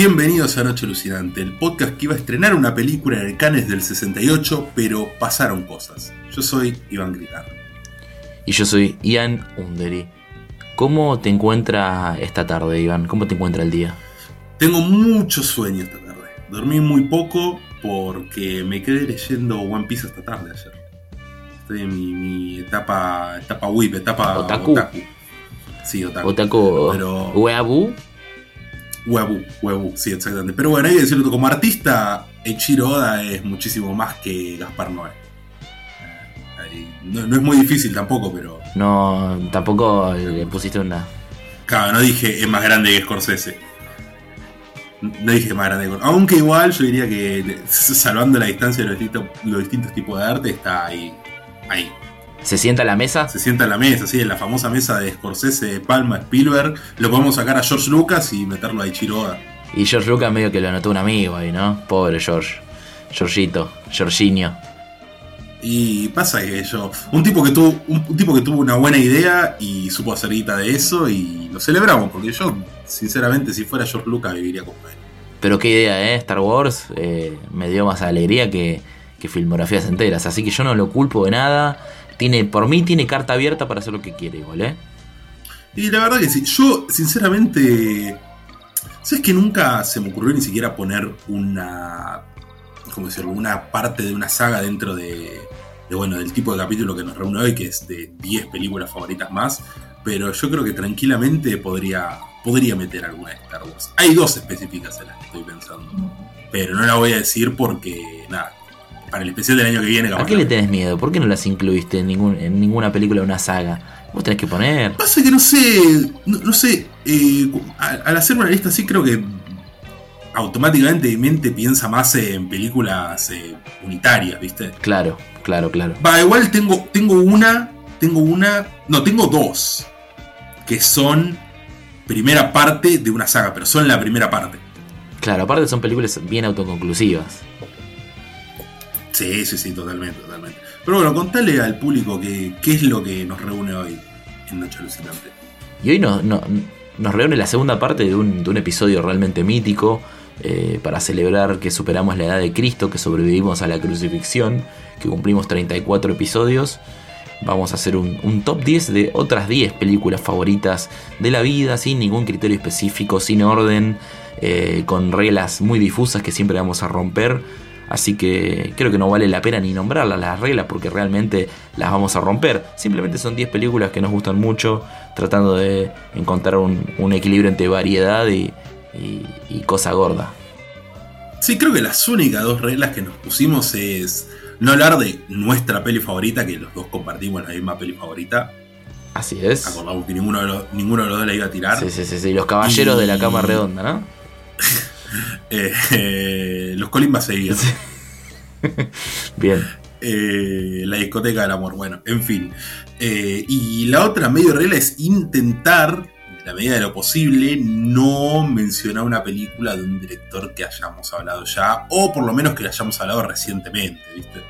Bienvenidos a Noche Alucinante, el podcast que iba a estrenar una película en el Cannes del 68, pero pasaron cosas. Yo soy Iván Gritar. Y yo soy Ian Underi. ¿Cómo te encuentra esta tarde, Iván? ¿Cómo te encuentra el día? Tengo mucho sueño esta tarde. Dormí muy poco porque me quedé leyendo One Piece esta tarde ayer. Estoy en mi, etapa, etapa whip, etapa otaku. Sí, otaku. Otaku. Pero... ¿Weabu? Weabu, weabu, sí, exactamente. Pero bueno, hay que decirlo, como artista, Eiichiro Oda es muchísimo más que Gaspar Noé. Eh, no, no, es muy difícil tampoco, pero. No, tampoco le pusiste una. Claro, no dije es más grande que Scorsese. No dije más grande que Aunque igual yo diría que, salvando la distancia de los distintos, los distintos tipos de arte, está ahí. Ahí. ¿Se sienta a la mesa? Se sienta a la mesa, sí, en la famosa mesa de Scorsese, Palma, Spielberg. Lo podemos sacar a George Lucas y meterlo a Ichiroda. Y George Lucas medio que lo anotó un amigo ahí, ¿no? Pobre George. Georgito, Georginio. Y pasa que yo, un tipo que tuvo, un, tipo que tuvo una buena idea y supo hacer guita de eso y lo celebramos, porque yo, sinceramente, si fuera George Lucas viviría con él. Pero qué idea, ¿eh? Star Wars eh, me dio más alegría que, que filmografías enteras, así que yo no lo culpo de nada tiene, por mí tiene carta abierta para hacer lo que quiere igual, ¿eh? Y la verdad que sí. Yo, sinceramente. ¿Sabes que nunca se me ocurrió ni siquiera poner una. ¿Cómo decirlo? Una parte de una saga dentro de. de bueno, del tipo de capítulo que nos reúne hoy, que es de 10 películas favoritas más. Pero yo creo que tranquilamente podría. Podría meter alguna de Star Wars. Hay dos específicas en las que estoy pensando. Pero no la voy a decir porque. Nada para el especial del año que viene. ¿A qué le tenés miedo? ¿Por qué no las incluiste en, ningún, en ninguna película o una saga? Vos tenés que poner. Pasa que no sé. No, sé. Eh, al hacer una lista así, creo que automáticamente mi mente piensa más en películas eh, unitarias, ¿viste? Claro, claro, claro. Va, igual tengo, tengo una. Tengo una. No, tengo dos. Que son primera parte de una saga, pero son la primera parte. Claro, aparte son películas bien autoconclusivas. Sí, sí, sí, totalmente, totalmente. Pero bueno, contale al público qué es lo que nos reúne hoy en Noche Alucinante. Y hoy no, nos reúne la segunda parte de un, de un episodio realmente mítico eh, para celebrar que superamos la edad de Cristo, que sobrevivimos a la crucifixión, que cumplimos 34 episodios. Vamos a hacer un, top 10 de otras 10 películas favoritas de la vida, sin ningún criterio específico, sin orden, eh, con reglas muy difusas que siempre vamos a romper Así que creo que no vale la pena ni nombrarlas las reglas porque realmente las vamos a romper. Simplemente son 10 películas que nos gustan mucho, tratando de encontrar un, equilibrio entre variedad y, cosa gorda. Sí, creo que las únicas dos reglas que nos pusimos es no hablar de nuestra peli favorita, que los dos compartimos la misma peli favorita. Así es. Acordamos que ninguno de los, ninguno de los dos la iba a tirar. Sí, sí, sí, sí. los caballeros de la cama redonda, ¿no? Eh, los Colimbas seguían. Bien. Eh, la discoteca del amor, bueno, en fin. Eh, y la otra medio regla es intentar, en la medida de lo posible, no mencionar una película de un director que hayamos hablado ya, o por lo menos que la hayamos hablado recientemente, ¿viste?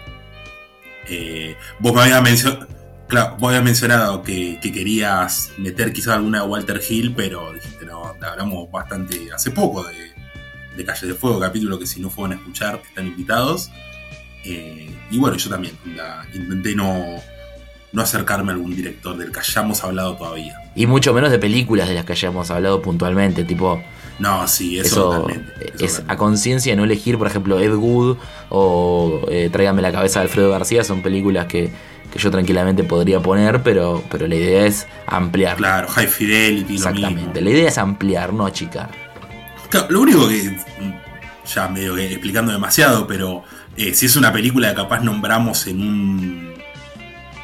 vos me habías mencionado. Claro, vos habías mencionado que, que, querías meter quizás alguna de Walter Hill, pero dijiste, no, hablamos bastante hace poco de, de Calle de Fuego, capítulo que si no fueron a escuchar están invitados. Eh, y bueno, yo también intenté no, no acercarme a algún director del que hayamos hablado todavía. Y mucho menos de películas de las que hayamos hablado puntualmente, tipo... No, sí, eso, es a conciencia no elegir, por ejemplo, Ed Wood o eh, Tráigame la cabeza de Alfredo García, son películas que, yo tranquilamente podría poner, pero, pero la idea es ampliar. Claro, High Fidelity. Exactamente, la idea es ampliar, no achicar lo único que. Ya medio que explicando demasiado, pero eh, si es una película que capaz nombramos en un.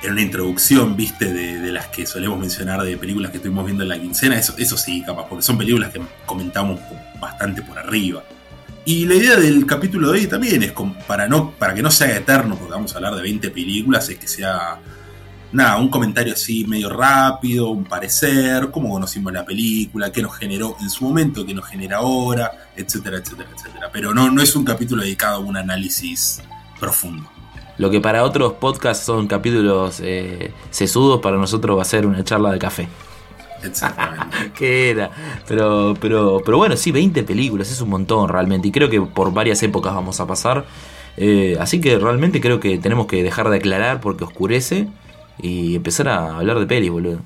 En una introducción, viste, de, las que solemos mencionar de películas que estuvimos viendo en la quincena, eso, eso sí, capaz, porque son películas que comentamos bastante por arriba. Y la idea del capítulo de hoy también es para, no, para que no sea eterno, porque vamos a hablar de 20 películas, es que sea nada, un comentario así medio rápido, un parecer, cómo conocimos la película, qué nos generó en su momento, qué nos genera ahora, etcétera, etcétera, etcétera. Pero no, no es un capítulo dedicado a un análisis profundo. Lo que para otros podcasts son capítulos eh, sesudos, para nosotros va a ser una charla de café. Exactamente. ¿Qué era? Pero, pero, pero bueno, sí, 20 películas, es un montón realmente. Y creo que por varias épocas vamos a pasar. Eh, así que realmente creo que tenemos que dejar de aclarar porque oscurece y empezar a hablar de pelis, boludo.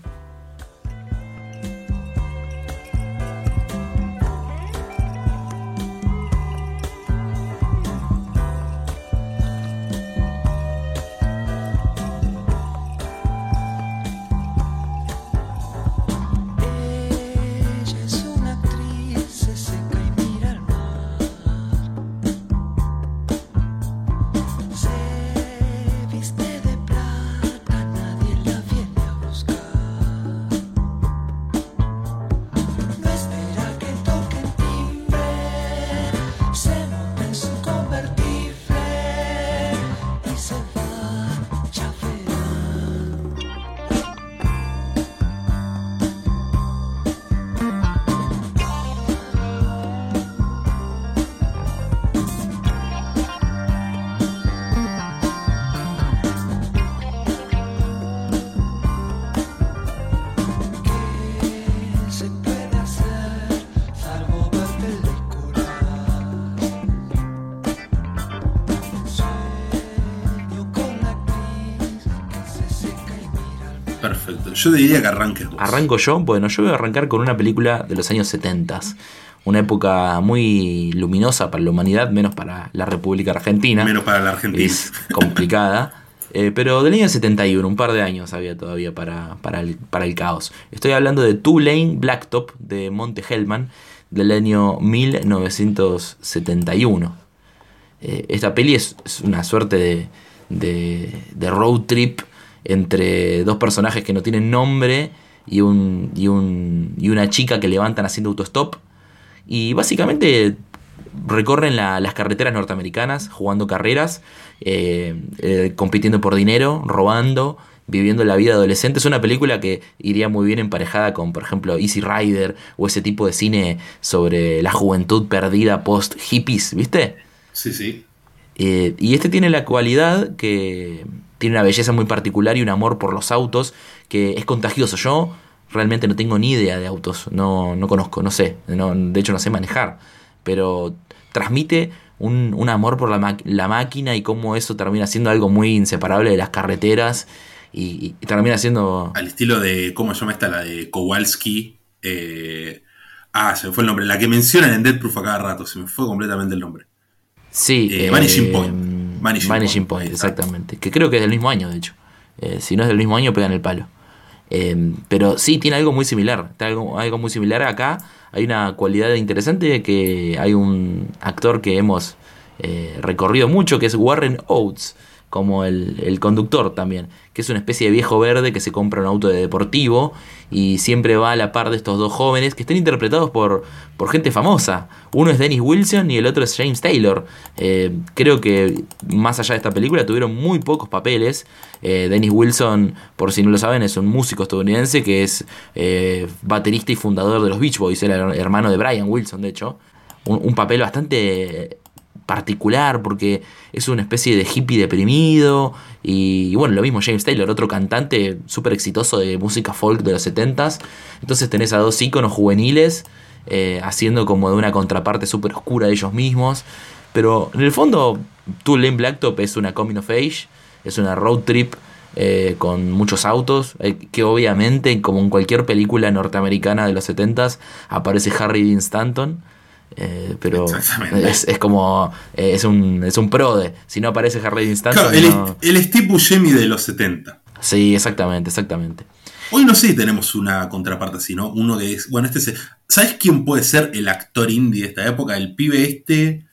Yo diría que arranques vos. Arranco yo, bueno, yo voy a arrancar con una película de los años 70, una época muy luminosa para la humanidad, menos para la República Argentina. Menos para la Argentina. es complicada. Eh, pero del año 71, un par de años había todavía para, para, el, para el caos. Estoy hablando de Two Lane Blacktop de Monte Hellman del año 1971. Eh, esta peli es, es una suerte de, de, de road trip entre dos personajes que no tienen nombre y, un, y, un, y una chica que levantan haciendo autostop. Y básicamente recorren la- las carreteras norteamericanas jugando carreras, eh, eh, compitiendo por dinero, robando, viviendo la vida adolescente. Es una película que iría muy bien emparejada con, por ejemplo, Easy Rider o ese tipo de cine sobre la juventud perdida post hippies, ¿viste? Sí, sí. Eh, y este tiene la cualidad que tiene una belleza muy particular y un amor por los autos que es contagioso. Yo realmente no tengo ni idea de autos, no, no conozco, no sé, no, de hecho no sé manejar, pero transmite un, un amor por la, ma- la máquina y cómo eso termina siendo algo muy inseparable de las carreteras y, y termina siendo... Al estilo de, ¿cómo se llama esta? La de Kowalski. eh, ah, se me fue el nombre. La que mencionan en Dead Proof a cada rato. Se me fue completamente el nombre. Sí, Eh, Vanishing Point. Vanishing, Vanishing Point, exactamente. Que creo que es del mismo año, de hecho. Eh, si no es del mismo año, pegan el palo. Eh, pero sí, tiene algo muy similar. Algo muy similar acá. Hay una cualidad interesante que hay un actor que hemos eh, recorrido mucho, que es Warren Oates, como el, el conductor también, que es una especie de viejo verde que se compra un auto de deportivo y siempre va a la par de estos dos jóvenes que están interpretados por, por gente famosa. Uno es Dennis Wilson y el otro es James Taylor. Eh, creo que más allá de esta película tuvieron muy pocos papeles. Eh, Dennis Wilson, por si no lo saben, es un músico estadounidense que es eh, baterista y fundador de los Beach Boys, era hermano de Brian Wilson, de hecho. Un papel bastante particular porque es una especie de hippie deprimido y, bueno, lo mismo James Taylor, otro cantante súper exitoso de música folk de los 70s. Entonces tenés a dos íconos juveniles eh, haciendo como de una contraparte súper oscura de ellos mismos. Pero en el fondo, Two Lane Blacktop es una coming of age, es una road trip eh, con muchos autos, eh, que obviamente, como en cualquier película norteamericana de los 70s, aparece Harry Dean Stanton. Eh, pero es, es como eh, es un es un pro de si no aparece Harry Dean Stanton Claro, el, no- el Steve Buscemi de los 70. sí exactamente exactamente Hoy no sé si tenemos una contraparte así, ¿no? Uno que es. Bueno, este es. ¿Sabes quién puede ser el actor indie de esta época? El pibe este,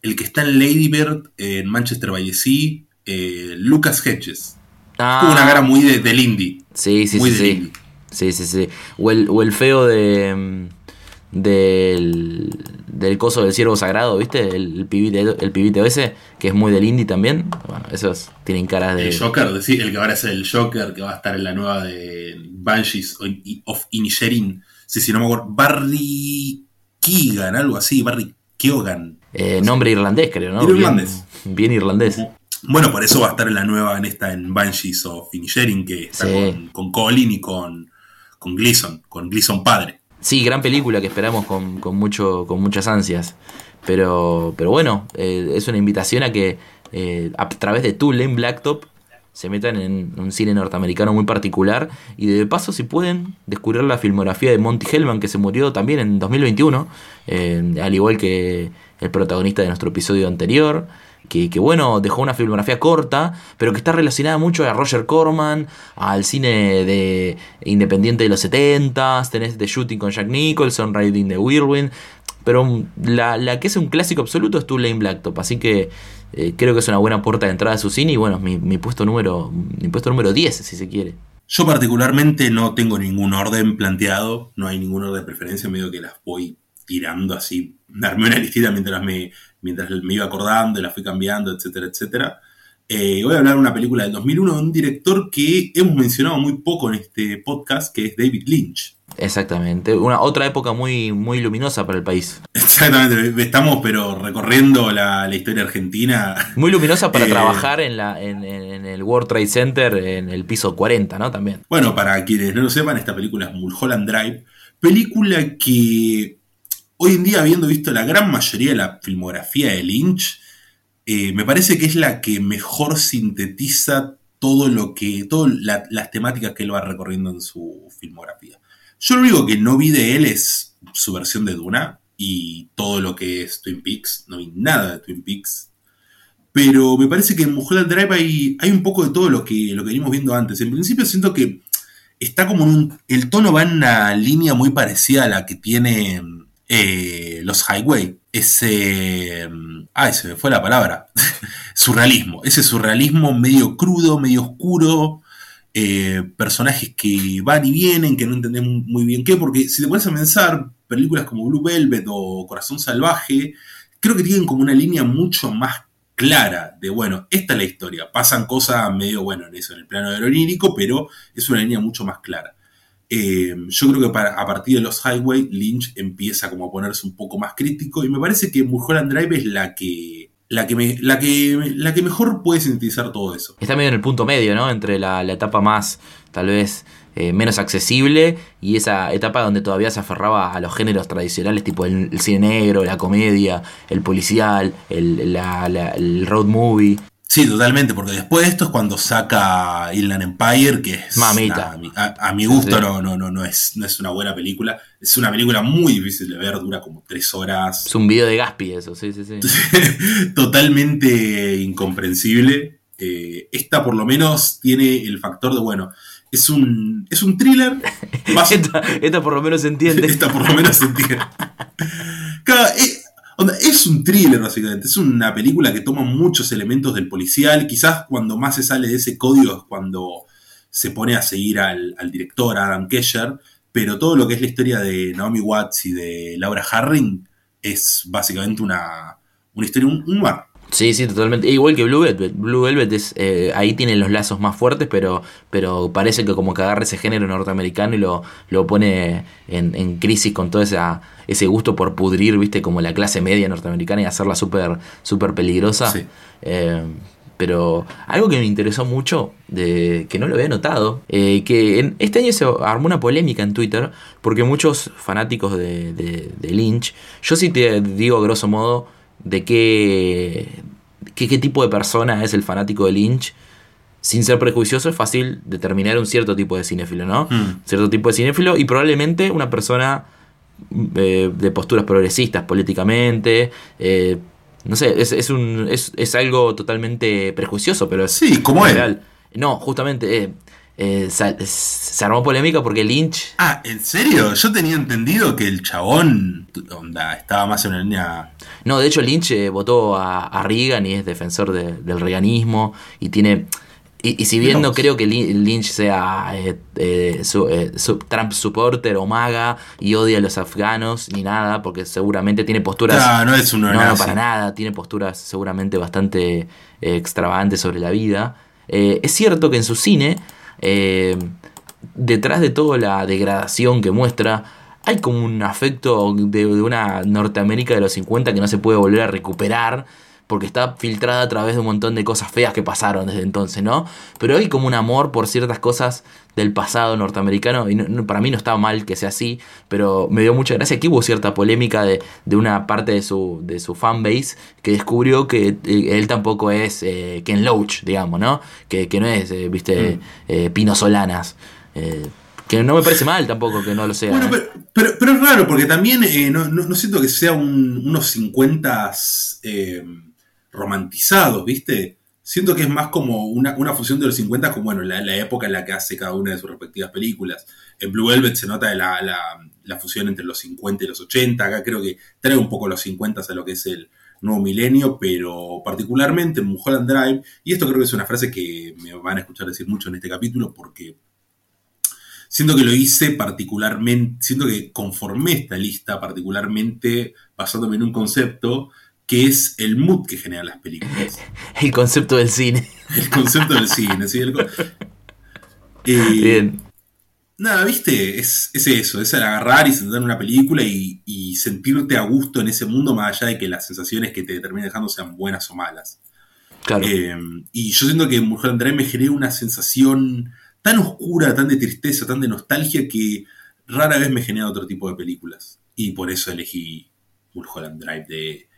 el que está en Lady Bird, en Manchester by the Sea, eh, Lucas Hedges. Ah, Tuvo una cara muy de- del indie. sí sí muy sí sí. indie. sí sí sí o el, o el feo de mm, del del coso del ciervo sagrado viste el, el pibito el pibito ese que es muy del indie también bueno esos tienen caras de El Joker, decir, el que va a ser el Joker, que va a estar en la nueva de Banshees of Inisherin. Sí, sí, no me acuerdo. Barry Keegan, algo así, Barry Keoghan. eh, nombre irlandés creo no bien, irlandés. bien irlandés Bueno, por eso va a estar en la nueva, en esta, en Banshees of Inisherin, que está Sí. con, con Colin y con. con Gleason, con Gleason padre. Sí, gran película que esperamos con, con mucho, con muchas ansias. Pero, pero bueno, eh, es una invitación a que eh, a través de Tulane Blacktop se metan en un cine norteamericano muy particular y de paso si pueden descubrir la filmografía de Monty Hellman que se murió también en 2021, eh, al igual que el protagonista de nuestro episodio anterior. Que, bueno, dejó una filmografía corta, pero que está relacionada mucho a Roger Corman, al cine de independiente de los 70 tenés The Shooting con Jack Nicholson, Riding the Whirlwind, pero la, la, que es un clásico absoluto es Tulane Blacktop, así que eh, creo que es una buena puerta de entrada a su cine y bueno, mi, mi, puesto número mi puesto número 10, si se quiere. Yo particularmente no tengo ningún orden planteado, no hay ningún orden de preferencia, medio que las voy tirando así, darme una listita mientras me, mientras me iba acordando, la fui cambiando, etcétera, etcétera. Eh, voy a hablar de una película del 2001 de un director que hemos mencionado muy poco en este podcast, que es David Lynch. Exactamente, una otra época muy, muy luminosa para el país. Exactamente, estamos pero recorriendo la, la historia argentina. Muy luminosa para eh, trabajar en, la, en, en, el World Trade Center en el piso 40, ¿no? También. Bueno, para quienes no lo sepan, esta película es Mulholland Drive, película que hoy en día, habiendo visto la gran mayoría de la filmografía de Lynch, eh, me parece que es la que mejor sintetiza todo lo que, todas la, las temáticas que él va recorriendo en su filmografía. Yo lo único que no vi de él es su versión de Duna y todo lo que es Twin Peaks. No vi nada de Twin Peaks. Pero me parece que en Mulholland Drive hay, hay un poco de todo lo que, lo que venimos viendo antes. En principio siento que está como en un... El tono va en una línea muy parecida a la que tiene eh, los Highway. Ese... Ay, se me fue la palabra. surrealismo. Ese surrealismo medio crudo, medio oscuro. Eh, personajes que van y vienen, que no entendemos muy bien qué, porque si te pones a pensar, películas como Blue Velvet o Corazón Salvaje, creo que tienen como una línea mucho más clara de, bueno, esta es la historia, pasan cosas medio, bueno, en eso, en el plano aerolírico, pero es una línea mucho más clara. Eh, yo creo que para, a partir de los Highway, Lynch empieza como a ponerse un poco más crítico y me parece que Mulholland Drive es la que la que, me, la, que, la que mejor puede sintetizar todo eso. Está medio en el punto medio, ¿no? Entre la, etapa más, tal vez, eh, menos accesible y esa etapa donde todavía se aferraba a los géneros tradicionales, tipo el, cine negro, la comedia, el policial, el road movie. Sí, totalmente, porque después de esto es cuando saca Inland Empire, que es. Mamita. A, a, a mi gusto sí. no, no, no, no, es, no es una buena película. Es una película muy difícil de ver, dura como tres horas. Es un video de Gaspi, eso, sí, sí, sí. Totalmente incomprensible. Eh, esta, por lo menos, tiene el factor de, bueno, es un, es un thriller. esta, esta, por lo menos se entiende. esta, por lo menos se entiende. Cada, eh, es un thriller, básicamente. Es una película que toma muchos elementos del policial. Quizás cuando más se sale de ese código es cuando se pone a seguir al, director, Adam Kesher. Pero todo lo que es la historia de Naomi Watts y de Laura Harring es básicamente una, una historia, un, un. Sí, sí, totalmente. Igual que Blue Velvet. Blue Velvet es, eh, ahí tienen los lazos más fuertes, pero, pero parece que como que agarra ese género norteamericano y lo, lo pone en, en crisis con todo esa, ese gusto por pudrir, viste, como la clase media norteamericana y hacerla súper super peligrosa. Sí. Eh, pero algo que me interesó mucho, de, que no lo había notado, eh, que en, este año se armó una polémica en Twitter, porque muchos fanáticos de, de, de Lynch, yo sí te digo a grosso modo, de qué, qué, qué, tipo de persona es el fanático de Lynch. Sin ser prejuicioso, es fácil determinar un cierto tipo de cinéfilo, ¿no? Mm. Cierto tipo de cinéfilo y probablemente una persona eh, de posturas progresistas políticamente. Eh, no sé, es, es, un, es, es, algo totalmente prejuicioso, pero es sí, como real. No, justamente eh, eh, se, se, armó polémica porque Lynch. Ah, ¿en serio? Yo tenía entendido que el chabón onda, estaba más en una línea. No, de hecho, Lynch eh, votó a, a, Reagan y es defensor de, del reaganismo y tiene. Y, y si bien no creo que Lynch sea eh, eh, su, su, Trump supporter o maga y odia a los afganos ni nada, porque seguramente tiene posturas. No, no es uno No, no, para nada. Tiene posturas seguramente bastante extravagantes sobre la vida. es cierto que en su cine eh, detrás de toda la degradación que muestra, hay como un afecto de, de, una Norteamérica de los 50 que no se puede volver a recuperar, porque está filtrada a través de un montón de cosas feas que pasaron desde entonces, ¿no? Pero hay como un amor por ciertas cosas del pasado norteamericano, y no- no- para mí no estaba mal que sea así, pero me dio mucha gracia que hubo cierta polémica de, de una parte de su, de su fanbase que descubrió que eh, él tampoco es eh, Ken Loach, digamos, ¿no? Que, que no es, eh, viste, eh, Pino Solanas. que no me parece mal tampoco que no lo sea. Bueno, pero, pero, pero es raro, porque también eh, no, no- no siento que sea un- unos 50 eh, romantizados, ¿viste? Siento que es más como una, una fusión de los 50 con bueno, la, la época en la que hace cada una de sus respectivas películas. En Blue Velvet se nota la, la- la fusión entre los 50 y los 80. Acá creo que trae un poco los 50 a lo que es el nuevo milenio, pero particularmente en Mulholland Drive, y esto creo que es una frase que me van a escuchar decir mucho en este capítulo, porque Siento que lo hice particularmente, siento que conformé esta lista particularmente basándome en un concepto que es el mood que generan las películas. El concepto del cine. El concepto del cine, ¿sí? El Eh, Bien. Nada, viste, es, es eso, es el agarrar y sentar en una película y, y sentirte a gusto en ese mundo más allá de que las sensaciones que te terminen dejando sean buenas o malas. Claro. Eh, y yo siento que Mulholland Drive me genera una sensación tan oscura, tan de tristeza, tan de nostalgia que rara vez me genera otro tipo de películas. Y por eso elegí Mulholland Drive de,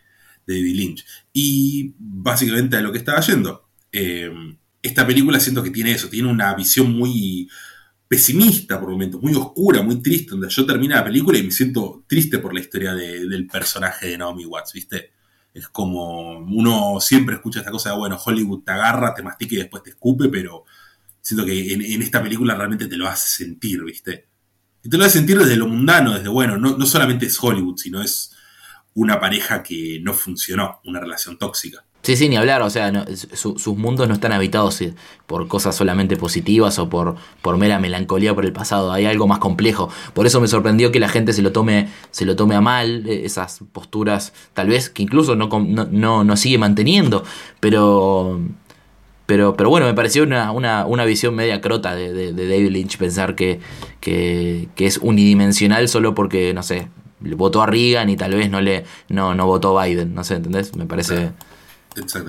de David Lynch. Y básicamente a lo que estaba yendo. eh, esta película siento que tiene eso, tiene una visión muy pesimista por momentos, muy oscura, muy triste, donde yo termino la película y me siento triste por la historia de- del personaje de Naomi Watts, ¿viste? Es como uno siempre escucha esta cosa de, bueno, Hollywood te agarra, te mastica y después te escupe, pero siento que en, en esta película realmente te lo hace sentir, ¿viste? Y te lo hace sentir desde lo mundano, desde, bueno, no, no solamente es Hollywood, sino es una pareja que no funcionó, una relación tóxica. Sí, sí, ni hablar, o sea, sus mundos no están habitados eh, por cosas solamente positivas o por, por mera melancolía por el pasado, hay algo más complejo. Por eso me sorprendió que la gente se lo tome, se lo tome a mal, eh, esas posturas, tal vez que incluso no, no, no, sigue manteniendo, pero, pero, pero bueno, me pareció una, una, una visión media crota de, David Lynch pensar que, que, es unidimensional solo porque, no sé, votó a Reagan y tal vez no le no, no votó Biden, no sé, ¿entendés? Me parece...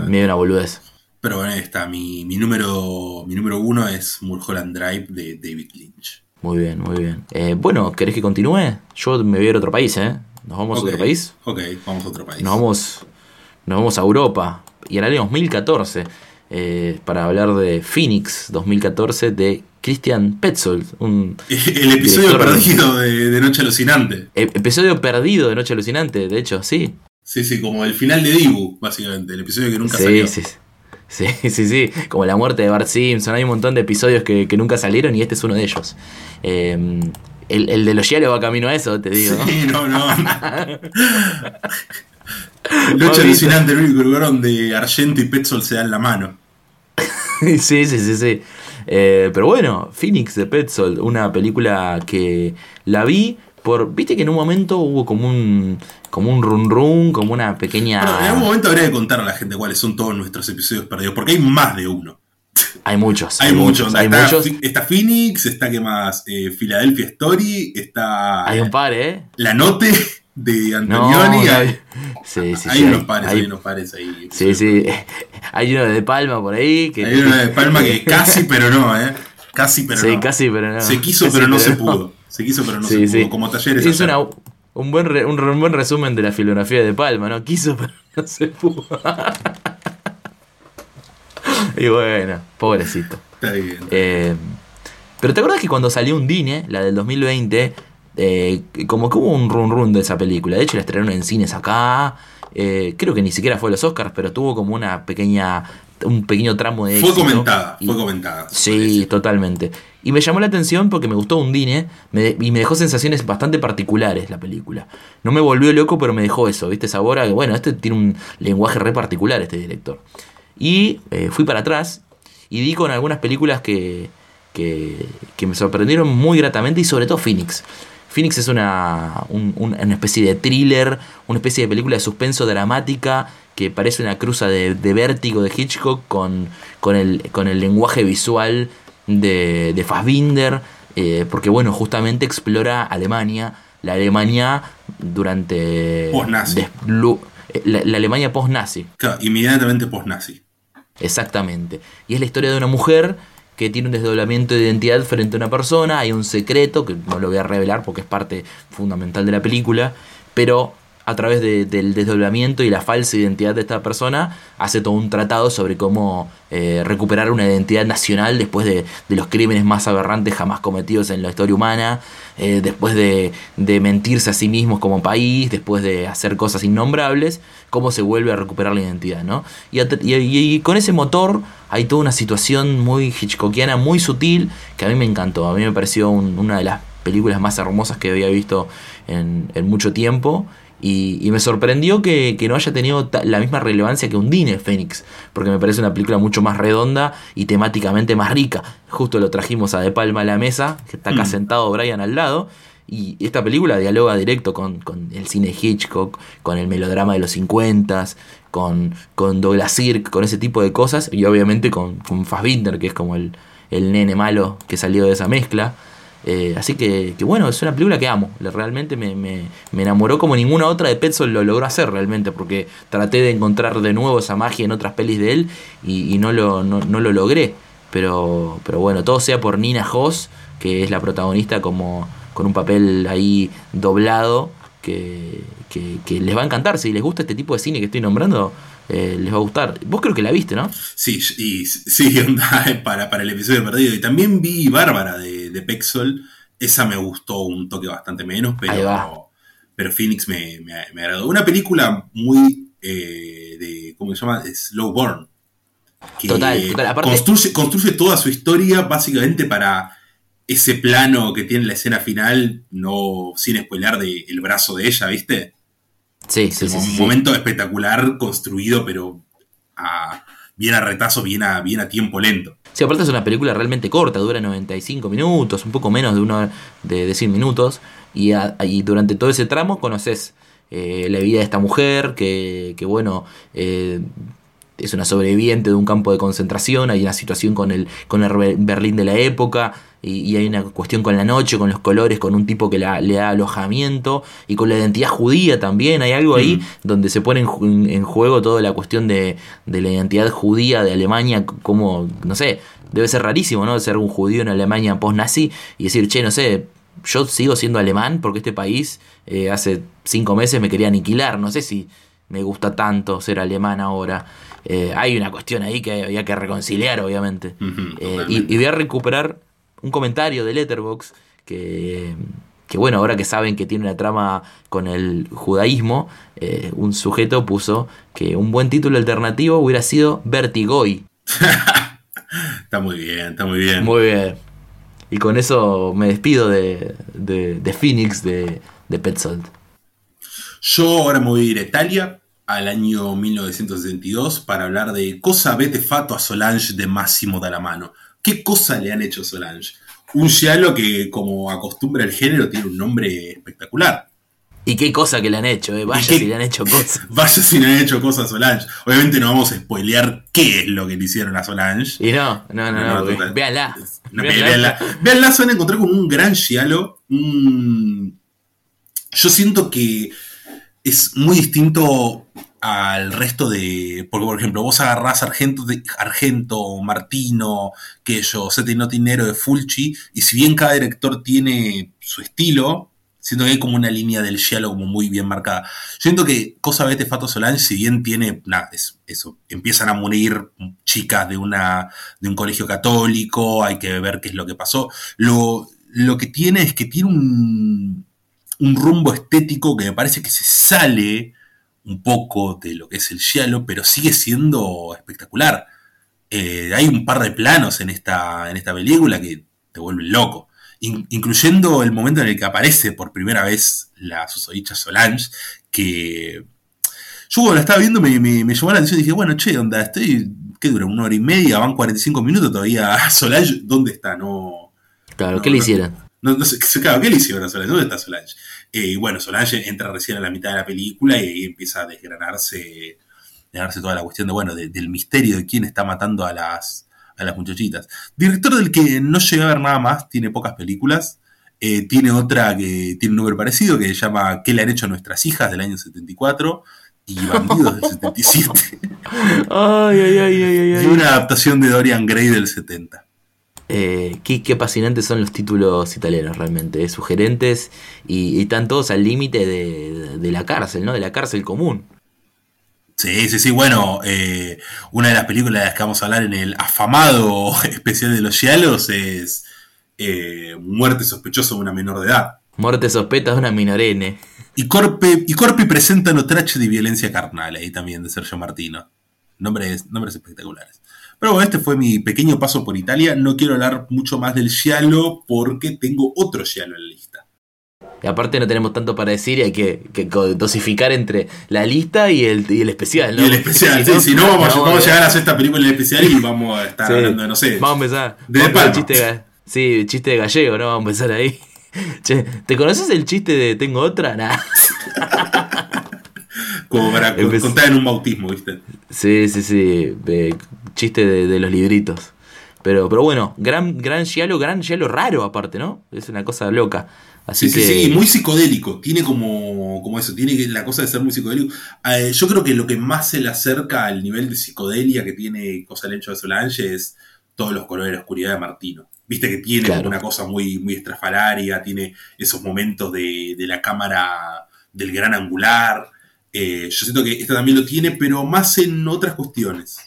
Medio una boludez. Pero bueno, ahí está. Mi, mi número, mi número uno es Mulholland Drive de David Lynch. Muy bien, muy bien. Eh, bueno, ¿querés que continúe? Yo me voy a ir a otro país, ¿eh? ¿Nos vamos a otro país? Ok, vamos a otro país. Nos vamos, nos vamos a Europa. Y al año 2014, eh, para hablar de Phoenix 2014 de Christian Petzold. Un El episodio perdido de, de Noche Alucinante. e- episodio perdido de Noche Alucinante, de hecho, sí. Sí, sí, como el final de Dibu, básicamente. El episodio que nunca Sí, salió. sí, sí. Sí. Como la muerte de Bart Simpson. Hay un montón de episodios que, que nunca salieron y este es uno de ellos. Eh, el, el de los Yale va camino a eso, te digo. Sí, no, no. Noche. Alucinante, el único lugar donde Argento y Petzold se dan la mano. sí, sí, sí, sí. Eh, pero bueno, Phoenix de Petzold, una película que la vi por. Viste que en un momento hubo como un. como un run run, como una pequeña. Bueno, en algún momento habría que contar a la gente cuáles son todos nuestros episodios perdidos, porque hay más de uno. Hay muchos. Hay, muchos. Hay está, muchos. Está Phoenix, está que más Eh, Philadelphia Story, está Hay un par, ¿eh? La Note de Antonioni. no, hay, sí, sí, hay sí, unos pares, hay- unos pares ahí. Sí, sí. Hay uno de Palma por ahí. Que, Hay uno de Palma que casi, pero no, ¿eh? Casi, pero sí, no. casi, pero no. Se quiso, Casi, pero no se pudo. Se quiso, pero no se pudo. Como talleres. Es una, un, buen re- un, re- un buen resumen de la filografía de Palma, ¿no? Quiso, pero no se pudo. y bueno, pobrecito. Está bien. Eh, pero ¿te acuerdas que cuando salió Undine, la del 2020, eh, como que hubo un run run de esa película? De hecho, la estrenaron en cines acá. eh, creo que ni siquiera fue a los Oscars, pero tuvo como una pequeña. un pequeño tramo de. fue éxito. comentada, Y- fue comentada. Sí, totalmente. Y me llamó la atención porque me gustó Undine me, y me dejó sensaciones bastante particulares la película. No me volvió loco, pero me dejó eso, ¿viste? Sabor a que, bueno, este tiene un lenguaje re particular, este director. Y eh, fui para atrás y di con algunas películas que, que, que me sorprendieron muy gratamente y sobre todo Phoenix. Phoenix es una, un- un- una especie de thriller, una especie de película de suspenso dramática que parece una cruza de, de vértigo de Hitchcock con, con, el, con el lenguaje visual de, de Fassbinder, eh, porque bueno, justamente explora Alemania, la Alemania durante... Lu- eh, la, la Alemania post-nazi. Claro, inmediatamente post-nazi. Exactamente. Y es la historia de una mujer que tiene un desdoblamiento de identidad frente a una persona, hay un secreto, que no lo voy a revelar porque es parte fundamental de la película, pero a través de- del desdoblamiento y la falsa identidad de esta persona, hace todo un tratado sobre cómo eh, recuperar una identidad nacional después de, de los crímenes más aberrantes jamás cometidos en la historia humana, eh, después de, de mentirse a sí mismos como país, después de hacer cosas innombrables, cómo se vuelve a recuperar la identidad, ¿no? Y, y- con ese motor hay toda una situación muy hitchcockiana, muy sutil, que a mí me encantó, a mí me pareció un- una de las películas más hermosas que había visto en mucho tiempo. Y, y me sorprendió que, que no haya tenido la misma relevancia que Undine Fénix, porque me parece una película mucho más redonda y temáticamente más rica. Justo lo trajimos a De Palma a la mesa, que está acá Mm. sentado Brian al lado, y esta película dialoga directo con, con el cine Hitchcock, con el melodrama de los 50, con, con Douglas Sirk, con ese tipo de cosas, y obviamente con, con Fassbinder, que es como el, el nene malo que salió de esa mezcla. Eh, así que, bueno, es una película que amo. Realmente me, me- enamoró como ninguna otra de Petzold lo logró hacer realmente, porque traté de encontrar de nuevo esa magia en otras pelis de él y, no, lo, no, no lo logré. Pero, pero bueno, todo sea por Nina Hoss, que es la protagonista como con un papel ahí doblado, que, que, que les va a encantar. Si les gusta este tipo de cine que estoy nombrando, eh, les va a gustar. Vos creo que la viste, ¿no? Sí, y sí, onda, para, para el episodio perdido. Y también vi Bárbara de, de Pexol. Esa me gustó un toque bastante menos, pero, pero Phoenix me, me, me agradó. Una película muy eh, de, ¿cómo se llama? Slow Burn. Que Total, total. Aparte- construye, construye toda su historia básicamente para ese plano que tiene la escena final, no sin spoiler de el brazo de ella, ¿viste? Sí, sí, sí. un sí, sí. momento espectacular construido, pero a- bien a retazo, bien a, bien a tiempo lento. Sí, aparte es una película realmente corta, dura 95 minutos, un poco menos de una de, de 100 minutos. Y, a- y durante todo ese tramo conoces eh, la vida de esta mujer, que, que bueno, eh, es una sobreviviente de un campo de concentración, hay una situación con el, con el Ber- Berlín de la época, y, y hay una cuestión con la noche, con los colores, con un tipo que la- le da alojamiento, y con la identidad judía también, hay algo ahí Mm. donde se pone en, en- juego toda la cuestión de, de la identidad judía de Alemania, como, no sé, debe ser rarísimo, ¿no? Ser un judío en Alemania post-nazi y decir, che, no sé, yo sigo siendo alemán porque este país eh, hace cinco meses me quería aniquilar, no sé si me gusta tanto ser alemán ahora. Eh, hay una cuestión ahí que había que reconciliar, obviamente. Eh, y, y voy a recuperar un comentario de Letterbox que, que bueno, ahora que saben que tiene una trama con el judaísmo, eh, un sujeto puso que un buen título alternativo hubiera sido Vertigoy. Está muy bien, está muy bien. Muy bien. Y con eso me despido de, de, de Phoenix, de, de Petzold. Yo ahora me voy a ir a Italia al año 1962 para hablar de Cosa vete fatto a Solange de Massimo Dallamano. ¿Qué cosa le han hecho a Solange? Un giallo que, como acostumbra el género, tiene un nombre espectacular. Y qué cosa que le han hecho, eh. Vaya ¿Y qué- si le han hecho cosas. Vaya si le han hecho cosas a Solange. Obviamente no vamos a spoilear qué es lo que le hicieron a Solange. Y no, no, no, no, No, véanla. No, Véanla. se van a encontrar con un gran giallo. Yo siento que es muy distinto al resto de. Porque, por ejemplo, vos agarrás Argento, Argento Martino, que yo, Sete Notinero de Fulci, y si bien cada director tiene su estilo, siento que hay como una línea del giallo como muy bien marcada. Siento que Cosa Vete Fato Solange, si bien tiene. Nada, es, eso. Empiezan a morir chicas de una de un colegio católico, hay que ver qué es lo que pasó. Lo, lo que tiene es que tiene un, un rumbo estético que me parece que se sale un poco de lo que es el giallo, pero sigue siendo espectacular. Eh, hay un par de planos en esta, en esta película que te vuelven loco. In- incluyendo el momento en el que aparece por primera vez la susodicha Solange, que yo cuando la estaba viendo me, me- me llamó la atención y dije, bueno, che, onda, estoy, ¿qué dura? ¿Una hora y media? ¿Van 45 minutos todavía? Solange, ¿dónde está? No, Claro, No, ¿qué le hicieron? no, no sé, claro, ¿qué le hicieron a Solange? ¿Dónde está Solange? Eh, bueno, Solange entra recién a la mitad de la película y ahí empieza a desgranarse, desgranarse toda la cuestión de, bueno, de- del misterio de quién está matando a las, a las muchachitas. Director del que no llegué a ver nada más, tiene pocas películas. Eh, tiene otra que tiene un número parecido que se llama ¿Qué le han hecho a nuestras hijas? del año 74. y Bandidos del 77. Ay, ay, ay, ay, ay, y una adaptación de Dorian Gray del 70. Eh, qué, qué apasionantes son los títulos italianos realmente, eh, sugerentes y, y están todos al límite de, de la cárcel, ¿no? De la cárcel común. Sí, sí, sí. Bueno, eh, una de las películas de las que vamos a hablar en el afamado especial de los Gialos es Muerte sospechosa de una menor de edad. Muerte sospeta de una minorene. Y Corpe, y Corpi presenta Notrache de violencia carnal, ahí también de Sergio Martino. Nombres, nombres espectaculares. Pero bueno, este fue mi pequeño paso por Italia. No quiero hablar mucho más del Giallo porque tengo otro Giallo en la lista. Y aparte no tenemos tanto para decir y hay que, dosificar entre la lista y el, y el especial, ¿no? Y el especial, sí, si no, vamos, a llegar a hacer esta película en el especial y vamos a estar Sí. hablando de, no sé, Vamos a empezar. De vamos a chiste sí, chiste de gallego, ¿no? Vamos a empezar ahí. Che, ¿te conoces el chiste de tengo otra? Nah. como para contar en un bautismo, ¿viste? Sí, sí, sí. Chiste de, de los libritos. Pero, pero bueno, gran, gran giallo, gran giallo raro aparte, ¿no? Es una cosa loca. Así Sí, que. sí, sí, muy psicodélico. Tiene como, como eso, tiene la cosa de ser muy psicodélico. Eh, yo creo que lo que más se le acerca al nivel de psicodelia que tiene Cosa del Hecho de Solange es todos los colores de la oscuridad de Martino. Viste que tiene Claro. una cosa muy, muy estrafalaria, tiene esos momentos de, de la cámara del gran angular. Eh, yo siento que esta también lo tiene, pero más en otras cuestiones.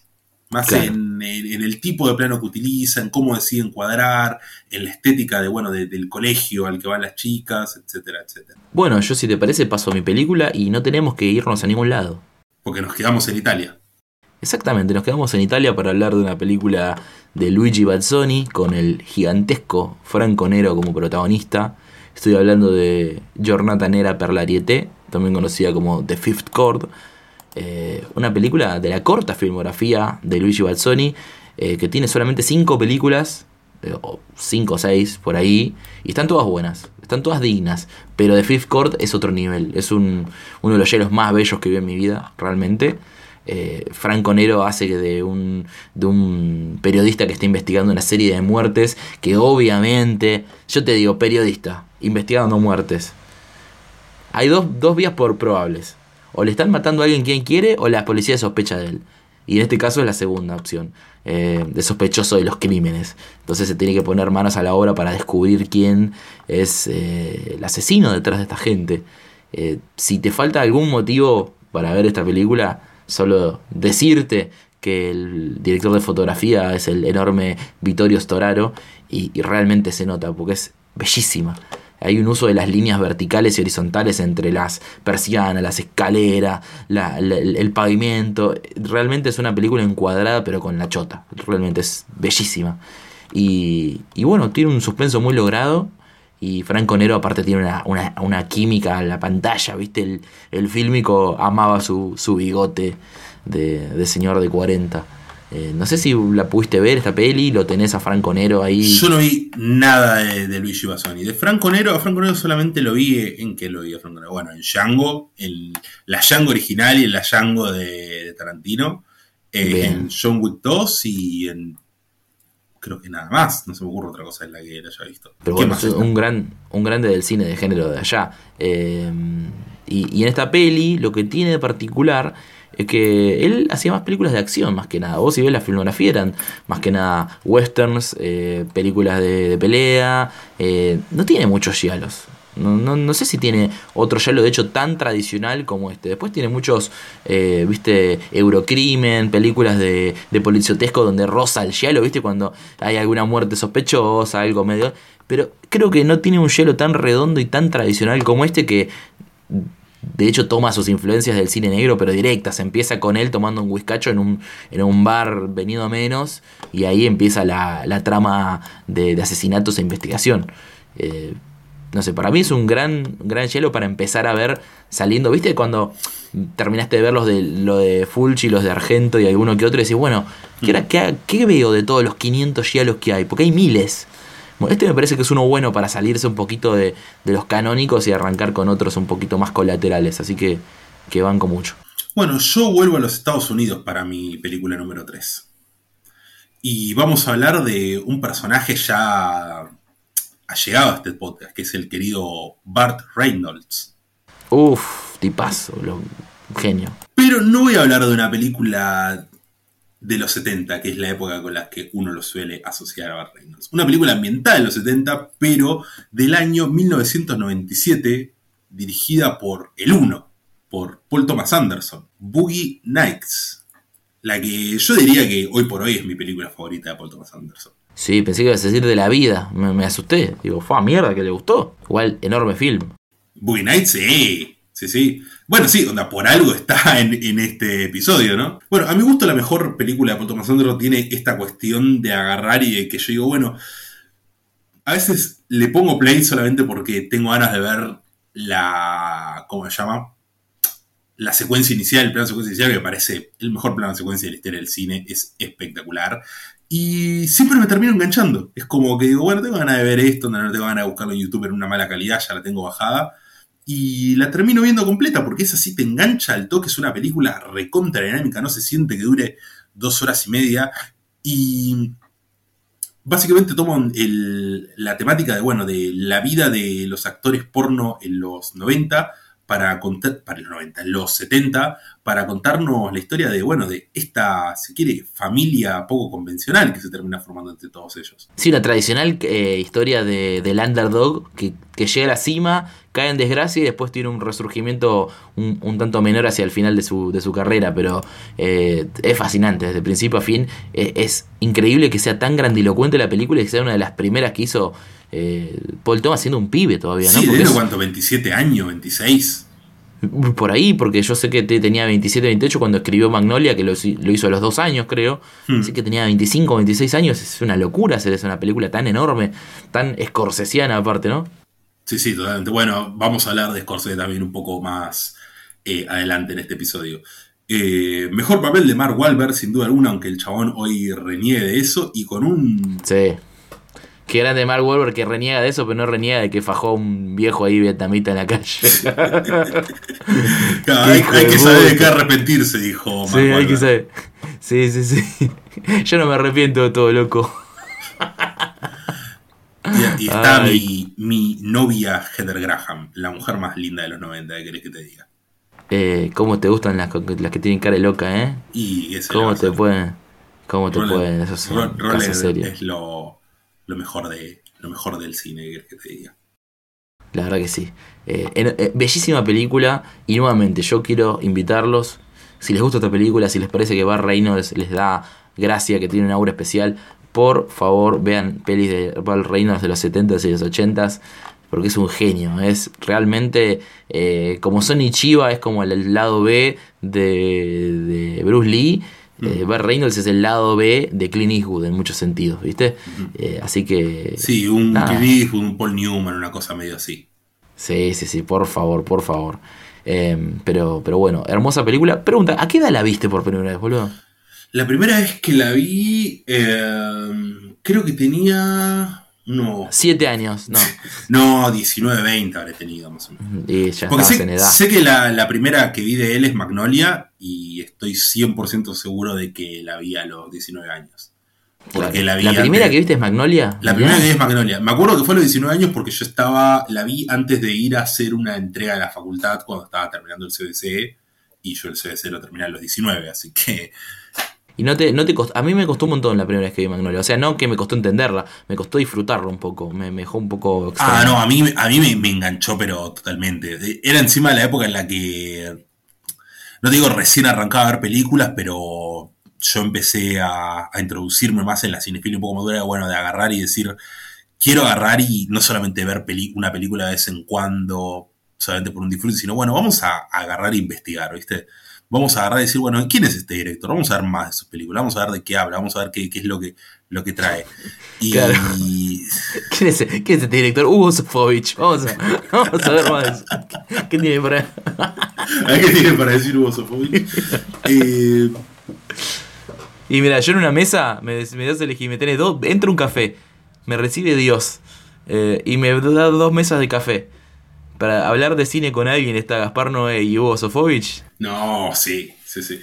Más Claro. en, el tipo de plano que utilizan, cómo deciden cuadrar, en la estética de, bueno, de- del colegio al que van las chicas, etcétera, etcétera. Bueno, yo si te parece paso a mi película y no tenemos que irnos a ningún lado. Porque nos quedamos en Italia. Exactamente, nos quedamos en Italia para hablar de una película de Luigi Bazzoni con el gigantesco Franco Nero como protagonista. Estoy hablando de Giornata Nera per l'Ariete, también conocida como The Fifth Chord. Eh, una película de la corta filmografía de Luigi Bazzoni, eh, que tiene solamente cinco películas, eh, o cinco o seis por ahí, y están todas buenas, están todas dignas, pero The Fifth Chord es otro nivel, es un, uno de los hielos más bellos que vi en mi vida, realmente. Franco Nero hace que de un, de un periodista que está investigando una serie de muertes, que obviamente, yo te digo, periodista, investigando muertes. Hay dos, dos vías por probables. O le están matando a alguien quien quiere o la policía sospecha de él. Y en este caso es la segunda opción, eh, de sospechoso de los crímenes. Entonces se tiene que poner manos a la obra para descubrir quién es eh, el asesino detrás de esta gente. Eh, si te falta algún motivo para ver esta película, solo decirte que el director de fotografía es el enorme Vittorio Storaro y, y realmente se nota porque es bellísima. Hay un uso de las líneas verticales y horizontales entre las persianas, las escaleras, la- el, pavimento. Realmente es una película encuadrada pero con la chota. Realmente es bellísima. Y, bueno, tiene un suspenso muy logrado. Y Franco Nero aparte tiene una, química en la pantalla, ¿viste? El, fílmico amaba su, bigote de, de señor de 40. Eh, no sé si la pudiste ver esta peli, lo tenés a Franco Nero ahí. Yo no vi nada de, de Luigi Bassoni. De Franco Nero, a Franco Nero solamente lo vi en que lo vi a Franco Nero. Bueno, en Django, en la Django original y en la Django de, de Tarantino. eh, en John Wick 2 y en. Creo que nada más. No se me ocurre otra cosa en la que lo haya visto. Pero ¿Qué bueno, más un gran, un grande del cine de género de allá. Eh, y, y en esta peli lo que tiene de particular es que él hacía más películas de acción más que nada. Vos si ves la filmografía eran más que nada westerns, eh, películas de, de pelea. eh, no tiene muchos giallos. No, no, no sé si tiene otro giallo de hecho tan tradicional como este. Después tiene muchos, eh, viste, Eurocrimen, películas de, de policiotesco donde rosa el giallo, viste, cuando hay alguna muerte sospechosa, algo medio. Pero creo que no tiene un hielo tan redondo y tan tradicional como este que de hecho toma sus influencias del cine negro, pero directas. Empieza con él tomando un whiskacho en un, en un bar venido a menos y ahí empieza la, la trama de, de asesinatos e investigación. Eh, no sé, para mí es un gran, gran hielo para empezar a ver saliendo. ¿Viste cuando terminaste de ver los de, lo de Fulci, los de Argento y alguno que otro? Y decís, bueno, ¿qué, era- qué- qué veo de todos los 500 hielos que hay? Porque hay miles. Este me parece que es uno bueno para salirse un poquito de, de los canónicos y arrancar con otros un poquito más colaterales. Así que, que banco mucho. Bueno, yo vuelvo a los Estados Unidos para mi película número 3. Y vamos a hablar de un personaje ya allegado a este podcast, que es el querido Bart Reynolds. Uf, tipazo. Lo, genio. Pero no voy a hablar de una película de los 70, que es la época con la que uno lo suele asociar a Burt Reynolds. Una película ambientada en los 70, pero del año 1997, dirigida por el uno, por Paul Thomas Anderson, Boogie Nights. La que yo diría que hoy por hoy es mi película favorita de Paul Thomas Anderson. Sí, pensé que ibas a decir de la vida. Me, me asusté. Digo, fue a mierda que le gustó. Igual, enorme film. Boogie Nights, sí. Sí, sí. Bueno, sí, onda, por algo está en, este episodio, ¿no? Bueno, a mi gusto la mejor película de Paul Thomas Anderson tiene esta cuestión de agarrar y de que yo digo, bueno, a veces le pongo play solamente porque tengo ganas de ver la. ¿Cómo se llama? La secuencia inicial, el plano de secuencia inicial, que me parece el mejor plano de secuencia de la historia del cine, es espectacular. Y siempre me termino enganchando. Es como que digo, bueno, tengo ganas de ver esto, no tengo ganas de buscarlo en YouTube en una mala calidad, ya la tengo bajada. Y la termino viendo completa porque es así, te engancha al toque, es una película recontra dinámica, no se siente que dure dos horas y media. Y básicamente toman el- la temática de, bueno, de la vida de los actores porno en los 90 para contar, para los 90, en los 70, para contarnos la historia de, bueno, de esta, si quiere, familia poco convencional que se termina formando entre todos ellos. Sí, la tradicional eh, historia de, del underdog que, que llega a la cima, cae en desgracia y después tiene un resurgimiento un, un tanto menor hacia el final de su, de su carrera. Pero eh, es fascinante, desde principio a fin. Eh, es increíble que sea tan grandilocuente la película y que sea una de las primeras que hizo eh, Paul Thomas siendo un pibe todavía, ¿no? Sí, Porque es- cuánto, 27 años, 26. por ahí, porque yo sé que te- tenía 27, 28 cuando escribió Magnolia, que lo, lo hizo a los dos años, creo. Hmm. Así que tenía 25, 26 años. Es una locura hacer esa una película tan enorme, tan escorsesiana aparte, ¿no? Sí, sí, totalmente. Bueno, vamos a hablar de Scorsese también un poco más eh, adelante en este episodio. Eh, mejor papel de Mark Wahlberg, sin duda alguna, aunque el chabón hoy reniegue de eso, y con un... Sí. Qué grande Mark Wahlberg que reniega de eso, pero no reniega de que fajó a un viejo ahí vietnamita en la calle. Claro, hay, que saber de qué arrepentirse, dijo sí, Mark hay que saber. Sí, sí, sí. Yo no me arrepiento de todo, loco. Y, y está mi, mi novia Heather Graham, la mujer más linda de los 90, ¿qué querés que te diga? Eh, ¿Cómo te gustan las, las que tienen cara de loca, eh? Y ese le va ¿Cómo te pueden? ¿Cómo te pueden? Eso es lo, lo mejor de lo mejor del cine, ¿qué querés que te diga? La verdad que sí. Eh, eh, bellísima película. Y nuevamente, yo quiero invitarlos. Si les gusta esta película, si les parece que Bar Reynolds les da gracia, que tiene un aura especial, por favor vean pelis de Bar Reynolds de los 70s y los 80s. Porque es un genio. Es realmente. eh, como Sonny Chiva es como el lado B de, de Bruce Lee. Eh, Bar Reynolds es el lado B de Clint Eastwood en muchos sentidos, ¿viste? Eh, así que. Sí, un Nada. Clint Eastwood, un Paul Newman, una cosa medio así. Sí, sí, sí, por favor, por favor. Eh, pero, pero bueno, hermosa película. Pregunta, ¿a qué edad la viste por primera vez, boludo? La primera vez que la vi, eh, creo que tenía. No, Siete años, no. no, 19, 20 habré tenido más o menos. Y ya Porque sé, en edad. sé que la, la primera que vi de él es Magnolia y estoy 100% seguro de que la vi a los 19 años. Porque Claro. la vi primera antes- que viste es Magnolia. La primera que vi es Magnolia. Me acuerdo que fue a los 19 años porque yo estaba, la vi antes de ir a hacer una entrega de la facultad cuando estaba terminando el CBC y yo el CBC lo terminé a los 19, así que Y no te, no te costó, a mí me costó un montón la primera vez que vi Magnolia. O sea, no que me costó entenderla, me costó disfrutarla un poco. Me, me dejó un poco extraño. Ah, no, a mí, a mí me, me enganchó, pero totalmente. Era encima de la época en la que, no digo recién arrancaba a ver películas, pero yo empecé a, a introducirme más en la cinefilia un poco madura, bueno, de agarrar y decir, quiero agarrar y no solamente ver peli- una película de vez en cuando, solamente por un disfrute, sino, bueno, vamos a, a agarrar e investigar, ¿viste? Vamos a agarrar y decir, bueno, ¿quién es este director? Vamos a ver más de sus películas, vamos a ver de qué habla, vamos a ver qué, qué es lo que, lo que trae. Y, Claro. ¿Quién es, quién es este director? Hugo Sofovich. Vamos a, vamos a ver más. de eso. ¿Qué tiene por ahí? A ver qué tiene para decir Hugo Sofovich. Eh, Y mira, yo en una mesa me, me das elegir, me tenés dos, entra un café, me recibe Dios eh, y me da dos mesas de café. Para hablar de cine con alguien está Gaspar Noé y Hugo Sofovich. no, sí, sí, sí.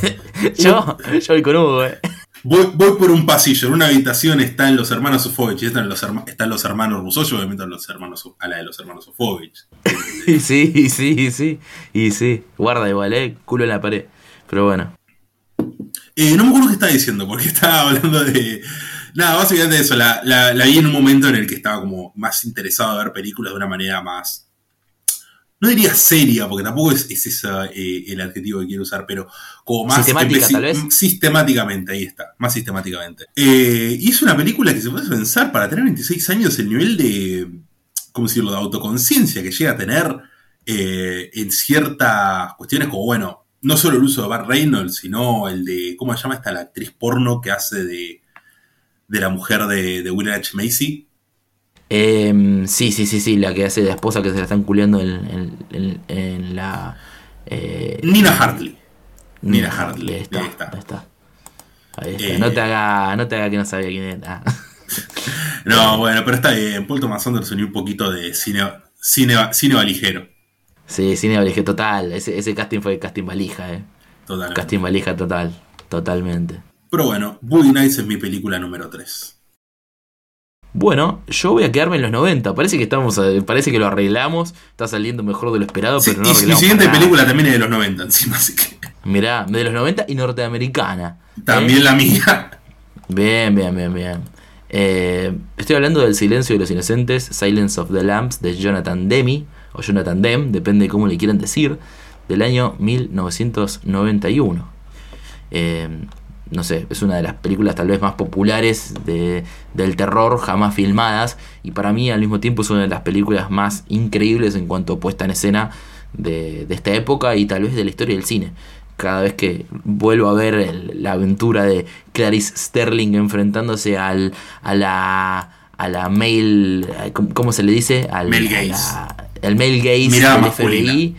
Yo, yo voy con Hugo, eh. Voy, voy por un pasillo, en una habitación están los hermanos Sofovich están los, herma- están los hermanos Rousseau, yo obviamente a, los hermanos, a la de los hermanos Sofovich. Y sí, y sí, y sí. Y sí. Guarda igual, eh. Culo en la pared. Pero bueno. Eh, no me acuerdo qué estaba diciendo, porque estaba hablando de. Nada, básicamente eso. La, la- la vi en un momento en el que estaba como más interesado en ver películas de una manera más. No diría seria, porque tampoco es, es esa, eh, el adjetivo que quiero usar, pero como más. Sistemática, tal vez. Sistemáticamente, ahí está, más sistemáticamente. Eh, y es una película que se puede pensar, para tener 26 años, el nivel de. ¿Cómo decirlo? De autoconciencia que llega a tener eh, en ciertas cuestiones, como bueno, no solo el uso de Bart Reynolds, sino el de. ¿Cómo se llama esta? La actriz porno que hace de. de la mujer de, de William H. Macy. Em, sí, sí, sí, sí. La que hace de esposa que se la están culeando en, en- en- en la. eh, Nina Hartley. Nina Hartley, Ahí está, ahí está. ahí está. Ahí está. Eh, no, te haga, no te haga que no sabía quién era. No, bueno, pero está bien. Paul Thomas Anderson y un poquito de cine, cine, cine valijero. sí, cine valija total. Ese, ese casting fue casting valija, eh. Totalmente. Casting valija total. Totalmente. Pero bueno, Boogie Nights es mi película número 3. Bueno, yo voy a quedarme en los 90. Parece que estamos, eh, parece que lo arreglamos. Está saliendo mejor de lo esperado, Sí, pero no y mi arreglamos. siguiente para nada. película también es de los 90 encima, así que Mirá, de los 90 y norteamericana. ¿eh? también la mía. Bien, bien, bien, bien. Eh, estoy hablando del Silencio de los Inocentes, Silence of the Lambs, de Jonathan Demme, o Jonathan Demme, depende de cómo le quieran decir, del año 1991. Eh, no sé, es una de las películas tal vez más populares de- del terror jamás filmadas, y para mí al mismo tiempo es una de las películas más increíbles en cuanto a puesta en escena de, de esta época y tal vez de la historia del cine cada vez que vuelvo a ver el- la aventura de Clarice Sterling enfrentándose al, a la a la male ¿cómo, se le dice? Al, Male a gaze. el male gaze del. FBI.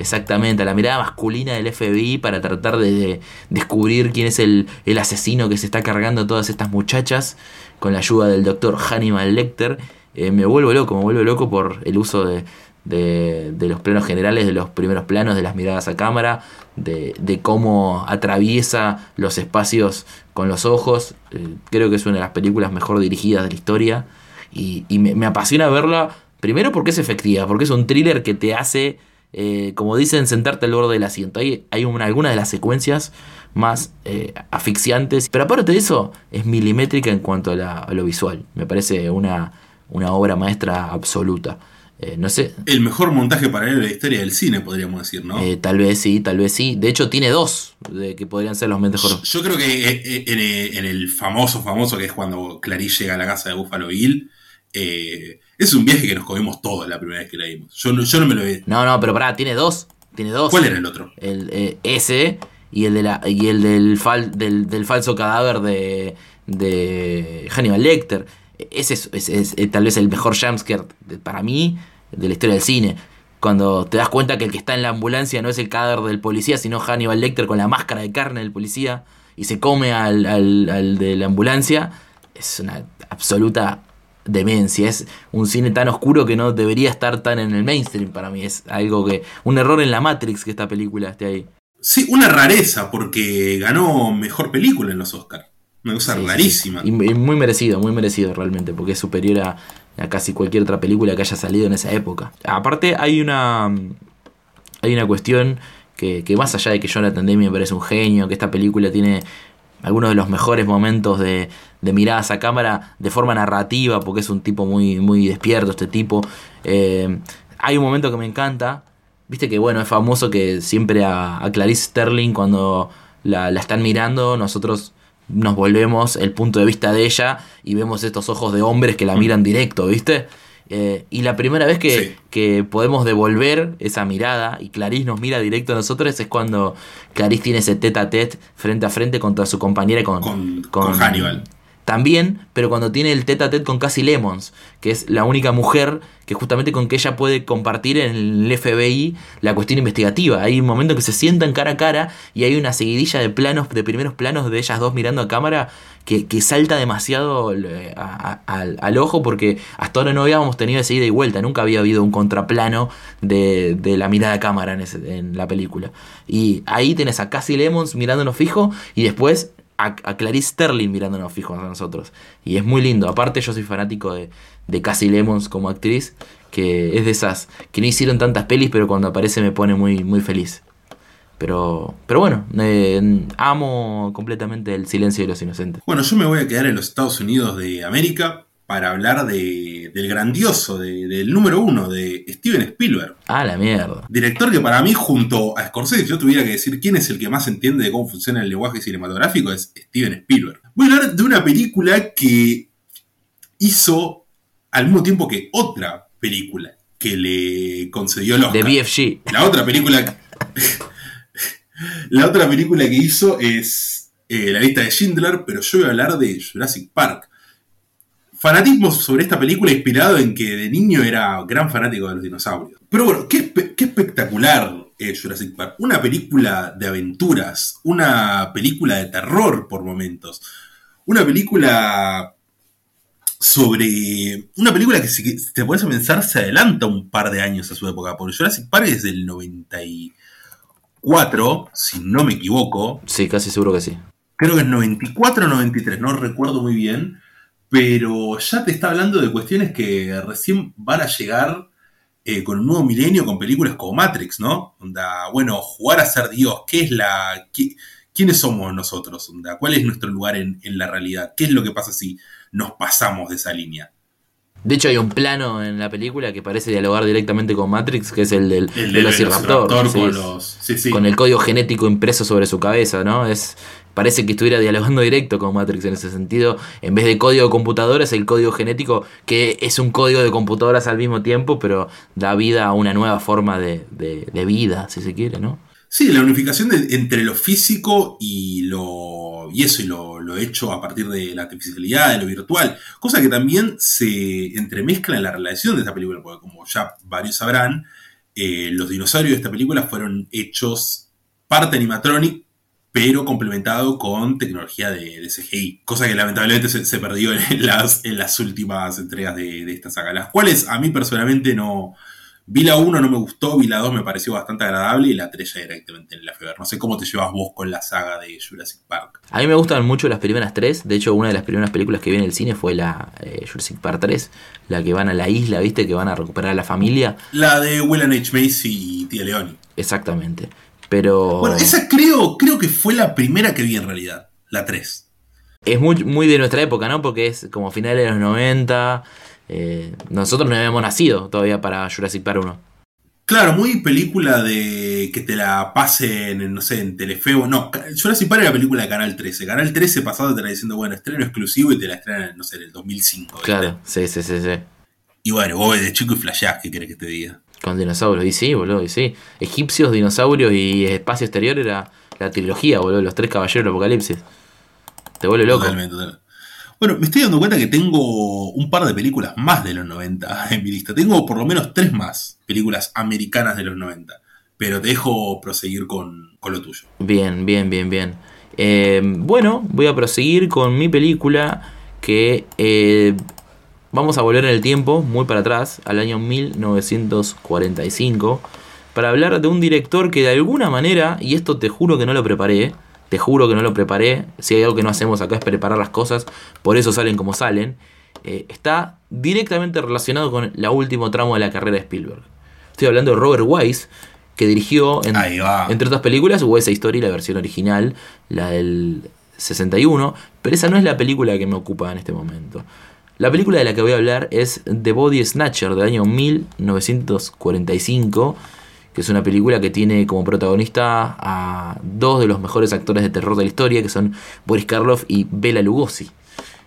Exactamente, a la mirada masculina del FBI para tratar de, de descubrir quién es el, asesino que se está cargando a todas estas muchachas con la ayuda del doctor Hannibal Lecter. Eh, me vuelvo loco, me vuelvo loco por el uso de, de, los planos generales, de los primeros planos, de las miradas a cámara, de, de cómo atraviesa los espacios con los ojos. Eh, creo que es una de las películas mejor dirigidas de la historia y, y me apasiona verla, primero porque es efectiva, porque es un thriller que te hace, eh, como dicen, sentarte al borde del asiento. Hay, hay una, algunas de las secuencias más eh, asfixiantes, pero aparte de eso, es milimétrica en cuanto a, la- a lo visual. Me parece una, una obra maestra absoluta. Eh, no sé, El mejor montaje paralelo de la historia del cine, podríamos decir, ¿no? eh, tal vez sí, tal vez sí. De hecho, tiene dos de que podrían ser los mejores. Yo creo que en, en el famoso, famoso que es cuando Clarice llega a la casa de Buffalo Bill, eh, es un viaje que nos comimos todos la primera vez que la vimos. Yo no, yo no me lo vi. No, no, pero pará, tiene dos. Tiene dos. ¿Cuál era el otro? El, eh, ese y el, de la, y el del, fal- del, del falso cadáver de, de Hannibal Lecter. Ese es, es- es, tal vez el mejor jumpscare para mí de la historia del cine. Cuando te das cuenta que el que está en la ambulancia no es el cadáver del policía, sino Hannibal Lecter con la máscara de carne del policía y se come al, al, al de la ambulancia, es una absoluta demencia. Es un cine tan oscuro que no debería estar tan en el mainstream para mí. Es algo que. Un error en la Matrix que esta película esté ahí. Sí, una rareza, porque ganó mejor película en los Oscars. Una cosa Sí, rarísima. sí. Y, muy merecido, muy merecido realmente, porque es superior a, a casi cualquier otra película que haya salido en esa época. Aparte, hay una. Hay una cuestión que, que más allá de que Jonathan Demme me parece un genio, que esta película tiene algunos de los mejores momentos de, de miradas a cámara de forma narrativa, porque es un tipo muy, muy despierto este tipo. Eh, hay un momento que me encanta, viste que bueno, es famoso que siempre a, a Clarice Sterling cuando la, la están mirando, nosotros nos volvemos el punto de vista de ella y vemos estos ojos de hombres que la miran directo, ¿viste? Eh, y la primera vez que, Sí. que podemos devolver esa mirada y Clarice nos mira directo a nosotros es cuando Clarice tiene ese tete a tete frente a frente contra su compañera y con, Con- con Hannibal. También, pero cuando tiene el tete a tete con Cassie Lemons, que es la única mujer que justamente con que ella puede compartir en el FBI la cuestión investigativa. Hay un momento en que se sientan cara a cara y hay una seguidilla de planos, de primeros planos de ellas dos mirando a cámara que, que salta demasiado eh, al, ojo porque hasta ahora no habíamos tenido esa ida y vuelta, nunca había habido un contraplano de, de la mirada a cámara en, en la película. Y ahí tenés a Cassie Lemons mirándonos fijo y después a, Clarice Sterling mirándonos fijos a nosotros. Y es muy lindo. Aparte, yo soy fanático de, de Cassie Lemons como actriz, que es de esas que no hicieron tantas pelis, pero cuando aparece me pone muy, muy feliz. Pero, pero bueno, eh, amo completamente el silencio de los inocentes. Bueno, yo me voy a quedar en los Estados Unidos de América para hablar de, del grandioso, de- del número uno, de Steven Spielberg. Ah, la mierda. Director que para mí, junto a Scorsese, si yo tuviera que decir quién es el que más entiende de cómo funciona el lenguaje cinematográfico, es Steven Spielberg. Voy a hablar de una película que hizo al mismo tiempo que otra película que le concedió el Oscar. De BFG. La otra película. la otra película que hizo es eh, La lista de Schindler, pero yo voy a hablar de Jurassic Park. Fanatismo sobre esta película inspirado en que de niño era gran fanático de los dinosaurios. Pero bueno, qué, espe- qué espectacular es Jurassic Park. Una película de aventuras, una película de terror por momentos, una película sobre una película que si te pones a pensar se adelanta un par de años a su época, porque Jurassic Park es del 94, si no me equivoco, Sí, casi seguro que sí. creo que es 94 o 93, no recuerdo muy bien, pero ya te está hablando de cuestiones que recién van a llegar eh, con un nuevo milenio, con películas como Matrix, ¿no? Onda, bueno, jugar a ser Dios, ¿qué es la... qué- ¿Quiénes somos nosotros? Onda? ¿Cuál es nuestro lugar en, en la realidad? ¿Qué es lo que pasa si nos pasamos de esa línea? De hecho, hay un plano en la película que parece dialogar directamente con Matrix, que es el del El Velociraptor. Velociraptor sí, con es- los... Sí, sí. con el código genético impreso sobre su cabeza, ¿no? Es parece que estuviera dialogando directo con Matrix en ese sentido. En vez de código de computadora es el código genético que es un código de computadoras al mismo tiempo, pero da vida a una nueva forma de, de- de vida, si se quiere, ¿no? Sí, la unificación de- entre lo físico y lo y eso y lo, lo hecho a partir de la artificialidad, de lo virtual, cosa que también se entremezcla en la relación de esta película, porque como ya varios sabrán, eh, los dinosaurios de esta película fueron hechos parte animatronic, pero complementado con tecnología de, de CGI, cosa que lamentablemente se, se perdió en las, en las últimas entregas de, de esta saga, las cuales a mí personalmente no, Vi la 1, no me gustó, vi la 2, me pareció bastante agradable y la 3 ya directamente en la fever. No sé cómo te llevas vos con la saga de Jurassic Park. A mí me gustan mucho las primeras tres. De hecho, una de las primeras películas que vi en el cine fue la eh, Jurassic Park 3, la que van a la isla, ¿viste? Que van a recuperar a la familia. La de William H. Macy y Tia Leoni. Exactamente. Pero Bueno, esa creo, creo que fue la primera que vi en realidad, la 3. es muy, muy de nuestra época, ¿no? Porque es como finales de los 90. eh, nosotros no habíamos nacido todavía para Jurassic Park 1. Claro, muy película de que te la pasen, en, no sé, en Telefeo. No, Jurassic Park era película de Canal 13. Canal 13 pasado te la diciendo, bueno, estreno exclusivo y te la estrenan, no sé, en el 2005. ¿viste? Claro, sí, sí, sí, sí. Y bueno, vos de chico y flashás, ¿qué querés que te diga? Con dinosaurios. Y sí, boludo, y sí. Egipcios, dinosaurios y espacio exterior era la trilogía, boludo. Los tres caballeros del apocalipsis. Te vuelve loco. Totalmente, totalmente. Bueno, me estoy dando cuenta que tengo un par de películas más de los 90 en mi lista. Tengo por lo menos tres más películas americanas de los 90. Pero te dejo proseguir con, con lo tuyo. Bien, bien, bien, bien. Eh, bueno, voy a proseguir con mi película que eh, vamos a volver en el tiempo, muy para atrás, al año 1945, para hablar de un director que de alguna manera, y esto te juro que no lo preparé, te juro que no lo preparé, si hay algo que no hacemos acá es preparar las cosas, por eso salen como salen, eh, está directamente relacionado con la último tramo de la carrera de Spielberg. Estoy hablando de Robert Wise, que dirigió en- entre otras películas West Story, la versión original, la del 61, pero esa no es la película que me ocupa en este momento. La película de la que voy a hablar es The Body Snatcher del año 1945, que es una película que tiene como protagonista a dos de los mejores actores de terror de la historia, que son Boris Karloff y Bela Lugosi.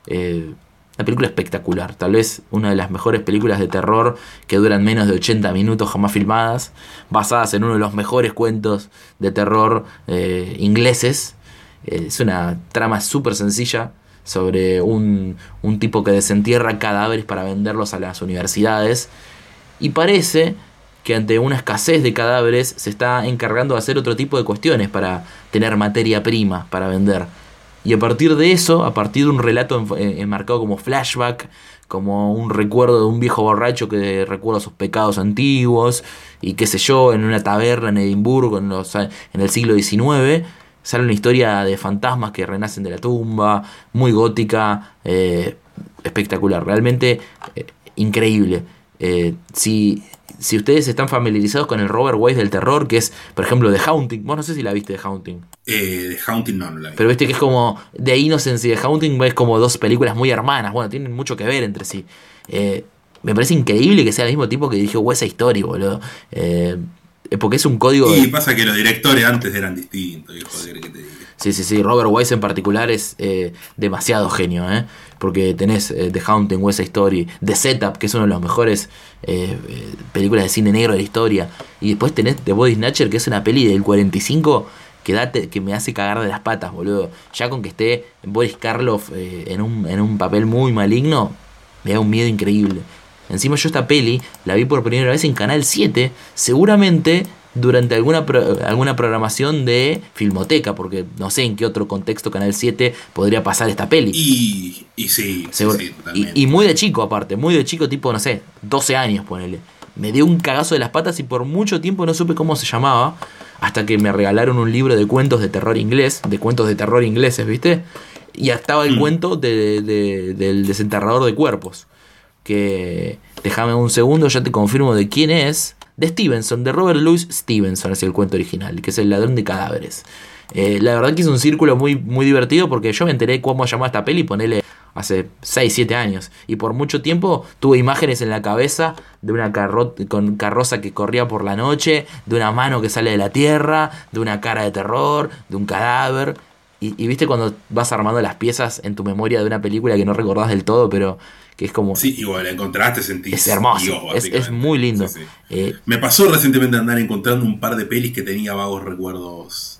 Eh, una película espectacular, tal vez una de las mejores películas de terror que duran menos de 80 minutos jamás filmadas, basadas en uno de los mejores cuentos de terror eh, ingleses. Eh, es una trama súper sencilla sobre un, un tipo que desentierra cadáveres para venderlos a las universidades. Y parece que ante una escasez de cadáveres se está encargando de hacer otro tipo de cuestiones para tener materia prima para vender. Y a partir de eso, a partir de un relato eh, enmarcado como flashback, como un recuerdo de un viejo borracho que recuerda sus pecados antiguos, y qué sé yo, en una taberna en Edimburgo en, los en el siglo XIX, sale una historia de fantasmas que renacen de la tumba, muy gótica, eh, espectacular, realmente eh, increíble. Eh, si, si ustedes están familiarizados con el Robert Wise del terror, que es, por ejemplo, The Haunting. Vos no sé si la viste The Haunting. Eh, de Haunting no, no la vi. Pero viste que es como The Innocence y The Haunting es como dos películas muy hermanas. Bueno, tienen mucho que ver entre sí. Eh, me parece increíble que sea el mismo tipo que dirigió West Story, boludo. Eh, porque es un código... y de- pasa que los directores antes eran distintos, viejo, ¿qué querés que te diga? Sí, sí, sí. Robert Wise en particular es eh, demasiado genio, ¿eh? Porque tenés eh, The Haunting, West Side Story, The Setup, que es uno de los mejores eh, eh, películas de cine negro de la historia. Y después tenés The Body Snatcher, que es una peli del 45 que, date, que me hace cagar de las patas, boludo. Ya con que esté Boris Karloff eh, en, un, en un papel muy maligno, me da un miedo increíble. Encima yo esta peli la vi por primera vez en Canal 7, seguramente durante alguna, pro- alguna programación de Filmoteca, porque no sé en qué otro contexto Canal 7 podría pasar esta peli. Y, y sí, sí, Seguro- sí, y, muy de chico aparte, muy de chico tipo, no sé, 12 años ponele. Me dio un cagazo de las patas y por mucho tiempo no supe cómo se llamaba, hasta que me regalaron un libro de cuentos de terror inglés, de cuentos de terror ingleses, ¿viste? Y estaba el Mm. cuento de- de- del desenterrador de cuerpos. Que déjame un segundo, ya te confirmo de quién es. De Stevenson, de Robert Louis Stevenson es el cuento original, que es el ladrón de cadáveres. Eh, la verdad que es un círculo muy, muy divertido porque yo me enteré cómo llamaba esta peli, ponele hace 6, 7 años. Y por mucho tiempo tuve imágenes en la cabeza de una carro con carroza que corría por la noche, de una mano que sale de la tierra, de una cara de terror, de un cadáver. Y, y viste cuando vas armando las piezas en tu memoria de una película que no recordás del todo, pero que es como... Sí, igual, la encontraste, sentís. Es hermoso, Dios, es, es muy lindo. Sí, sí. Eh, Me pasó recientemente andar encontrando un par de pelis que tenía vagos recuerdos.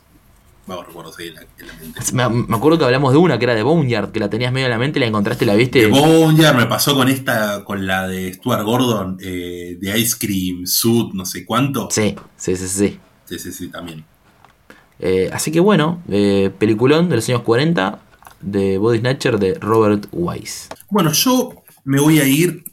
Vagos recuerdos ahí en la, en la mente. me, me acuerdo que hablamos de una que era de Boneyard, que la tenías medio en la mente, la encontraste, la viste. De Boneyard me pasó con esta, con la de Stuart Gordon, eh, de Ice Cream Suit, no sé cuánto. Sí, sí, sí, sí. sí, sí, sí, también. Eh, así que bueno, eh, peliculón de los años 40 de Body Snatcher de Robert Wise. Bueno, yo me voy a ir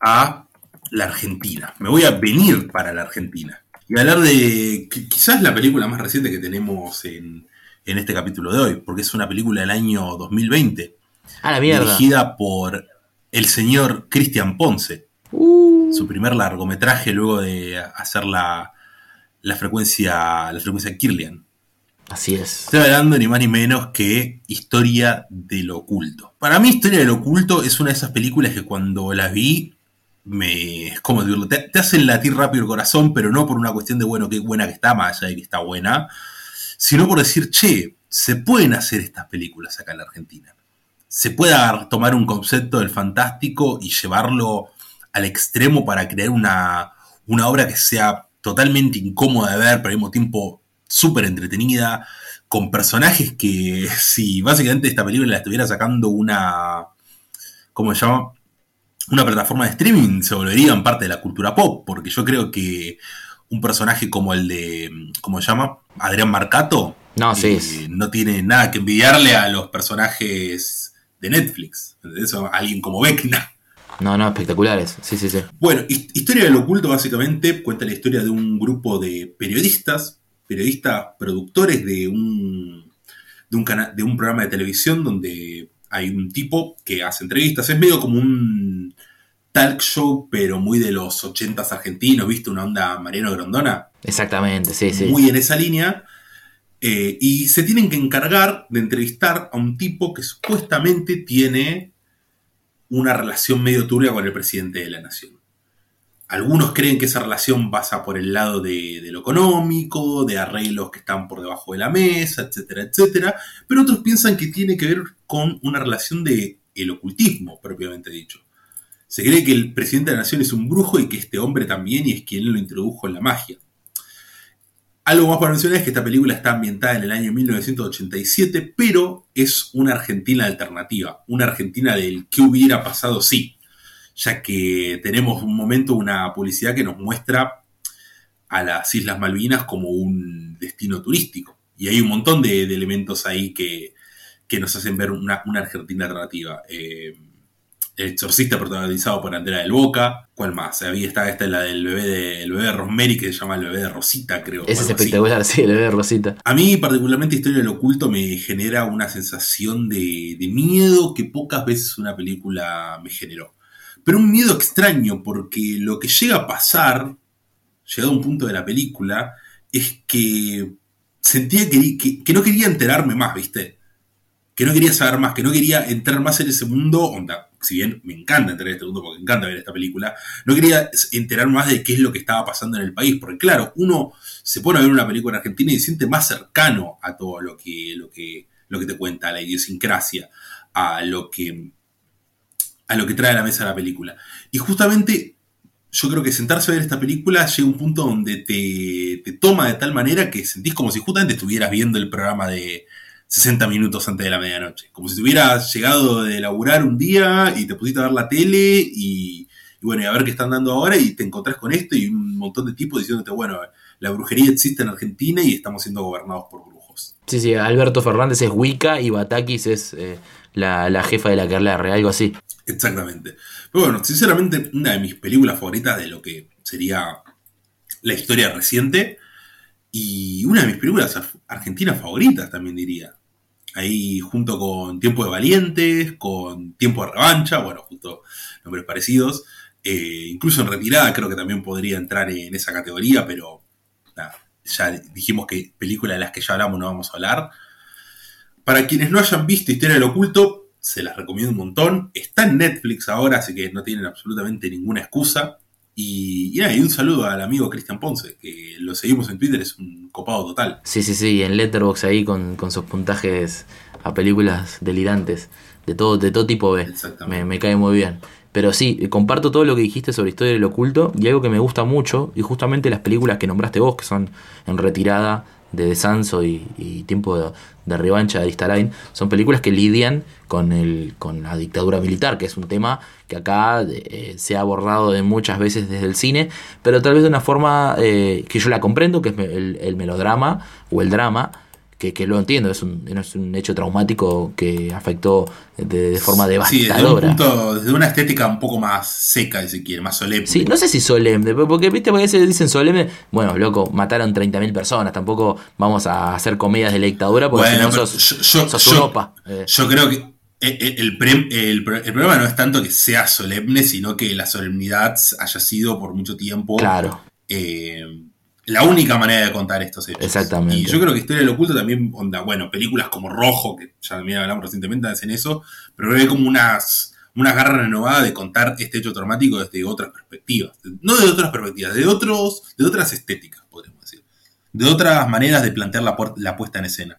a la Argentina. Me voy a venir para la Argentina. Y hablar de qui- quizás la película más reciente que tenemos en, en este capítulo de hoy, porque es una película del año 2020, A la mierda. dirigida por el señor Cristian Ponce. Uh, Su primer largometraje luego de hacer la, la frecuencia la frecuencia Kirlian. Así es. Estoy hablando ni más ni menos que Historia del Oculto. Para mí, Historia del Oculto es una de esas películas que cuando las vi, me. Es como decirlo, te, te hacen latir rápido el corazón, pero no por una cuestión de, bueno, qué buena que está, más allá de que está buena, sino por decir, che, se pueden hacer estas películas acá en la Argentina. Se puede tomar un concepto del fantástico y llevarlo al extremo para crear una, una obra que sea totalmente incómoda de ver, pero al mismo tiempo súper entretenida, con personajes que si básicamente esta película la estuviera sacando una, ¿cómo se llama? Una plataforma de streaming, se volverían parte de la cultura pop, porque yo creo que un personaje como el de, ¿cómo se llama? Adrián Marcato, No, sí. eh, no tiene nada que envidiarle a los personajes de Netflix. Eso, alguien como Vecna. No, no, espectaculares. Sí, sí, sí. Bueno, His- Historia del Oculto básicamente cuenta la historia de un grupo de periodistas, periodistas productores de un, de un, cana- de un programa de televisión donde hay un tipo que hace entrevistas. Es medio como un talk show, pero muy de los 80s argentinos, ¿viste? Una onda Mariano Grondona Exactamente, sí, sí. muy en esa línea. eh, y se tienen que encargar de entrevistar a un tipo que supuestamente tiene una relación medio turbia con el presidente de la nación. Algunos creen que esa relación pasa por el lado de, lo económico, de arreglos que están por debajo de la mesa, etcétera, etcétera. Pero otros piensan que tiene que ver con una relación de el ocultismo, propiamente dicho. Se cree que el presidente de la nación es un brujo y que este hombre también y es quien lo introdujo en la magia. Algo más para mencionar es que esta película está ambientada en el año 1987, pero es una Argentina alternativa, una Argentina del que hubiera pasado sí, ya que tenemos un momento, una publicidad que nos muestra a las Islas Malvinas como un destino turístico. Y hay un montón de, de elementos ahí que, que nos hacen ver una, una Argentina alternativa. Eh, el exorcista protagonizado por Andrea del Boca. ¿Cuál más? Ahí está esta la del bebé de, el bebé de Rosemary que se llama el bebé de Rosita, creo. Ese es así. espectacular, sí, el bebé de Rosita. A mí, particularmente, Historia del Oculto me genera una sensación de, de miedo que pocas veces una película me generó. Pero un miedo extraño, porque lo que llega a pasar, llegado a un punto de la película, es que sentía que, que- no quería enterarme más, ¿viste? Que no quería saber más, que no quería entrar más en ese mundo, onda, si bien me encanta entrar en este mundo porque me encanta ver esta película, no quería enterar más de qué es lo que estaba pasando en el país, porque claro, uno se pone a ver una película argentina y se siente más cercano a todo lo que, lo que, lo que te cuenta, la idiosincrasia, a lo que a lo que trae a la mesa la película. Y justamente yo creo que sentarse a ver esta película llega un punto donde te, te toma de tal manera que sentís como si justamente estuvieras viendo el programa de 60 minutos antes de la medianoche. Como si te hubieras llegado de laburar un día y te pusiste a ver la tele y, bueno, y a ver qué están dando ahora y te encontrás con esto y un montón de tipos diciéndote, bueno, la brujería existe en Argentina y estamos siendo gobernados por brujos. Sí, sí, Alberto Fernández es Wicca y Batakis es eh, la, la jefa de la Carlarre, algo así. Exactamente. Pero bueno, sinceramente, una de mis películas favoritas de lo que sería la historia reciente y una de mis películas ar- argentinas favoritas también diría. Ahí junto con Tiempo de Valientes, con Tiempo de Revancha, bueno, justo nombres parecidos. Eh, incluso en retirada creo que también podría entrar en esa categoría, pero ya dijimos que películas de las que ya hablamos no vamos a hablar. Para quienes no hayan visto Historia del Oculto, se las recomiendo un montón. Está en Netflix ahora, así que no tienen absolutamente ninguna excusa. Y, y nada, y un saludo al amigo Cristian Ponce, que lo seguimos en Twitter, es un copado total. Sí, sí, sí, en Letterboxd ahí con, con sus puntajes a películas delirantes, de todo, de todo tipo B. Exactamente. Me, me cae muy bien. Pero sí, comparto todo lo que dijiste sobre historia del oculto y algo que me gusta mucho, y justamente las películas que nombraste vos, que son en retirada de Desanso y, y Tiempo de, de Revancha de son películas que lidian con, el, con la dictadura militar, que es un tema que acá eh, se ha abordado de muchas veces desde el cine, pero tal vez de una forma eh, que yo la comprendo, que es el melodrama o el drama, que, que lo entiendo, es un, es un hecho traumático que afectó de, de forma Sí, desde un devastadora. punto, desde una estética un poco más seca, si quiere, más solemne. Sí, no sé si solemne, porque viste, porque a veces dicen solemne, bueno, loco, mataron 30.000 personas, tampoco vamos a hacer comedias de la dictadura porque Bueno, si no sos, yo- yo- sos yo- un opa. Eh, Yo creo que el, el- el pre- el pro- el problema no es tanto que sea solemne, sino que la solemnidad haya sido por mucho tiempo claro, eh, la única manera de contar estos hechos. Exactamente. Y yo creo que Historia del Oculto también, onda, bueno, películas como Rojo, que ya también hablamos recientemente, hacen eso, pero hay como unas, unas garras renovadas de contar este hecho traumático desde otras perspectivas. No de otras perspectivas, de, otros, de otras estéticas, podríamos decir. De otras maneras de plantear la, la puesta en escena.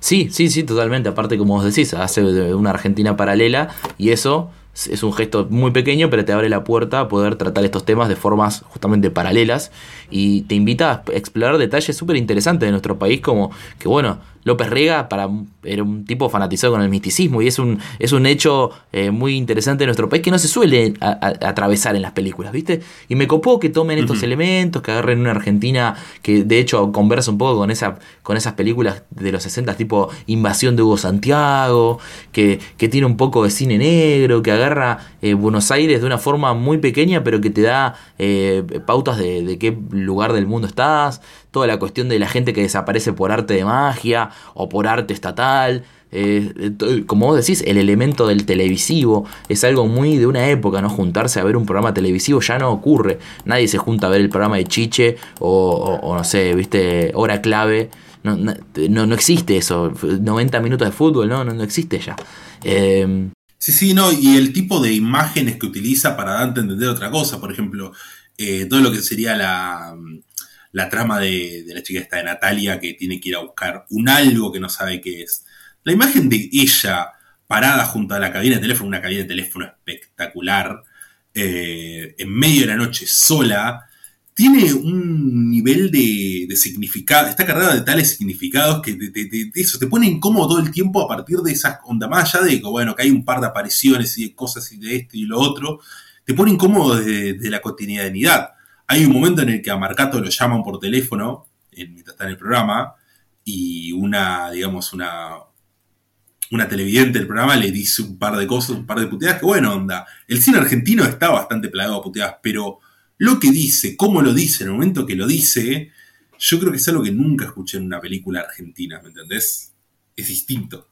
Sí, sí, sí, totalmente. Aparte, como vos decís, hace una Argentina paralela y eso es un gesto muy pequeño, pero te abre la puerta a poder tratar estos temas de formas justamente paralelas y te invita a explorar detalles súper interesantes de nuestro país, como que, bueno, López Rega para, era un tipo fanatizado con el misticismo y es un, es un hecho eh, muy interesante de nuestro país que no se suele a- a- atravesar en las películas, ¿viste? Y me copó que tomen estos elementos, que agarren una Argentina que de hecho conversa un poco con, esa, con esas películas de los 60 tipo Invasión de Hugo Santiago, que, que tiene un poco de cine negro, que agarra eh, Buenos Aires de una forma muy pequeña, pero que te da eh, pautas de, de qué lugar del mundo estás, toda la cuestión de la gente que desaparece por arte de magia o por arte estatal. eh, eh, como vos decís, el elemento del televisivo es algo muy de una época, ¿no? Juntarse a ver un programa televisivo ya no ocurre. Nadie se junta a ver el programa de Chiche o, no sé, viste, hora clave. No, no, no- existe eso. 90 minutos de fútbol, no, no, no existe ya. Eh, Sí, sí, no, y el tipo de imágenes que utiliza para darte a entender otra cosa, por ejemplo, eh, todo lo que sería la, la trama de, la chica esta de Natalia que tiene que ir a buscar un algo que no sabe qué es. La imagen de ella parada junto a la cabina de teléfono, una cabina de teléfono espectacular, eh, en medio de la noche sola, tiene un nivel de, significado, está cargada de tales significados que te, eso te pone incómodo todo el tiempo a partir de esas ondas, más allá de que, bueno, que hay un par de apariciones y de cosas y de esto y lo otro, te pone incómodo de, de la cotidianidad. Hay un momento en el que a Marcato lo llaman por teléfono, en- mientras está en el programa, y una, digamos, una, una televidente del programa le dice un par de cosas, un par de puteadas, que bueno, onda, el cine argentino está bastante plagado a puteadas, pero lo que dice, cómo lo dice, en el momento que lo dice, yo creo que es algo que nunca escuché en una película argentina, ¿me entendés? Es distinto.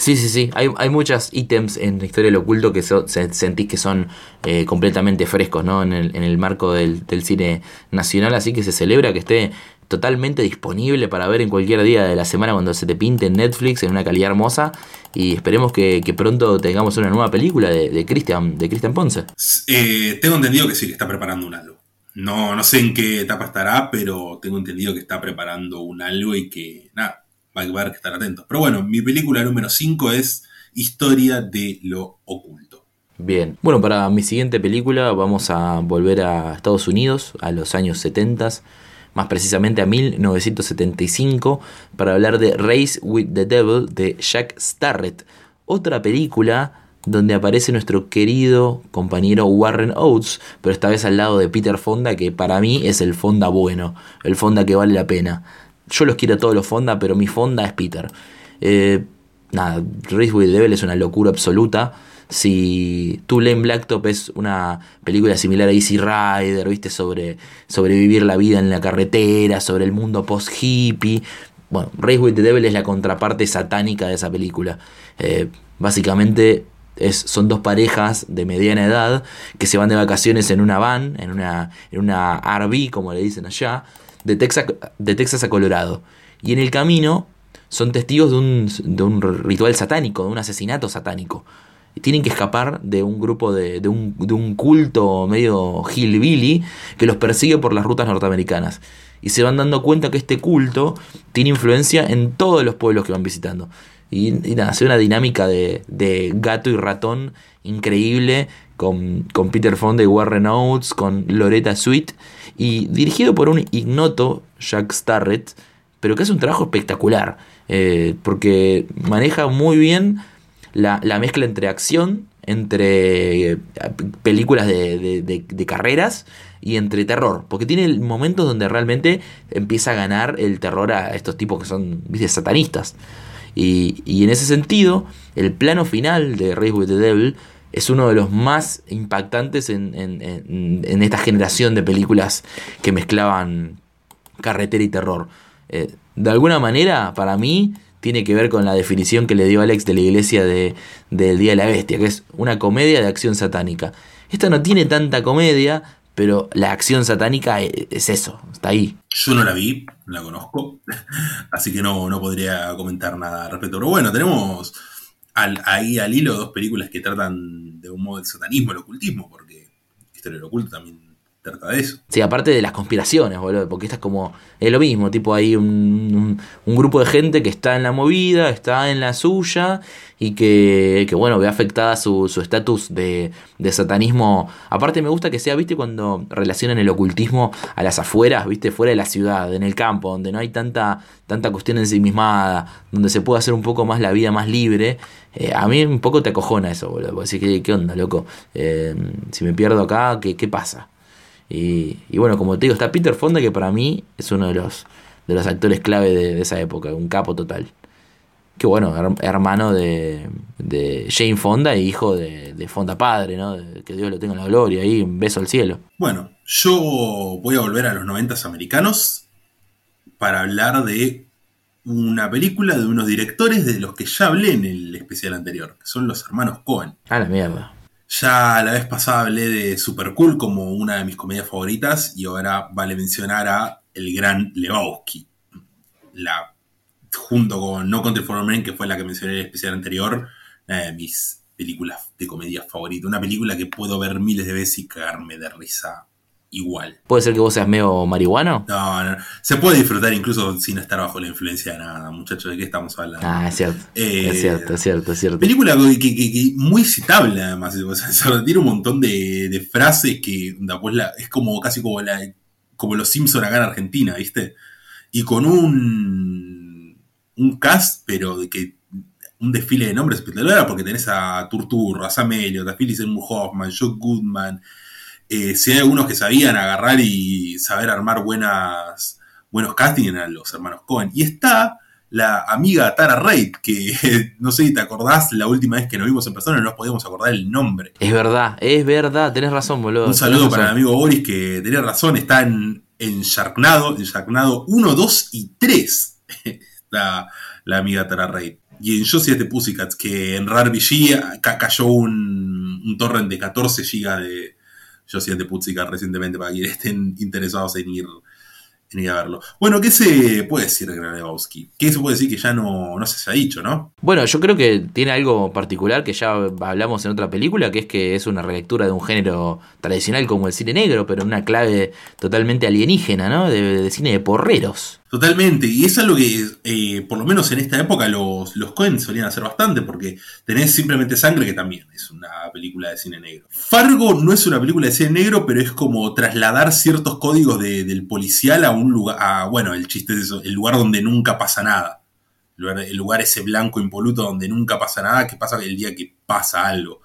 Sí, sí, sí. Hay, hay muchos ítems en la historia del oculto que so- se- sentís que son eh, completamente frescos, ¿no? En el, en el marco del, del cine nacional, así que se celebra que esté totalmente disponible para ver en cualquier día de la semana cuando se te pinte en Netflix en una calidad hermosa y esperemos que, que pronto tengamos una nueva película de, Cristian de Cristian Ponce. Eh, tengo entendido que sí, que está preparando un algo. No, no sé en qué etapa estará, pero tengo entendido que está preparando un algo y que, nada, va a haber que estar atentos. Pero bueno, mi película número 5 es Historia de lo Oculto. Bien. Bueno, para mi siguiente película vamos a volver a Estados Unidos, a los años 70, más precisamente a 1975, para hablar de Race with the Devil de Jack Starrett. Otra película donde aparece nuestro querido compañero Warren Oates, pero esta vez al lado de Peter Fonda, que para mí es el Fonda bueno, el Fonda que vale la pena. Yo los quiero a todos los Fonda, pero mi Fonda es Peter. Eh, nada, Race with the Devil es una locura absoluta. Si Two Lane Blacktop es una película similar a Easy Rider, viste, sobre sobrevivir la vida en la carretera, sobre el mundo post-hippie. Bueno, Race with the Devil es la contraparte satánica de esa película. Eh, básicamente es, son dos parejas de mediana edad que se van de vacaciones en una van, en una, en una como le dicen allá, de Texas, de Texas a Colorado. Y en el camino son testigos de un, de un ritual satánico, de un asesinato satánico. Y tienen que escapar de un grupo de, de, un, de un culto medio hillbilly que los persigue por las rutas norteamericanas. Y se van dando cuenta que este culto tiene influencia en todos los pueblos que van visitando. Y, y hace una dinámica de, de, gato y ratón increíble con, con, Peter Fonda y Warren Oates, con Loretta Sweet, y dirigido por un ignoto Jack Starrett, pero que hace un trabajo espectacular, eh, porque maneja muy bien la, la, mezcla entre acción, entre películas de, de, de, de carreras y entre terror, porque tiene momentos donde realmente empieza a ganar el terror a estos tipos que son ¿viste? satanistas. Y, y, en ese sentido, el plano final de Race with the Devil es uno de los más impactantes en, en, en, esta generación de películas que mezclaban carretera y terror. Eh, de alguna manera, para mí, tiene que ver con la definición que le dio Alex de la iglesia de, del Día de la Bestia, que es una comedia de acción satánica. Esta no tiene tanta comedia, pero la acción satánica es eso, está ahí. Yo no la vi, no la conozco, así que no, no podría comentar nada al respecto. Pero bueno, tenemos al, ahí al hilo dos películas que tratan de un modo el satanismo, el ocultismo, porque Historia del Oculto también trata de eso. Sí, aparte de las conspiraciones, boludo, porque esta es como, es lo mismo, tipo hay un, grupo de gente que está en la movida, está en la suya y que, que bueno, ve afectada su estatus de, de, satanismo. Aparte me gusta que sea, viste, cuando relacionan el ocultismo a las afueras, viste, fuera de la ciudad, en el campo, donde no hay tanta, tanta cuestión ensimismada, donde se puede hacer un poco más la vida más libre. Eh, a mí un poco te acojona eso, boludo, decir, ¿qué, onda, loco? Eh, si me pierdo acá, ¿qué, qué pasa? Y, y, bueno, como te digo, está Peter Fonda, que para mí es uno de los, de los actores clave de, esa época, un capo total. Que bueno, hermano de, de, Jane Fonda e hijo de, de Fonda padre, ¿no? Que Dios lo tenga en la gloria, ahí un beso al cielo. Bueno, yo voy a volver a los noventas americanos para hablar de una película de unos directores de los que ya hablé en el especial anterior, que son los hermanos Cohen. Ah, la mierda. Ya la vez pasada hablé de Super Cool como una de mis comedias favoritas y ahora vale mencionar a El Gran Lebowski. La, junto con No Country for Men, que fue la que mencioné en el especial anterior, una de mis películas de comedia favoritas. Una película que puedo ver miles de veces y cagarme de risa igual. ¿Puede ser que vos seas medio marihuano? No, no, se puede disfrutar incluso sin estar bajo la influencia de nada, muchachos, ¿de qué estamos hablando? Ah, es cierto, eh, es cierto, es cierto, es cierto. Película que, que, que, muy citable además, o sea, tiene un montón de, de frases que pues, la, es como casi como, la, como los Simpson acá en Argentina, ¿viste? Y con un, un cast, pero de que un desfile de nombres espectacular, porque tenés a Turturro, a Sam Elliott, a Phyllis Seymour Hoffman, Joe Goodman, eh, si hay algunos que sabían agarrar y saber armar buenas, buenos castings eran los hermanos Cohen. Y está la amiga Tara Reid, que no sé si te acordás, la última vez que nos vimos en persona no nos podíamos acordar el nombre. Es verdad, es verdad, tenés razón, boludo. Un saludo para el amigo Boris que tenía razón, está en, en Sharknado, en Sharknado 1, 2 y 3. está la amiga Tara Reid. y en Josie de Pussycats, que en Rare VG ca- cayó un, un torrent de 14 GB de Josie de Pussycats recientemente para quienes estén interesados en ir, en ir a verlo. Bueno, ¿qué se puede decir de Gran? ¿Qué se puede decir que ya no, no se ha dicho, no? Bueno, yo creo que tiene algo particular que ya hablamos en otra película, que es que es una relectura de un género tradicional como el cine negro, pero una clave totalmente alienígena, ¿no? De, de cine de porreros. Totalmente, y es algo que, eh, por lo menos en esta época, los, los solían hacer bastante, porque tenés simplemente sangre, que también es una película de cine negro. Fargo no es una película de cine negro, pero es como trasladar ciertos códigos de- del policial a un lugar, a, bueno, el chiste es eso, el lugar donde nunca pasa nada. El lugar, el lugar ese blanco impoluto donde nunca pasa nada, que pasa el día que pasa algo.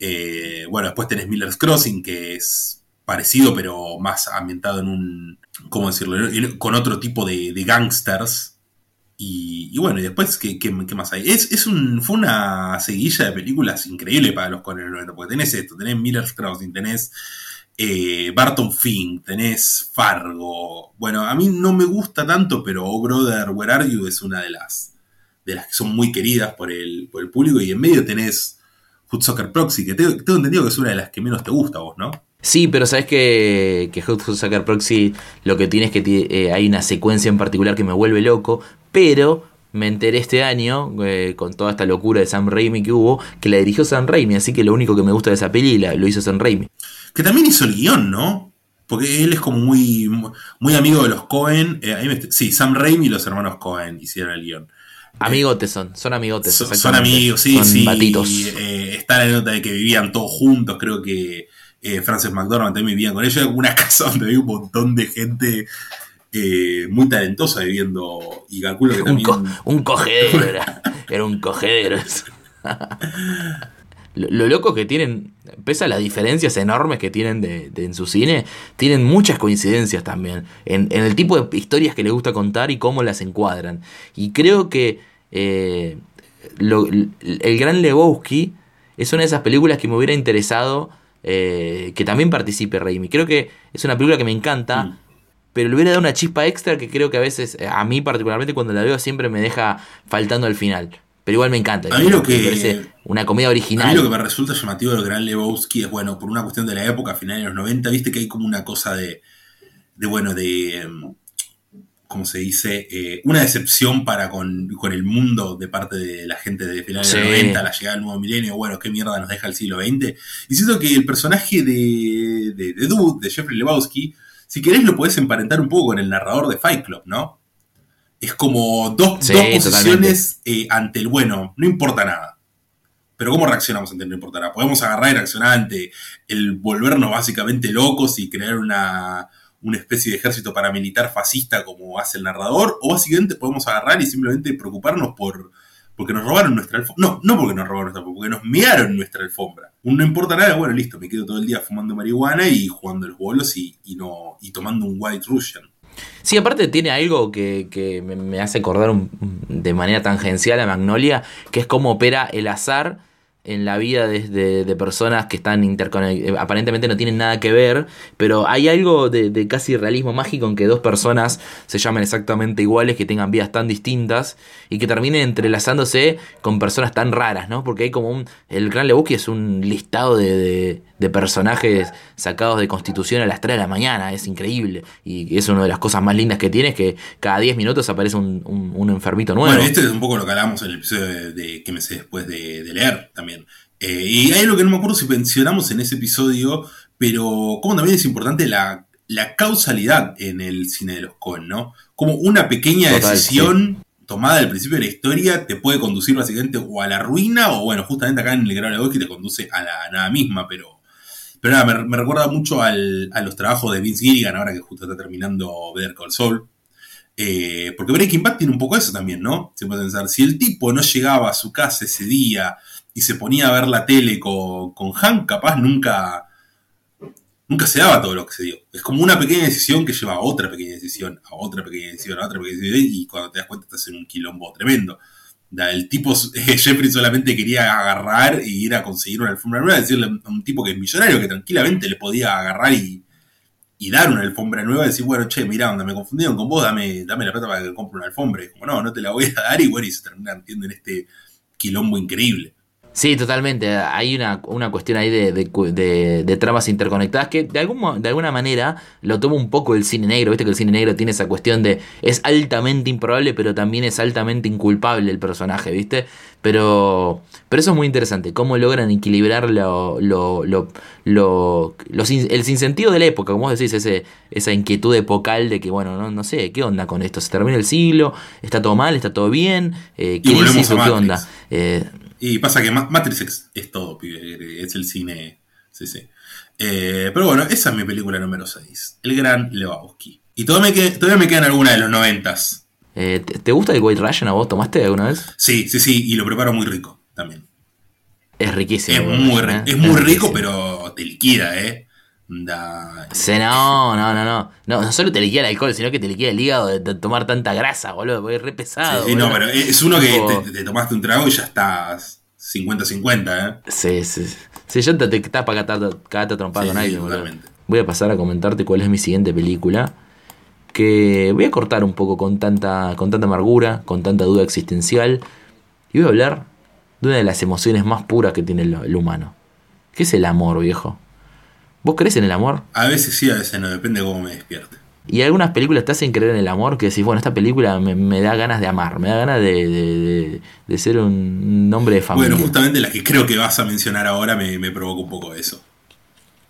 Eh, bueno, después tenés Miller's Crossing, que es parecido, pero más ambientado en un, ¿cómo decirlo? Con otro tipo de, de gangsters. Y, y bueno, y después, ¿qué, qué- qué más hay? Es, es un, fue una seguilla de películas increíble para los con el 90, porque tenés esto, tenés Miller's Crossing, tenés eh, Barton Fink, tenés Fargo. Bueno, a mí no me gusta tanto, pero Oh Brother, Where Are You es una de las, de las que son muy queridas por el, por el público. Y en medio tenés Hoodsucker Proxy, que tengo, tengo entendido que es una de las que menos te gusta a vos, ¿no? Sí, pero sabes que, que Hot Fuzz Sucker Proxy lo que tiene es que eh, hay una secuencia en particular que me vuelve loco, pero me enteré este año, eh, con toda esta locura de Sam Raimi que hubo, que la dirigió Sam Raimi, así que lo único que me gusta de esa peli la- lo hizo Sam Raimi. Que también hizo el guion, ¿no? Porque él es como muy, muy amigo de los Cohen. Eh, ahí me- sí, Sam Raimi y los hermanos Cohen hicieron el guion. Amigotes son, son amigotes. Son, amigos, sí, Son sí. batitos. Eh, está la nota de que vivían todos juntos. Creo que eh, Frances McDormand también vivía con como una casa donde había un montón de gente eh, muy talentosa viviendo. Y calculo que Un, también. co- un cogedero era. Era un cogedero. lo, lo loco que tienen, pese a las diferencias enormes que tienen de, de- en su cine, tienen muchas coincidencias también en, en el tipo de historias que les gusta contar y cómo las encuadran. Y creo que eh, lo- el gran Lebowski es una de esas películas que me hubiera interesado eh, que también participe Raimi. Creo que es una película que me encanta. Mm. Pero le hubiera dado una chispa extra que creo que a veces, eh, a mí particularmente cuando la veo, siempre me deja faltando al final. Pero igual me encanta. A mí lo que- Me parece una comedia A original. mí lo que me resulta llamativo del Gran Lebowski es, bueno, por una cuestión de la época, a finales de los 90, viste que hay como una cosa de, de bueno, de, em, ¿cómo se dice? Eh, una decepción para con, con el mundo de parte de la gente de finales de los Sí. 90, la llegada del nuevo milenio, bueno, qué mierda nos deja el siglo XX. Y siento que el personaje de, de, de Dude, de Jeffrey Lebowski, si querés lo podés emparentar un poco con el narrador de Fight Club, ¿no? Es como dos, Sí, dos posiciones eh, ante el bueno, no importa nada. Pero ¿cómo reaccionamos ante el no importa nada? Podemos agarrar y reaccionar ante el volvernos básicamente locos y crear una, una especie de ejército paramilitar fascista como hace el narrador, o básicamente podemos agarrar y simplemente preocuparnos por porque nos robaron nuestra alfombra. No, no porque nos robaron nuestra alfombra, porque nos mearon nuestra alfombra. No importa nada, bueno, listo, me quedo todo el día fumando marihuana y jugando los bolos y, y no, y tomando un White Russian. Sí, aparte tiene algo que, que me, hace acordar de manera tangencial a Magnolia, que es cómo opera el azar en la vida de, de- personas que están interconectadas, aparentemente no tienen nada que ver, pero hay algo de, de casi realismo mágico en que dos personas se llamen exactamente iguales, que tengan vidas tan distintas y que terminen entrelazándose con personas tan raras, ¿no? Porque hay como un... El Gran Lebowski es un listado de, de- personajes sacados de Constitución a las 3 de la mañana, es increíble. Y es una de las cosas más lindas que tiene, es que cada 10 minutos aparece un, un- un enfermito nuevo. Bueno, este es un poco lo que hablamos en el episodio de, de- que me sé después de, de leer también. Eh, y hay algo que no me acuerdo si mencionamos en ese episodio, pero como también es importante la, la causalidad en el cine de los Coen, ¿no? Como una pequeña Total, decisión tomada al principio de la historia te puede conducir básicamente o a la ruina o bueno, justamente acá en el Gran Lebowski te conduce a la nada misma, pero... Pero nada, me, recuerda mucho al- a los trabajos de Vince Gilligan, ahora que justo está terminando Better Call Saul. Eh, porque Breaking Bad tiene un poco eso también, ¿no? Se puede pensar, si el tipo no llegaba a su casa ese día y se ponía a ver la tele con, con Hank, capaz nunca, nunca se daba todo lo que se dio. Es como una pequeña decisión que lleva a otra pequeña decisión, a otra pequeña decisión, a otra pequeña decisión, y cuando te das cuenta estás en un quilombo tremendo. El tipo, Jeffrey solamente quería agarrar y ir a conseguir una alfombra nueva, decirle a un tipo que es millonario que tranquilamente le podía agarrar y, y dar una alfombra nueva, decir, bueno, che, mira, onda, me confundieron con vos, dame, dame la plata para que compre una alfombra. Y como, no, no te la voy a dar, y bueno, y se terminan metiendo en este quilombo increíble. Sí, totalmente. Hay una, una cuestión ahí de, de, de- de tramas interconectadas que de, algún, de alguna manera lo toma un poco el cine negro. Viste que el cine negro tiene esa cuestión de es altamente improbable, pero también es altamente inculpable el personaje, ¿viste? Pero, pero eso es muy interesante. Cómo logran equilibrar lo, lo, lo, lo- los el sinsentido de la época, como vos decís, ese, esa inquietud epocal de que, bueno, no, no sé, ¿qué onda con esto? ¿Se termina el siglo? ¿Está todo mal? ¿Está todo bien? Eh, Y volvemos ¿Crisis a o qué Matrix. onda? Eh, Y pasa que Ma- Matrix es, es todo, pibe, es el cine. Sí, sí. Eh, pero bueno, esa es mi película número 6, El Gran Lebowski. Y todavía me, qued- todavía me quedan algunas de los noventas. Eh, ¿te, gusta el White Russian a vos? ¿Tomaste alguna vez? Sí, sí, sí, y lo preparo muy rico también. Es riquísimo. Es White muy, Russian, ¿eh? es muy rico, riquísimo. pero te liquida, ¿eh? Da- Sí, no, no, no, no. No, no solo te liquida el alcohol, sino que te liquida el hígado de, de tomar tanta grasa, boludo. porque Es re Sí, pesado. sí, no, boludo. pero es uno que te, te tomaste un trago y ya estás 50-50, ¿eh? Sí, sí. Sí, yo te, te tapa cagarte cagarte a trompar Sí, con sí, alguien, boludo. totalmente. Voy a pasar a comentarte cuál es mi siguiente película. Que voy a cortar un poco con tanta, con tanta amargura, con tanta duda existencial. Y voy a hablar de una de las emociones más puras que tiene el, el humano. Que es el amor, viejo. ¿Vos crees en el amor? A veces sí, a veces no, depende de cómo me despierte. Y algunas películas te hacen creer en el amor que decís, bueno, esta película me, me da ganas de amar, me da ganas de, de- de- de ser un, hombre de familia. Bueno, justamente la que creo que vas a mencionar ahora me, me provoca un poco eso.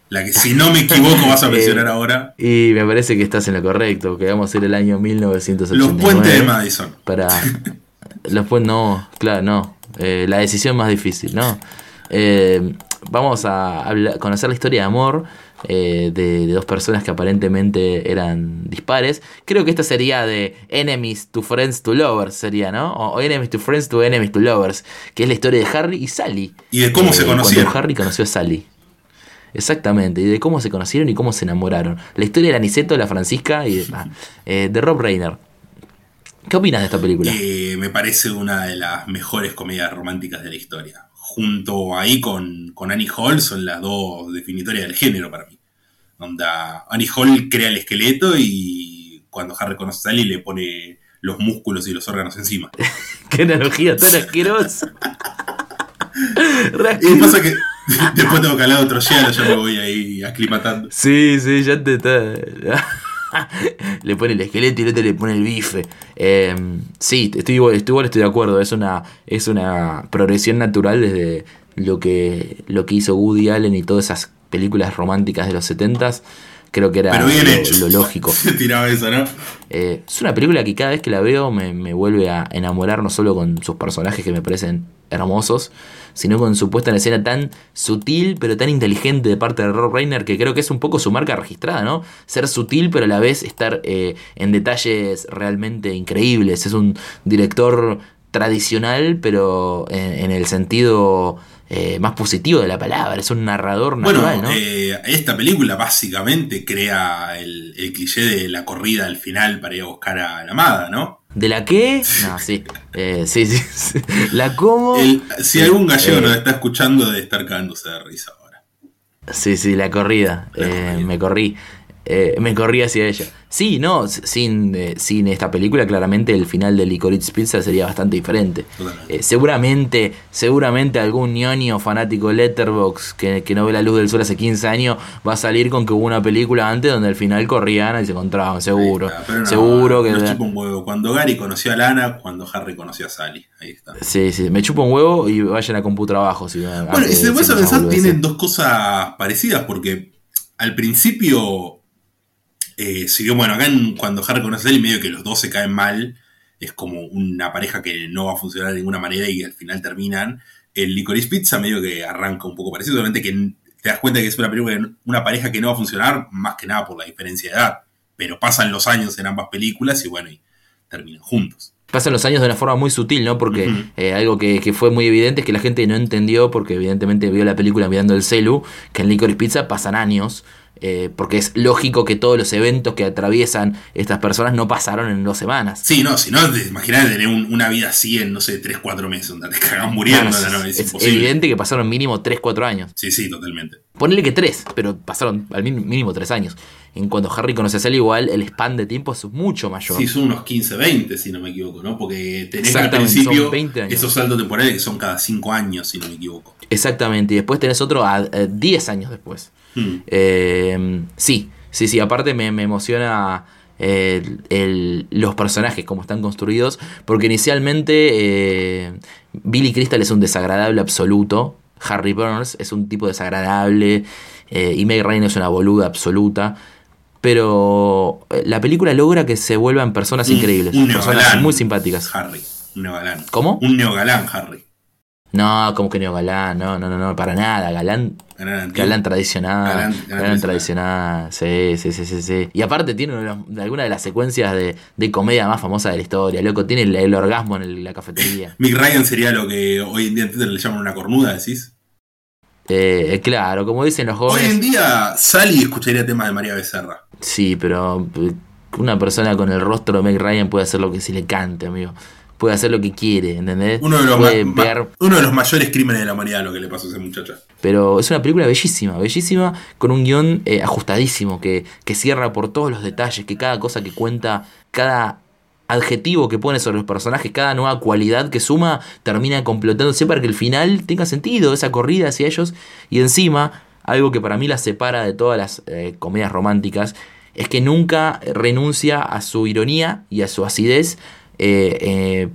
La que, si no me equivoco, vas a mencionar Eh, ahora. Y me parece que estás en lo correcto, que vamos a ir el año 1989. Los puentes de Madison. Para... Los puentes, no, claro, no. Eh, la decisión más difícil, ¿no? Eh, vamos a hablar- conocer la historia de amor eh, de, de dos personas que aparentemente eran dispares. Creo que esta sería de enemies to friends to lovers, sería, ¿no? O, enemies to friends to enemies to lovers, que es la historia de Harry y Sally. Y de cómo se cuando conocieron. Harry conoció a Sally. Exactamente, y de cómo se conocieron y cómo se enamoraron. La historia de Aniceto, la Francisca y ah, eh, de Rob Reiner. ¿Qué opinas de esta película? Eh, me parece una de las mejores comedias románticas de la historia. Junto ahí con, con Annie Hall son las dos definitorias del género para mí. Onda, Annie Hall crea el esqueleto y cuando Harry conoce a Sally le pone los músculos y los órganos encima. Qué analogía tan asquerosa. Y pasa que después tengo que hablar de otro hielo, ya me voy ahí aclimatando. Sí, sí, ya te está. le pone el esqueleto y el otro le pone el bife. Eh, sí, estoy, igual- estoy, estoy de acuerdo. Es una, es una progresión natural desde lo que, lo que hizo Woody Allen y todas esas películas románticas de los 70s. Creo que era lo lógico. Se tiraba eso, ¿no? Eh, es una película que cada vez que la veo me, me vuelve a enamorar no solo con sus personajes que me parecen hermosos, sino con su puesta en escena tan sutil pero tan inteligente de parte de Rob Reiner que creo que es un poco su marca registrada, ¿no? Ser sutil pero a la vez estar eh, en detalles realmente increíbles. Es un director tradicional pero en, en el sentido eh, más positivo de la palabra. Es un narrador Bueno, natural, ¿no? eh, esta película básicamente crea el, el cliché de la corrida al final para ir a buscar a la amada, ¿no? ¿De la qué? No, sí. Eh, sí, sí, sí. ¿La cómo? El- si algún gallego Eh, nos está escuchando, debe estar cagándose de risa ahora. Sí, sí, la corrida. La Eh, corrida. me corrí. Eh, me corrí hacia ella. Sí, no, sin, eh, sin esta película, claramente el final de Licorice Pizza sería bastante diferente. Eh, seguramente, seguramente algún ñoño fanático de Letterbox que, que no ve la luz del sol hace 15 años va a salir con que hubo una película antes donde al final corrían y se encontraban, seguro. No, seguro que. nos chupa un huevo. Cuando Gary conoció a Lana, cuando Harry conoció a Sally. Ahí está. Sí, sí, me chupa un huevo y vayan a computrabajo. Si, Bueno, y si te a pensar, tienen dos cosas parecidas, porque al principio, eh, si bien, bueno, acá en- cuando Harry conoce a Sally, medio que los dos se caen mal, es como una pareja que no va a funcionar de ninguna manera y al final terminan. El Licorice Pizza medio que arranca un poco parecido, solamente que te das cuenta que es una, película, una pareja que no va a funcionar, más que nada por la diferencia de edad. Pero pasan los años en ambas películas y bueno, y terminan juntos. Pasan los años de una forma muy sutil, ¿no? Porque eh, algo que, que fue muy evidente es que la gente no entendió, porque evidentemente vio la película mirando el celu, que en Licorice Pizza pasan años, eh, porque es lógico que todos los eventos que atraviesan estas personas no pasaron en dos semanas. Sí, no, si no, te imaginás tener un- una vida así en, no sé, 3, 4 meses, donde te cagas muriendo, Claro, no, es, es, es imposible. evidente que pasaron mínimo 3-4 años. Sí, sí, totalmente. Ponele que 3, pero pasaron al mínimo 3 años. en cuando Harry conoce a Sally, igual el span de tiempo es mucho mayor. Sí, son unos 15, 20, si no me equivoco, ¿no? Porque tenés al principio son 20 años. esos saltos temporales que son cada 5 años, si no me equivoco. Exactamente, y después tenés otro a eh, 10 años después. Hmm. Eh, sí, sí, sí, aparte me, me emociona eh, el- el- los personajes, como están construidos, porque inicialmente eh, Billy Crystal es un desagradable absoluto, Harry Burns es un tipo desagradable, eh, y Meg Ryan es una boluda absoluta. Pero la película logra que se vuelvan personas Un- increíbles, un personas muy simpáticas. Harry, un neogalán. ¿Cómo? Un neogalán, Harry. No, como que no galán, no, no, no, no, para nada, galán Galán tradicional. Galán- Galán, galán tradicional. Sí, sí, sí, sí, sí. Y aparte tiene una de las- de alguna de las secuencias de, de comedia más famosas de la historia. Loco, tiene el, el orgasmo en el- la cafetería. Mick Ryan sería lo que hoy en día le llaman una cornuda, decís. Eh, claro, como dicen los Hoy en jóvenes. día Sally escucharía temas de María Becerra. Sí, pero eh, una persona con el rostro de Meg Ryan puede hacer lo que se le cante, amigo. Puede hacer lo que quiere, ¿entendés? Uno de, los puede pegar uno de los mayores crímenes de la humanidad lo que le pasó a esa muchacha. Pero es una película bellísima, bellísima, con un guion eh, ajustadísimo, que, que cierra por todos los detalles, que cada cosa que cuenta, cada adjetivo que pone sobre los personajes, cada nueva cualidad que suma, termina completándose para que el final tenga sentido, esa corrida hacia ellos. Y encima, algo que para mí la separa de todas las eh, comedias románticas, es que nunca renuncia a su ironía y a su acidez. Eh, eh,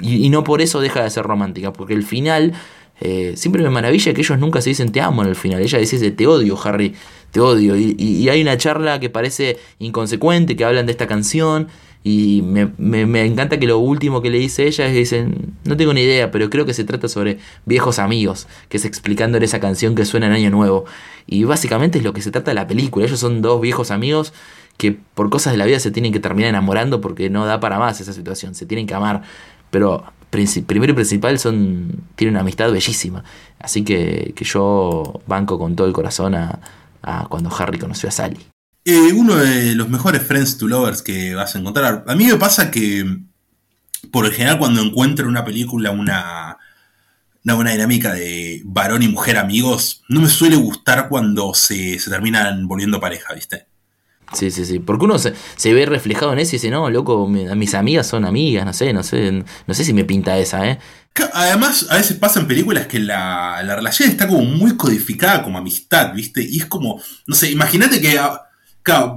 y, no por eso deja de ser romántica, porque el final eh, siempre me maravilla que ellos nunca se dicen te amo en el final. Ella dice te odio, Harry, te odio. Y, hay una charla que parece inconsecuente, que hablan de esta canción. Y me encanta que lo último que le dice ella es que dicen, no tengo ni idea, pero creo que se trata sobre viejos amigos, que es explicándole esa canción que suena en Año Nuevo. Y básicamente es lo que se trata de la película. Ellos son dos viejos amigos que por cosas de la vida se tienen que terminar enamorando porque no da para más esa situación, se tienen que amar. Pero primero y principal son tienen una amistad bellísima. Así que, que yo banco con todo el corazón a, a cuando Harry conoció a Sally. Eh, uno de los mejores Friends to Lovers que vas a encontrar. A mí me pasa que, por lo general, cuando encuentro en una película una, una buena dinámica de varón y mujer amigos, no me suele gustar cuando se, se terminan volviendo pareja, ¿viste? Sí, sí, sí. Porque uno se, se ve reflejado en eso y dice, no, loco, mi- mis amigas son amigas, no sé, no sé, no sé si me pinta esa, ¿eh? Además, a veces pasan películas que la, la relación está como muy codificada como amistad, ¿viste? Y es como, no sé, imagínate que, ah,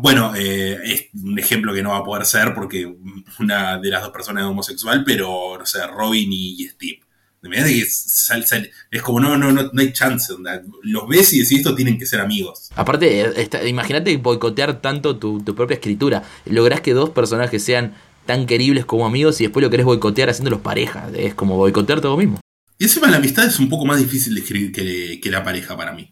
bueno, eh, es un ejemplo que no va a poder ser porque una de las dos personas es homosexual, pero, no sé, Robin y, y Steve. Imagínate que sal- sal- es como, no, no, no, no hay chance, onda. los ves y decís esto tienen que ser amigos. Aparte, eh, imagínate boicotear tanto tu, tu propia escritura. Lográs que dos personajes sean tan queribles como amigos y después lo querés boicotear haciéndolos pareja. Es como boicotear todo mismo. Y encima la amistad es un poco más difícil de escribir que, que la pareja para mí.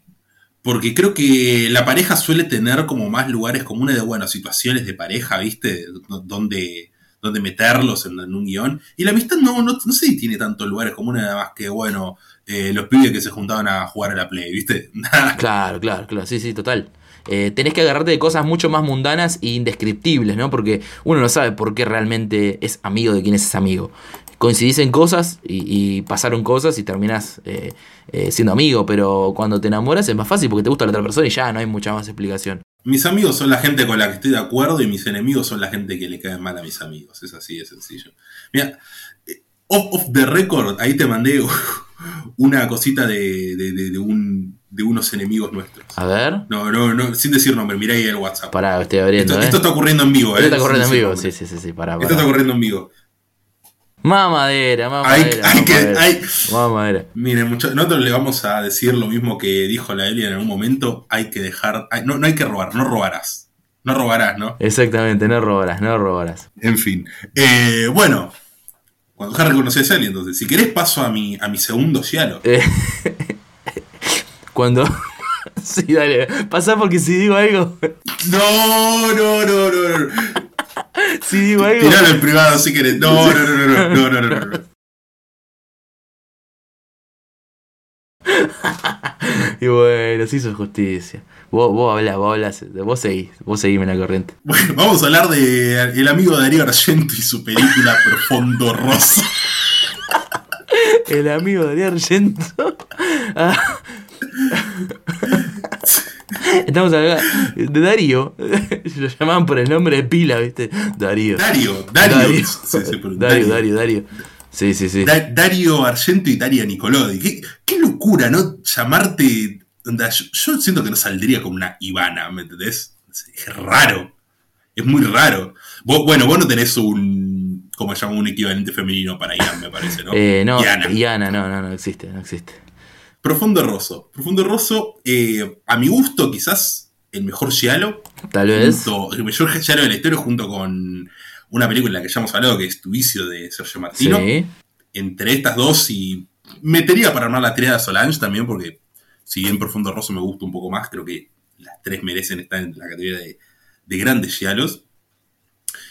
Porque creo que la pareja suele tener como más lugares comunes de, bueno, situaciones de pareja, ¿viste? D- Donde, donde meterlos en, un guion. Y la amistad no, no, no sé si tiene tantos lugares comunes, nada más que, bueno, eh, los pibes que se juntaban a jugar a la Play, ¿viste? Claro, claro, claro, sí, sí, total. Eh, tenés que agarrarte de cosas mucho más mundanas e indescriptibles, ¿no? Porque uno no sabe por qué realmente es amigo de quién es amigo. Coincidís en cosas y, y pasaron cosas y terminás eh, eh, siendo amigo, pero cuando te enamoras es más fácil porque te gusta la otra persona y ya no hay mucha más explicación. mis amigos son la gente con la que estoy de acuerdo y mis enemigos son la gente que le caen mal a mis amigos. Es así de sencillo. Mira, eh, off, off the record, ahí te mandé una cosita de, de- de- de un, de unos enemigos nuestros. A ver, No, no, no, sin decir nombre, mirá ahí el WhatsApp. pará, estoy abriendo, esto, ¿eh? esto está ocurriendo en vivo, ¿eh? Esto está corriendo en vivo, sí, sí, sí, sí, pará, Esto está ocurriendo en vivo. Mamadera, Hay, mamadera, hay que, mamadera. hay, Mamadera. miren, muchachos, nosotros le vamos a decir lo mismo que dijo la Elia en algún momento. Hay que dejar, hay- no, no hay que robar, no robarás. No robarás, ¿no? Exactamente, no robarás, no robarás. En fin. Eh, bueno, cuando Harry conoció a Sally, entonces, si querés paso a mi, a mi segundo cielo. Eh, Cuando. sí, dale, pasa porque si digo algo. No, no, no, no, no. Sí, güey. Tíralo en privado si querés. No, no, no, no, no, no, no, no. y bueno, se hizo justicia. Vos, vos hablás, vos hablás, vos seguís, vos seguime la corriente. Bueno, vamos a hablar de el amigo Darío Argento y su película Profundo Rosa. el amigo Darío Argento. Ah, Estamos hablando de Darío. Lo llamaban por el nombre de pila, ¿viste? Darío. Dario, Dario. Darío, Sí, sí, pero Darío, Darío, Darío. Sí, sí, sí. Da- Dario Argento y Daria Nicolodi. Qué, qué locura, ¿no? Llamarte. onda, yo, yo siento que no saldría con una Ivana, ¿me entendés? Es, es raro. Es muy raro. Vos- bueno, vos no tenés un. ¿Cómo se llama? Un equivalente femenino para Ian, me parece, ¿no? Eh, no, Iana. Iana, no, no, no existe, no existe. Profundo Rosso. Profundo Rosso, eh, a mi gusto, quizás el mejor Giallo. Tal vez. junto- el mejor Giallo de la historia, junto con una película que ya hemos hablado, que es Tu vicio de Sergio Martino. Sí. entre estas dos y metería para armar la triada Solange también, porque si bien Profundo Rosso me gusta un poco más, creo que las tres merecen estar en la categoría de, de grandes giallos.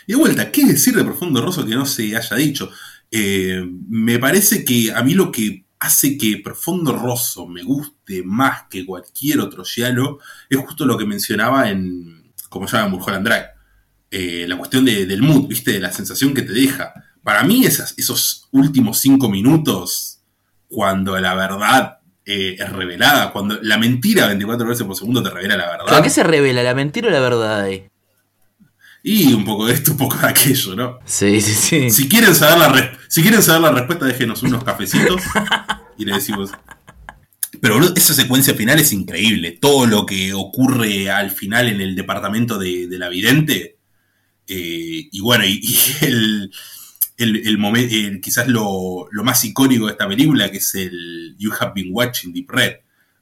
Y de vuelta, ¿qué decir de Profundo Rosso que no se haya dicho? Eh, me parece que a mí lo que hace que Profundo Rosso me guste más que cualquier otro giallo es justo lo que mencionaba en, como se llama, Mulholland Drive. Eh, la cuestión de- del mood, ¿viste? De la sensación que te deja. Para mí, esos últimos cinco minutos, cuando la verdad eh, es revelada, cuando la mentira 24 veces por segundo te revela la verdad. ¿A qué se revela? ¿La mentira o la verdad ahí? Y un poco de esto, un poco de aquello, ¿no? Sí, sí, sí. Si quieren saber la, si quieren saber la respuesta, déjenos unos cafecitos y le decimos. Pero boludo, esa secuencia final es increíble. Todo lo que ocurre al final en el departamento de, de la vidente. eh, y bueno, y, y el, el, el momen- el- quizás lo, lo más icónico de esta película, que es el You Have Been Watching Deep Red.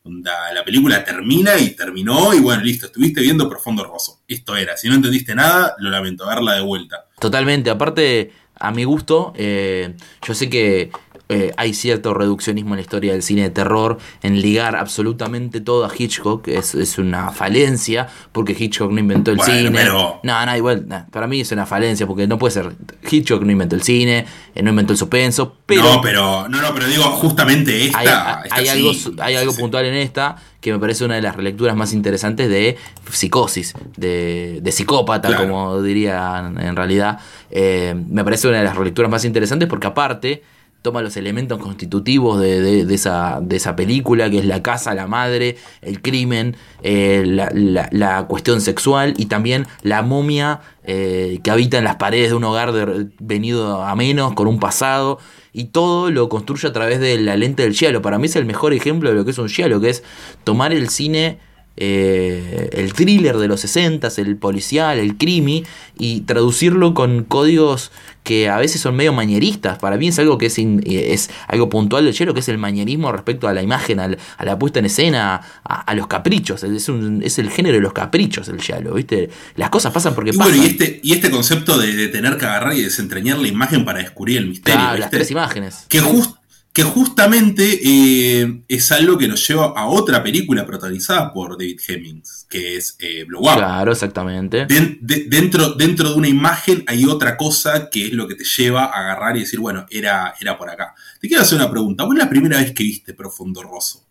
La película termina y terminó, y bueno, listo, estuviste viendo Profundo Rosso. Esto era. Si no entendiste nada, lo lamento, verla de vuelta. Totalmente. Aparte, a mi gusto, eh, yo sé que eh, hay cierto reduccionismo en la historia del cine de terror, en ligar absolutamente todo a Hitchcock, es, es una falencia, porque Hitchcock no inventó el Bueno, cine. pero- No, no, igual, para mí es una falencia, porque no puede ser. Hitchcock no inventó el cine, eh, no inventó el suspenso, pero. no, pero, no, no, pero digo, justamente esta. hay, esta hay sí, algo, hay algo sí. puntual en esta que me parece una de las relecturas más interesantes de psicosis, de, de psicópata, Claro. como dirían en realidad. Eh, me parece una de las relecturas más interesantes porque aparte toma los elementos constitutivos de, de- esa, de esa película, que es la casa, la madre, el crimen, eh, la, la- cuestión sexual y también la momia eh, que habita en las paredes de un hogar venido a menos, con un pasado, y todo lo construye a través de la lente del giallo. Para mí es el mejor ejemplo de lo que es un giallo, que es tomar el cine eh, el thriller de los 60, el policial, el crimi, y traducirlo con códigos que a veces son medio mañeristas. Para mí es algo que es, in- es algo puntual del hielo, que es el mañerismo respecto a la imagen, al- a la puesta en escena, a, a los caprichos. Es, un- es el género de los caprichos el giallo, ¿viste? Las cosas pasan porque Y pasan. y este, y este concepto de, de tener que agarrar y desentrañar la imagen para descubrir el misterio. Las ¿viste? tres imágenes. que, jus- que justamente eh, es algo que nos lleva a otra película protagonizada por David Hemmings, que es eh, Blow Up. Claro, exactamente. Den- de- dentro, dentro de una imagen hay otra cosa que es lo que te lleva a agarrar y decir, bueno, era, era por acá. Te quiero hacer una pregunta. ¿Vos la primera vez que viste Profundo Rosso?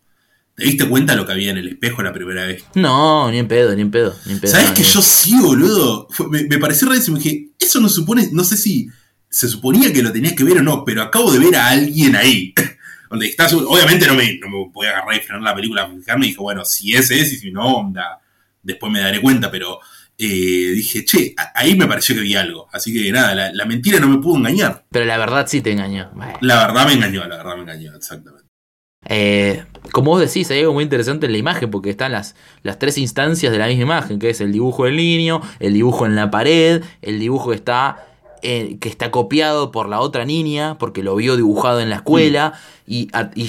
¿Te diste cuenta lo que había en el espejo la primera vez? No, ni en pedo, ni en pedo, ni en pedo. ¿Sabes no, que ni- yo sí, boludo? Fue- me, me pareció rarísimo. Dije, eso no supone, no sé si se suponía que lo tenías que ver o no, pero acabo de ver a alguien ahí. Donde estás, obviamente no me, no me voy a agarrar y frenar la película fijarme. Dije, bueno, si ese es y si no, onda, después me daré cuenta, pero eh, dije, che, ahí me pareció que vi algo. Así que nada, la, la mentira no me pudo engañar. Pero la verdad sí te engañó. Bueno. La verdad me engañó, la verdad me engañó, exactamente. Eh, como vos decís, hay algo muy interesante en la imagen, porque están las, las tres instancias de la misma imagen, que es el dibujo del niño, el dibujo en la pared, el dibujo que está, que está copiado por la otra niña, porque lo vio dibujado en la escuela, y,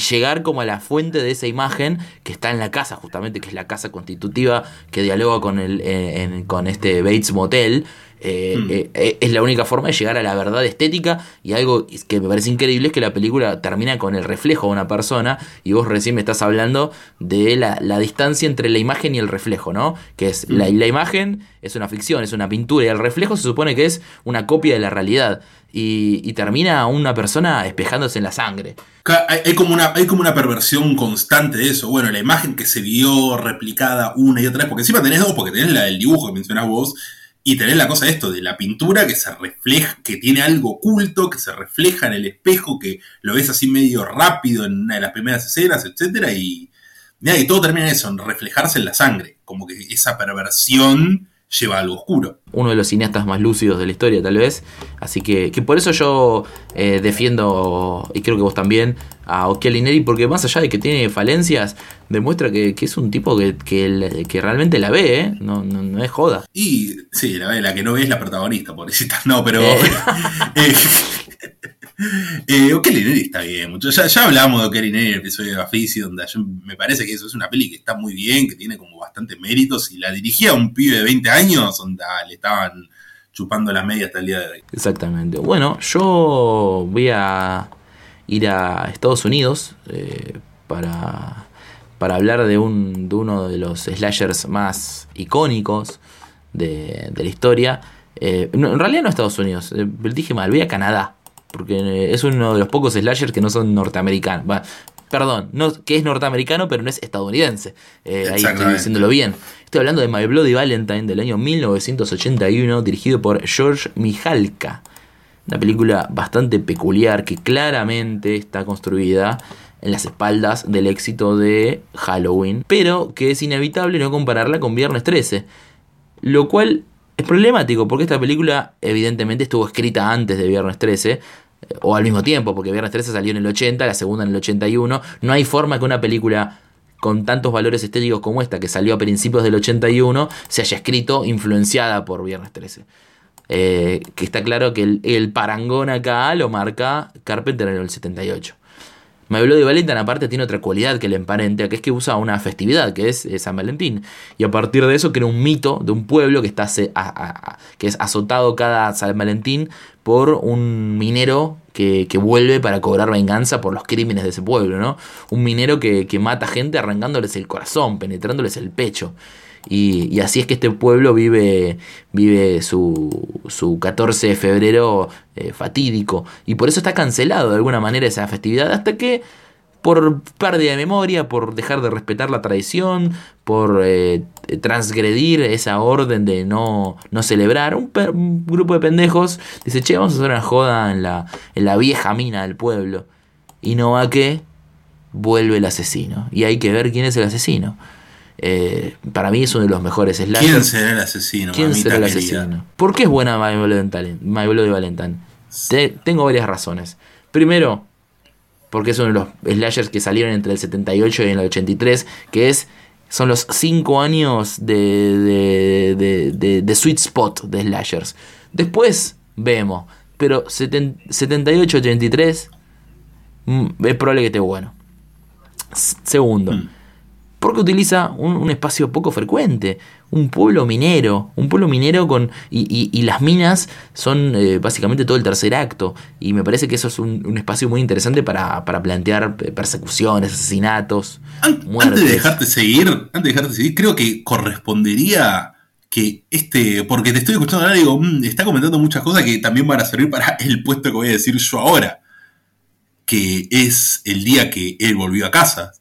llegar como a la fuente de esa imagen que está en la casa, justamente, que es la casa constitutiva que dialoga con, el, eh, con este Bates Motel. Eh, Mm. eh, eh, es la única forma de llegar a la verdad estética y algo que me parece increíble es que la película termina con el reflejo de una persona y vos recién me estás hablando de la, la distancia entre la imagen y el reflejo, ¿no? Que es la, la imagen es una ficción, es una pintura y el reflejo se supone que es una copia de la realidad y, y termina una persona espejándose en la sangre. Hay como una, hay como una perversión constante de eso. Bueno, la imagen que se vio replicada una y otra vez, porque encima tenés dos, porque tenés la del dibujo que mencionás vos, y tenés la cosa de esto, de la pintura que se refleja, que tiene algo oculto, que se refleja en el espejo, que lo ves así medio rápido en una de las primeras escenas, etcétera, y Mirá, y todo termina en eso, en reflejarse en la sangre. Como que esa perversión lleva algo oscuro. uno de los cineastas más lúcidos de la historia, tal vez. Así que, que por eso yo eh, defiendo, y creo que vos también, a Occhiali Neri, porque más allá de que tiene falencias, demuestra que, que es un tipo que, que, realmente la ve, ¿eh? No, no, no es joda. Y sí, la, la que no ve es la protagonista, pobrecita. No, pero. Eh. eh, O'Kelly está bien. Ya, hablamos de O'Kelly Neri en el episodio de Bafisi, donde me parece que eso es una peli que está muy bien, que tiene como bastante méritos. Y la dirigía un pibe de 20 años, donde ah, le estaban chupando las medias hasta el día de hoy. Exactamente. Bueno, yo voy a ir a Estados Unidos eh, para, para hablar de, un, de uno de los slashers más icónicos de, la historia. Eh, en realidad no a Estados Unidos, eh, dije mal, voy a Canadá, porque eh, es uno de los pocos slashers que no son norteamericanos. Perdón, no, que es norteamericano, pero no es estadounidense. Eh, ahí estoy diciéndolo bien. Estoy hablando de My Bloody Valentine del año 1981, dirigido por George Mijalka. Una película bastante peculiar que claramente está construida en las espaldas del éxito de Halloween, pero que es inevitable no compararla con Viernes 13. Lo cual es problemático porque esta película evidentemente estuvo escrita antes de Viernes 13 eh, o al mismo tiempo, porque Viernes 13 salió en el 80, la segunda en el 81. No hay forma que una película con tantos valores estéticos como esta, que salió a principios del 81, se haya escrito influenciada por Viernes 13. Eh, que está claro que el, el parangón acá lo marca Carpenter en el 78. My Bloody Valentine aparte tiene otra cualidad que le emparenta, que es que usa una festividad, que es, eh, San Valentín. Y a partir de eso crea un mito de un pueblo que, está que es azotado cada San Valentín por un minero que, que vuelve para cobrar venganza por los crímenes de ese pueblo, ¿no? Un minero que, que mata gente arrancándoles el corazón, penetrándoles el pecho. Y, y así es que este pueblo vive, vive su, su 14 de febrero eh, fatídico. Y por eso está cancelado de alguna manera esa festividad. Hasta que, por pérdida de memoria, por dejar de respetar la tradición, por eh, transgredir esa orden de no, no celebrar, un, un grupo de pendejos dice, che, vamos a hacer una joda en la, en la vieja mina del pueblo. Y no va que vuelve el asesino. Y hay que ver quién es el asesino. Eh, para mí es uno de los mejores slashers. ¿Quién será el asesino? ¿Quién será el querida? asesino? ¿Por qué es buena My Bloody Valentine? Valentine? Te- tengo varias razones. Primero, porque es uno de los slashers que salieron entre el 78 y el 83, que es son los 5 años de, de, de- de- de sweet spot de slashers. Después vemos, pero 78-83 mm, es probable que esté bueno. Segundo, Mm. Porque utiliza un, un espacio poco frecuente, un pueblo minero, un pueblo minero con y, y- y las minas son eh, básicamente todo el tercer acto y me parece que eso es un, un espacio muy interesante para, para plantear eh, persecuciones, asesinatos, An- muertes. Antes de dejarte seguir, antes de dejarte seguir, creo que correspondería que este, porque te estoy escuchando ahora y digo, "Mm, está comentando muchas cosas que también van a servir para el puesto que voy a decir yo ahora, que es el día que él volvió a casa,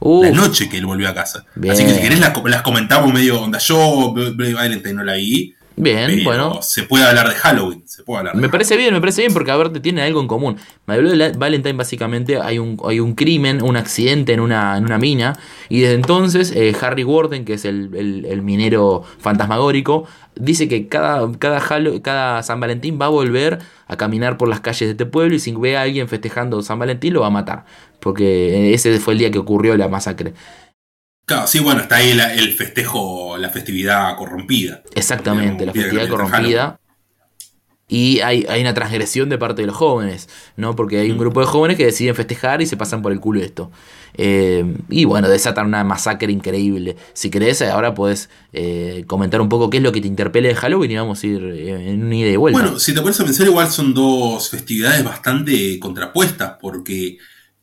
Uf, la noche que él volvió a casa. Bien. Así que si querés las, co- las comentamos medio onda. Yo Bloody Valentine no la vi, bien, pero bueno. se puede hablar de Halloween, se puede hablar de Me parece bien, me parece bien porque a ver, te tiene algo en común. Bloody Valentine básicamente hay un, hay un crimen, un accidente en una, en una mina y desde entonces eh, Harry Warden, que es el, el- el minero fantasmagórico, dice que cada, cada, cada San Valentín va a volver a caminar por las calles de este pueblo y si ve a alguien festejando San Valentín lo va a matar. Porque ese fue el día que ocurrió la masacre. Claro, sí, bueno, está ahí la- el festejo, la festividad corrompida. Exactamente, la festividad corrompida. Y hay, hay una transgresión de parte de los jóvenes, ¿no? Porque hay un Mm. grupo de jóvenes que deciden festejar y se pasan por el culo esto. Eh, y bueno, desatan una masacre increíble. Si querés, ahora podés eh, comentar un poco qué es lo que te interpele de Halloween y vamos a ir eh, en una ida y vuelta. Bueno, si te pones a pensar, igual son dos festividades bastante contrapuestas, porque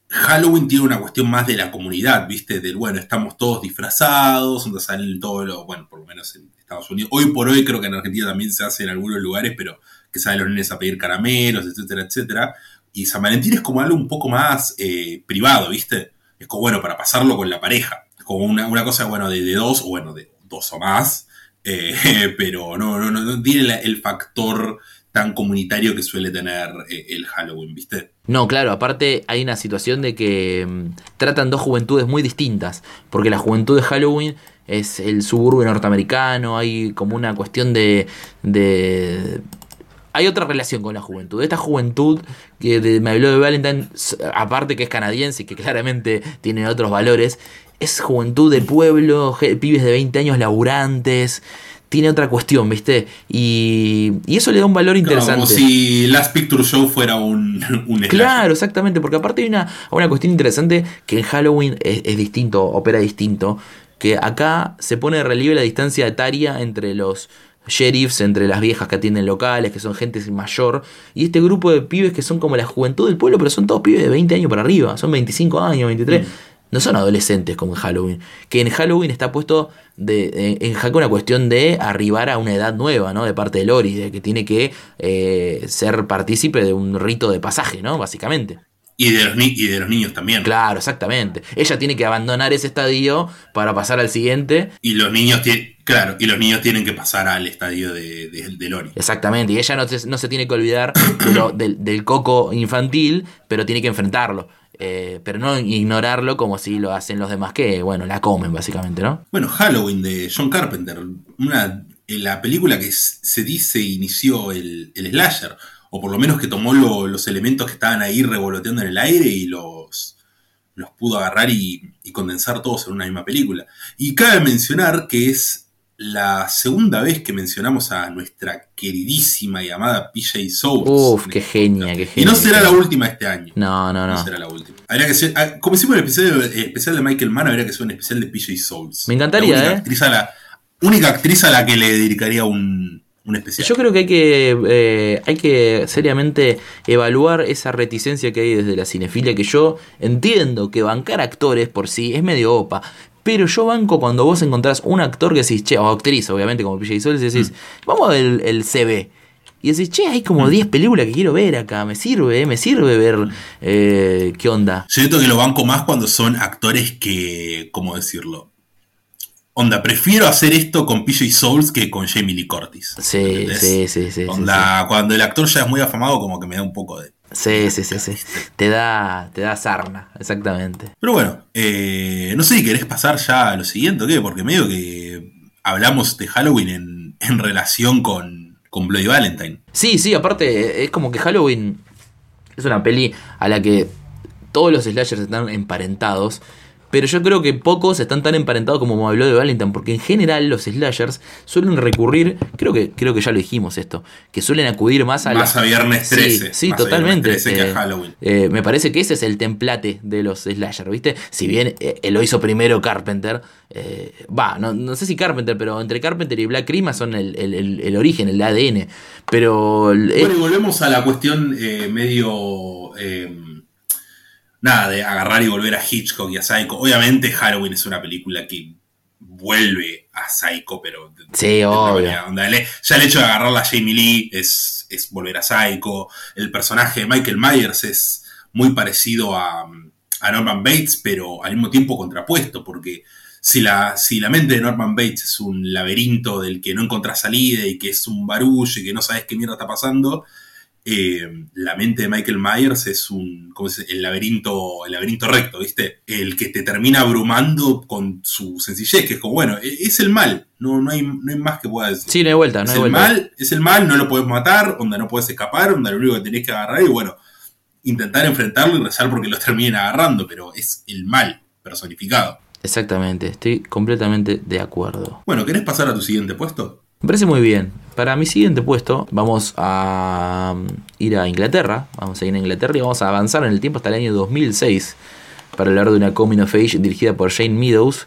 Halloween tiene una cuestión más de la comunidad, ¿viste? Del, bueno, estamos todos disfrazados, donde salen todos los, bueno, por lo menos en Estados Unidos. Hoy por hoy creo que en Argentina también se hace en algunos lugares, pero que salen los nenes a pedir caramelos, etcétera, etcétera. Y San Valentín es como algo un poco más eh, privado, ¿viste? Es como, bueno, para pasarlo con la pareja. Es como una, una cosa, bueno, de, dos, o bueno, de dos o más. Eh, pero no, no, no, no tiene el factor tan comunitario que suele tener eh, el Halloween, ¿viste? No, claro, aparte hay una situación de que mm, tratan dos juventudes muy distintas, porque la juventud de Halloween es el suburbio norteamericano, hay como una cuestión de... de hay otra relación con la juventud. Esta juventud que me habló de Valentine, aparte que es canadiense y que claramente tiene otros valores, es juventud de pueblo, pibes de 20 años laburantes, tiene otra cuestión, ¿viste? Y, y eso le da un valor interesante. Como si Last Picture Show fuera un. Claro, exactamente, porque aparte hay una, una cuestión interesante que en Halloween es, es distinto, opera distinto, que acá se pone de relieve la distancia etaria entre los sheriffs, entre las viejas que atienden locales, que son gente mayor, y este grupo de pibes que son como la juventud del pueblo, pero son todos pibes de 20 años para arriba, son 25 años, 23. No son adolescentes como en Halloween. Que en Halloween está puesto de, en, jaque una cuestión de arribar a una edad nueva, ¿no? De parte de Lori, de que tiene que eh, ser partícipe de un rito de pasaje, ¿no? Básicamente. Y de, los ni- y de los niños también. Claro, exactamente. Ella tiene que abandonar ese estadio para pasar al siguiente. Y los niños tienen, claro, y los niños tienen que pasar al estadio de, de, de Lori. Exactamente. Y ella no se, no se tiene que olvidar de lo- del, del coco infantil, pero tiene que enfrentarlo. Eh, pero no ignorarlo como si lo hacen los demás, que, bueno, la comen básicamente, ¿no? Bueno, Halloween de John Carpenter, una, en la película que se dice inició el, el slasher, o por lo menos que tomó lo- los elementos que estaban ahí revoloteando en el aire y los, los pudo agarrar y, y condensar todos en una misma película. Y cabe mencionar que es la segunda vez que mencionamos a nuestra queridísima y amada PJ Souls. Uf, qué este genia, qué Y genia. no será la última este año. No, no, No no. será la última. Habría que ser, ah, como hicimos el episodio eh, especial de Michael Mann, habría que ser un especial de PJ Souls. Me encantaría, la única ¿eh? Actriz a la, única actriz a la que le dedicaría un, un especial. Yo creo que hay que eh, hay que seriamente evaluar esa reticencia que hay desde la cinefilia, que yo entiendo que bancar actores por sí es medio opa. Pero yo banco cuando vos encontrás un actor que decís, che, o actriz, obviamente, como PJ Soul, y decís, vamos a ver el, el CV. Y decís, che, hay como 10 películas que quiero ver acá, me sirve, eh, me sirve ver eh, qué onda. Yo siento que lo banco más cuando son actores que, ¿cómo decirlo? Onda, prefiero hacer esto con PJ Souls que con Jamie Lee Curtis. Sí, sí, sí, sí, sí, Onda, cuando el actor ya es muy afamado, como que me da un poco de. Sí, sí, sí, sí. Te da, te da sarna, exactamente. Pero bueno, eh, no sé si querés pasar ya a lo siguiente o qué, porque medio que hablamos de Halloween en, en relación con, con Bloody Valentine. Sí, sí, aparte es como que Halloween es una peli a la que todos los slashers están emparentados. Pero yo creo que pocos están tan emparentados como habló de Valentine, porque en general los slashers suelen recurrir, creo que, creo que ya lo dijimos esto, que suelen acudir más a Más la- a Viernes Sí, 13. Sí, más a totalmente. Viernes 13 que Eh, a Halloween. eh, me parece que ese es el template de los slasher, ¿viste? Si bien eh, lo hizo primero Carpenter, eh, va, no, no sé si Carpenter, pero entre Carpenter y Black Christmas son el, el- el- el origen, el ADN. Pero Bueno, y volvemos a la cuestión eh, medio. Nada, de agarrar y volver a Hitchcock y a Psycho. Obviamente, Halloween es una película que vuelve a Psycho, pero. de- Sí, de obvio. Onda, ya el hecho de agarrar a Jamie Lee es, es volver a Psycho. El personaje de Michael Myers es muy parecido a, a Norman Bates, pero al mismo tiempo contrapuesto, porque si la, si la mente de Norman Bates es un laberinto del que no encontrás salida y que es un barullo y que no sabes qué mierda está pasando, eh, la mente de Michael Myers es un ¿cómo se dice? el laberinto el laberinto recto, ¿viste? El que te termina abrumando con su sencillez, que es como, bueno, e- es el mal, no, no, hay, no hay más que pueda decir. Sí, no hay vuelta, no es hay el vuelta. mal, es el mal, no lo puedes matar, onda no puedes escapar, onda lo único que tenés que agarrar y bueno, intentar enfrentarlo y rezar porque los terminen agarrando, pero es el mal personificado. Exactamente, estoy completamente de acuerdo. Bueno, ¿querés pasar a tu siguiente puesto? Me parece muy bien. Para mi siguiente puesto, vamos a mm, ir a Inglaterra. Vamos a ir a Inglaterra y vamos a avanzar en el tiempo hasta el año 2006 para hablar de una Coming of Age dirigida por Jane Meadows.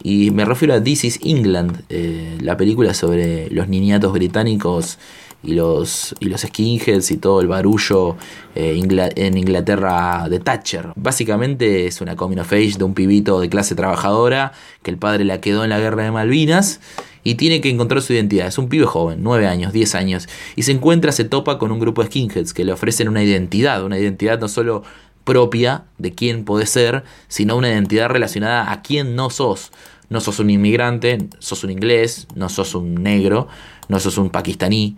Y me refiero a This is England, eh, la película sobre los niñatos británicos y los, y los skinheads y todo el barullo eh, en Inglaterra de Thatcher. Básicamente es una coming of age de un pibito de clase trabajadora que el padre la quedó en la guerra de Malvinas y tiene que encontrar su identidad. Es un pibe joven, 9 años, 10 años, y se encuentra, se topa con un grupo de skinheads que le ofrecen una identidad, una identidad no solo propia de quién podés ser, sino una identidad relacionada a quién no sos. No sos un inmigrante, sos un inglés, no sos un negro, no sos un pakistaní.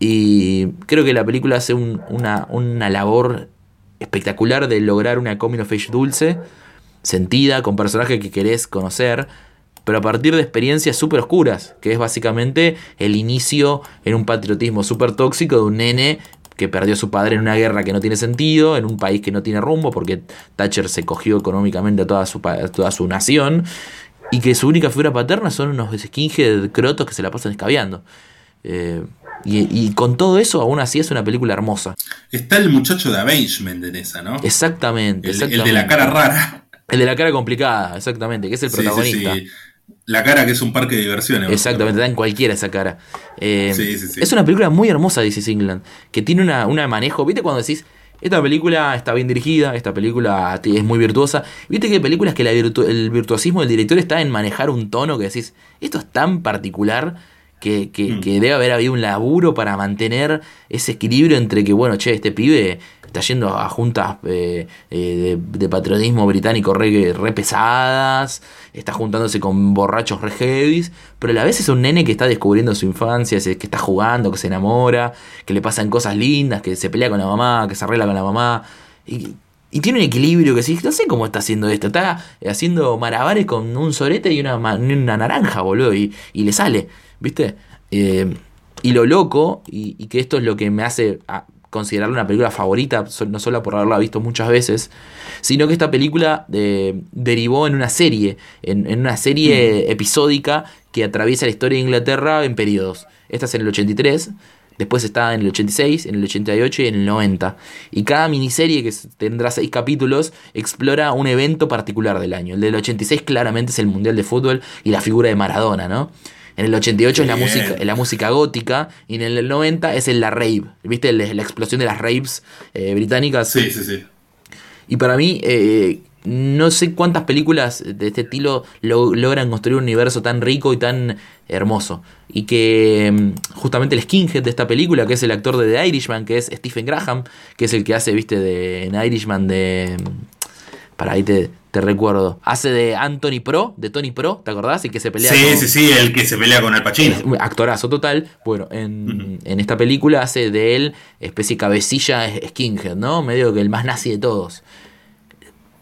Y creo que la película hace un- una, una labor espectacular de lograr una coming of age dulce, sentida, con personajes que querés conocer, pero a partir de experiencias súper oscuras, que es básicamente el inicio en un patriotismo súper tóxico de un nene que perdió a su padre en una guerra que no tiene sentido, en un país que no tiene rumbo, porque Thatcher se cogió económicamente a toda su, toda su nación, y que su única figura paterna son unos skinhead crotos que se la pasan escabeando. Eh, y, y con todo eso, aún así es una película hermosa. Está el muchacho de Avengement en esa, ¿no? Exactamente, el, de la cara rara. El de la cara complicada, exactamente, que es el Sí, protagonista. sí. La cara que es un parque de diversiones. Exactamente, da en cualquiera esa cara. Eh, Sí, sí, sí. Es una película muy hermosa, dice England, que tiene una, una manejo. ¿Viste cuando decís, esta película está bien dirigida, esta película es muy virtuosa? ¿Viste que hay películas que la virtu- el virtuosismo del director está en manejar un tono que decís, esto es tan particular que, que- Mm. que debe haber habido un laburo para mantener ese equilibrio entre que, bueno, che, este pibe está yendo a juntas eh, eh, de, de patriotismo británico re, re pesadas, está juntándose con borrachos re heavies, pero a la vez es un nene que está descubriendo su infancia, que está jugando, que se enamora, que le pasan cosas lindas, que se pelea con la mamá, que se arregla con la mamá. Y, y tiene un equilibrio que sí, no sé cómo está haciendo esto. Está haciendo malabares con un sorete y una, una naranja, boludo. Y, y le sale, ¿viste? Eh, y lo loco, y, y que esto es lo que me hace a- considerarla una película favorita, no solo por haberla visto muchas veces, sino que esta película eh, derivó en una serie, en, en una serie episódica que atraviesa la historia de Inglaterra en periodos. Esta es en el 83, después está en el 86, en el 88 y en el 90. Y cada miniserie, que tendrá seis capítulos, explora un evento particular del año. El del 86 claramente es el Mundial de Fútbol y la figura de Maradona, ¿no? En el 88 es la música, es la música gótica y en el 90 es el la rave, ¿viste? La explosión de las raves eh, británicas. Sí, sí, sí. Y para mí, eh, no sé cuántas películas de este estilo lo- logran construir un universo tan rico y tan hermoso. Y que mm, justamente el skinhead de esta película, que es el actor de The Irishman, que es Stephen Graham, que es el que hace, viste, de, en Irishman de... Para ahí te, te recuerdo. Hace de Anthony Pro, de Tony Pro, ¿te acordás? Y que se pelea Sí, con- sí, sí, el que se pelea con Al Pacino. actorazo total. Bueno, en, en esta película hace de él especie de cabecilla skinhead, ¿no? Medio que el más nazi de todos.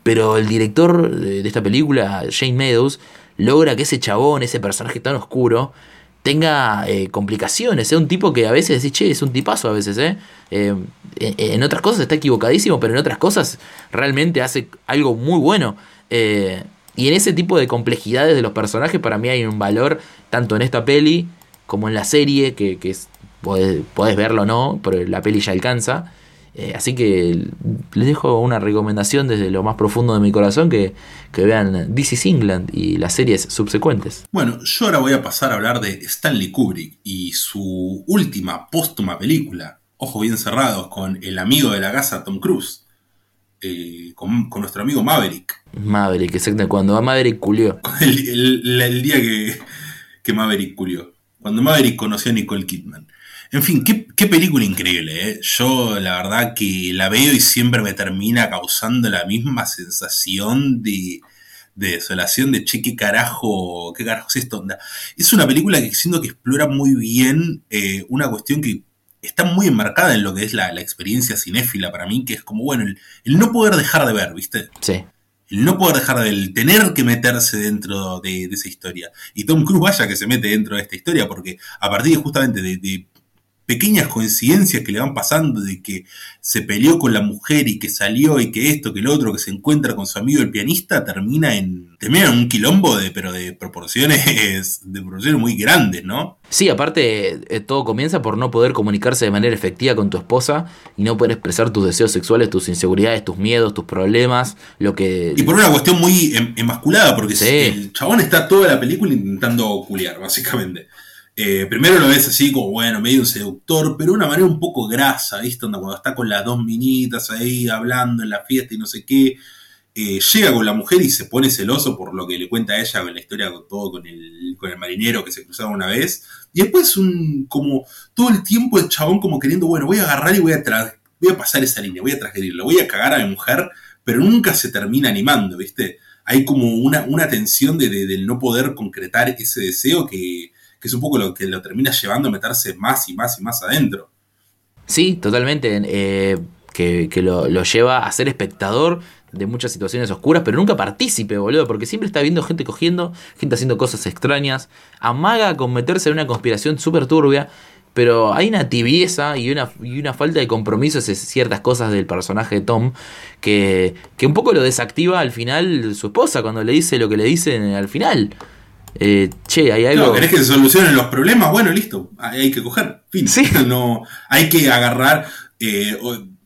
Pero el director de, de esta película, Shane Meadows, logra que ese chabón, ese personaje tan oscuro, tenga eh, complicaciones. Es un tipo que a veces decís, che, es un tipazo a veces, ¿eh? Eh, en, otras cosas está equivocadísimo, pero en otras cosas realmente hace algo muy bueno. Eh, y en ese tipo de complejidades de los personajes, para mí hay un valor, tanto en esta peli como en la serie, que, que es, podés verlo o no, pero la peli ya alcanza. Eh, así que les dejo una recomendación desde lo más profundo de mi corazón que, que vean This is England y las series subsecuentes. Bueno, yo ahora voy a pasar a hablar de Stanley Kubrick y su última póstuma película, Ojos Bien Cerrados, con el amigo de la casa Tom Cruise, eh, con, con nuestro amigo Maverick. Maverick, exacto. Cuando Maverick culió. El, el- el día que, que Maverick murió. Cuando Maverick conoció a Nicole Kidman. En fin, qué, qué película increíble, ¿eh? Yo la verdad que la veo y siempre me termina causando la misma sensación de, de desolación, de che, qué carajo, qué carajo es esto. Onda. Es una película que siento que explora muy bien eh, una cuestión que está muy enmarcada en lo que es la, la experiencia cinéfila para mí, que es como, bueno, el, el no poder dejar de ver, ¿viste? Sí. el no poder dejar de el tener que meterse dentro de, de esa historia. Y Tom Cruise vaya que se mete dentro de esta historia, porque a partir justamente de, de pequeñas coincidencias que le van pasando, de que se peleó con la mujer y que salió y que esto, que el otro, que se encuentra con su amigo el pianista, termina en, termina en un quilombo de, pero de proporciones, de proporciones muy grandes, ¿no? Sí, aparte, eh, todo comienza por no poder comunicarse de manera efectiva con tu esposa y no poder expresar tus deseos sexuales, tus inseguridades, tus miedos, tus problemas, lo que... Y por una cuestión muy em- emasculada, porque Sí. el chabón está toda la película intentando culiar, básicamente. Eh, primero lo ves así como, bueno, medio un seductor, pero de una manera un poco grasa, ¿viste? Cuando está con las dos minitas ahí hablando en la fiesta y no sé qué. Eh, llega con la mujer y se pone celoso por lo que le cuenta a ella con la historia, con todo, con el, con el marinero que se cruzaba una vez. Y después un, como todo el tiempo el chabón como queriendo, bueno, voy a agarrar y voy a, voy a pasar esa línea, voy a transgredirlo, voy a cagar a mi mujer, pero nunca se termina animando, ¿viste? Hay como una, una tensión de, de- del no poder concretar ese deseo que, que es un poco lo que lo termina llevando a meterse más y más y más adentro. Sí, totalmente. eh, que que lo, lo lleva a ser espectador de muchas situaciones oscuras, pero nunca partícipe, boludo, porque siempre está viendo gente cogiendo, gente haciendo cosas extrañas, amaga con meterse en una conspiración súper turbia, pero hay una tibieza y una, y una falta de compromiso en ciertas cosas del personaje de Tom que, que un poco lo desactiva al final su esposa cuando le dice lo que le dicen al final. Eh, che, hay algo... Claro, ¿Querés que se solucionen los problemas? Bueno, listo, hay que coger. Fin. Sí. No, hay que agarrar, eh,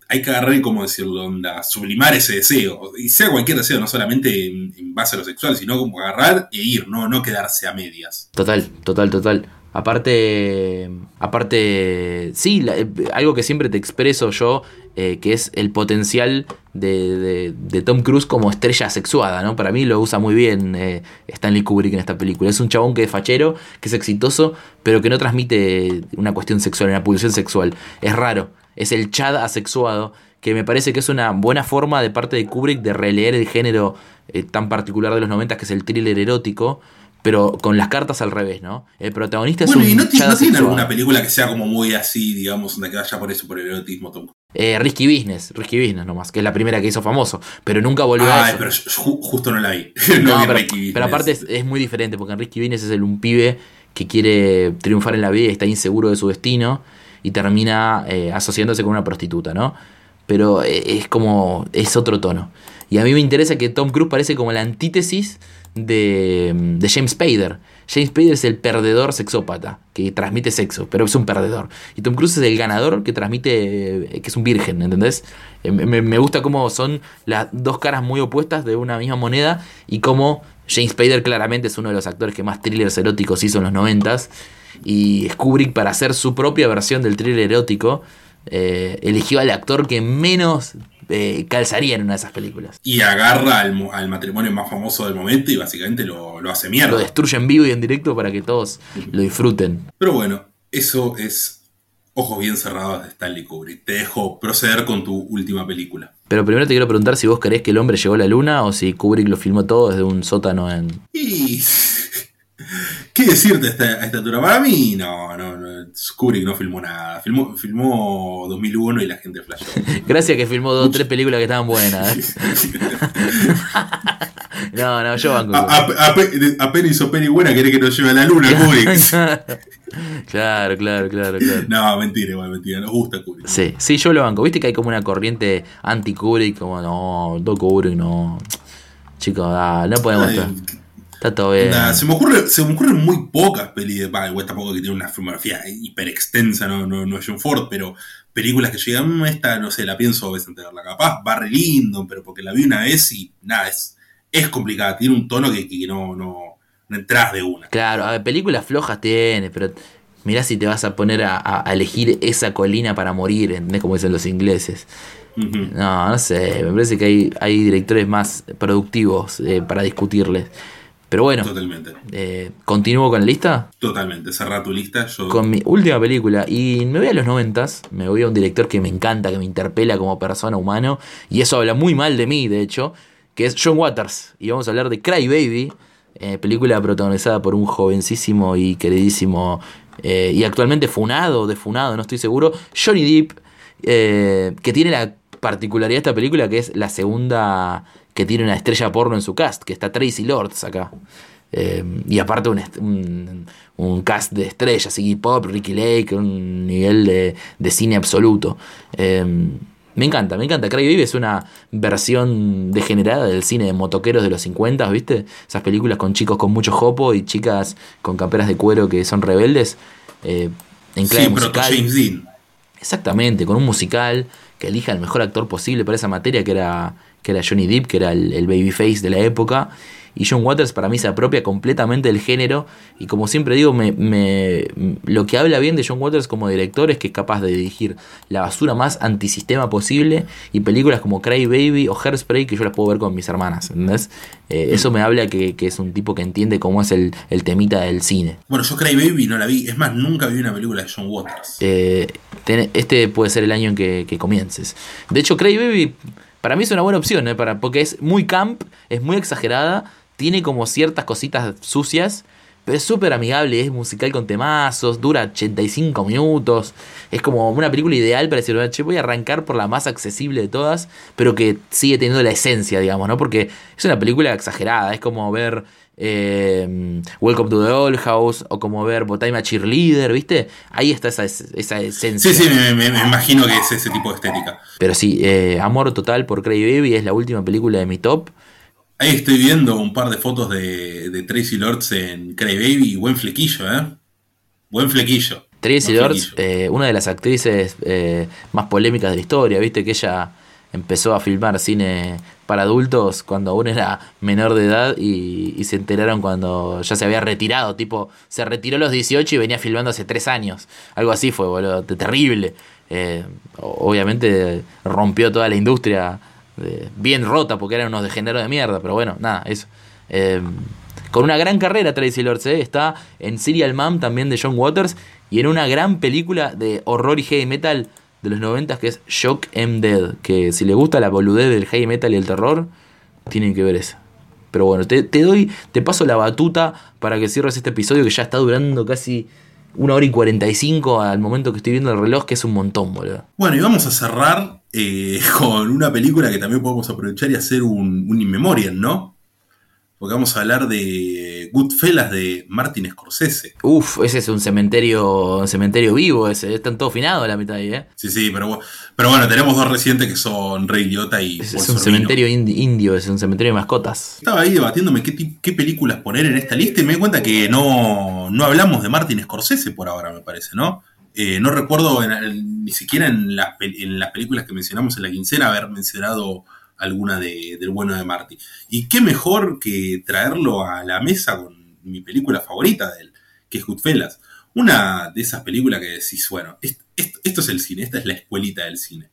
hay que agarrar, ¿cómo decirlo? Onda, sublimar ese deseo. Y sea cualquier deseo, no solamente en, en base a lo sexual, sino como agarrar e ir, no, no quedarse a medias. Total, total, total. Aparte, aparte, sí, la- eh, algo que siempre te expreso yo, eh, que es el potencial de, de- de Tom Cruise como estrella sexuada, ¿no? Para mí lo usa muy bien eh, Stanley Kubrick en esta película. Es un chabón que es fachero, que es exitoso, pero que no transmite una cuestión sexual, una pulsión sexual. Es raro, es el Chad asexuado, que me parece que es una buena forma de parte de Kubrick de releer el género eh, tan particular de los 90 que es el thriller erótico pero con las cartas al revés, ¿no? El protagonista Bueno, es un y no, no tiene alguna película que sea como muy así, digamos, donde que vaya por eso, por el erotismo. Tom? Eh, Risky Business, Risky Business nomás, que es la primera que hizo famoso, pero nunca volvió a Ay, eso. pero ju- justo no la vi. No, no, pero, Ricky Business. pero aparte es, es muy diferente, porque en Risky Business es el, un pibe que quiere triunfar en la vida y está inseguro de su destino y termina eh, asociándose con una prostituta, ¿no? Pero eh, es como, es otro tono. Y a mí me interesa que Tom Cruise parece como la antítesis de, de James Spader. James Spader es el perdedor sexópata, que transmite sexo, pero es un perdedor. Y Tom Cruise es el ganador que transmite, eh, que es un virgen, ¿entendés? Eh, Me, me gusta cómo son las dos caras muy opuestas de una misma moneda y cómo James Spader claramente es uno de los actores que más thrillers eróticos hizo en los noventas. Y Kubrick, para hacer su propia versión del thriller erótico, eh, eligió al actor que menos eh, calzaría en una de esas películas. Y agarra al, mo- al matrimonio más famoso del momento y básicamente lo, lo hace mierda. Lo destruye en vivo y en directo para que todos lo disfruten. Pero bueno, eso es ojos bien cerrados de Stanley Kubrick. Te dejo proceder con tu última película. Pero primero te quiero preguntar si vos creés que el hombre llegó a la luna o si Kubrick lo filmó todo desde un sótano en... Y. ¿Qué decirte a esta, a esta altura? Para mí, no, no, no. Kubrick no filmó nada. Filmó, filmó 2001 y la gente flashó. Gracias que filmó dos o tres películas que estaban buenas. ¿eh? no, no, yo banco. Apenas hizo peli buena, querés que nos lleve a la luna, Kubrick. claro, claro, claro, claro. No, mentira, igual, mentira. Nos gusta Kubrick. Sí, sí, yo lo banco. Viste que hay como una corriente anti-Kubrick, como no, todo Kubrick, no. Chicos, ah, no podemos Ay, estar. Está todo bien. Se me ocurre, se me ocurren muy pocas pelis de bah, igual tampoco que tiene una filmografía hiper extensa, no, no, no es John Ford, pero películas que llegan, "Mm, esta, no sé, la pienso a veces antes de verla. Capaz, Barry Lyndon, pero porque la vi una vez y nada, es, es complicada, tiene un tono que, que no, no, no entras de una. Claro, a ver, películas flojas tiene, pero mirá si te vas a poner a, elegir esa colina para morir, ¿entendés? Como dicen los ingleses. No, no sé, me parece que hay, hay directores más productivos eh, para discutirles. Pero bueno, Totalmente, eh, continúo con la lista. totalmente. Cerrá tu lista. Yo, Con mi última película. Y me voy a los noventas. Me voy a un director que me encanta, que me interpela como persona humano. Y eso habla muy mal de mí, de hecho. Que es John Waters. Y vamos a hablar de Cry Baby. eh, película protagonizada por un jovencísimo y queridísimo. eh, y actualmente funado, defunado, no estoy seguro. Johnny Depp. que tiene la particularidad de esta película que es la segunda que tiene una estrella porno en su cast. Que está Tracy Lords acá. Eh, y aparte un, un, un cast de estrellas, Iggy Pop, Ricky Lake, un nivel de, de cine absoluto. Eh, me encanta, me encanta. Cry Baby es una versión degenerada del cine de motoqueros de los 50, ¿viste? Esas películas con chicos con mucho jopo y chicas con camperas de cuero que son rebeldes. eh, en clave sí, musical. James Dean. Exactamente, con un musical que elija el mejor actor posible para esa materia, que era, que era Johnny Depp, que era el, el babyface de la época. Y John Waters para mí se apropia completamente del género. Y como siempre digo, me, me- lo que habla bien de John Waters como director es que es capaz de dirigir la basura más antisistema posible. Y películas como Cry Baby o Hairspray que yo las puedo ver con mis hermanas. ¿entendés? Eh, eso me habla que, que es un tipo que entiende cómo es el, el temita del cine. Bueno, yo Cry Baby no la vi. Es más, nunca vi una película de John Waters. Eh, este puede ser el año en que, que comiences. De hecho, Cray Baby para mí es una buena opción, ¿eh? para, porque es muy camp, es muy exagerada, tiene como ciertas cositas sucias, Pero es súper amigable, es musical con temazos, dura 85 minutos. Es como una película ideal para decir, che, voy a arrancar por la más accesible de todas, pero que sigue teniendo la esencia, digamos, ¿no? Porque es una película exagerada, es como ver eh, Welcome to the Old House o como ver Botaima Cheerleader, ¿viste? Ahí está esa, esa esencia. Sí, sí, me, imagino que es ese tipo de estética. Pero sí, eh, Amor Total por Cray Baby es la última película de mi top. Ahí estoy viendo un par de fotos de, de Tracy Lords en Cry Baby y buen flequillo, ¿eh? Buen flequillo. Tracy Buen Lords, eh, una de las actrices eh, más polémicas de la historia, viste que ella empezó a filmar cine para adultos cuando aún era menor de edad y, y se enteraron cuando ya se había retirado, tipo, se retiró a los 18 y venía filmando hace 3 años, algo así fue, boludo, te- terrible. Eh, obviamente rompió toda la industria, bien rota porque eran unos degenerados de mierda, pero bueno, nada, eso. Eh, con una gran carrera Tracy Lords, ¿eh? está en Serial Mom también de John Waters y en una gran película de horror y heavy metal de los 90 que es Shock M Dead, que si le gusta la boludez del heavy metal y el terror, tienen que ver esa. Pero bueno, te, te doy, te paso la batuta para que cierres este episodio que ya está durando casi una hora y 45 al momento que estoy viendo el reloj, que es un montón, boludo. Bueno, y vamos a cerrar eh, con una película que también podemos aprovechar y hacer un, un in memoriam, ¿no? Porque vamos a hablar de Goodfellas de Martin Scorsese. Uf, ese es un cementerio, un cementerio vivo, ese, están todos finados la mitad ahí, ¿eh? Sí, sí, pero, pero bueno, tenemos dos recientes que son Rey Liotta y Es, es un cementerio indi- indio, es un cementerio de mascotas. Estaba ahí debatiéndome qué, qué películas poner en esta lista y me di cuenta que no, no hablamos de Martin Scorsese por ahora, me parece, ¿no? Eh, no recuerdo en- ni siquiera en pel- en las películas que mencionamos en la quincena haber mencionado alguna de, del bueno de Marty. Y qué mejor que traerlo a la mesa con mi película favorita de él, que es Goodfellas. Una de esas películas que decís, bueno, est- est- esto es el cine, esta es la escuelita del cine.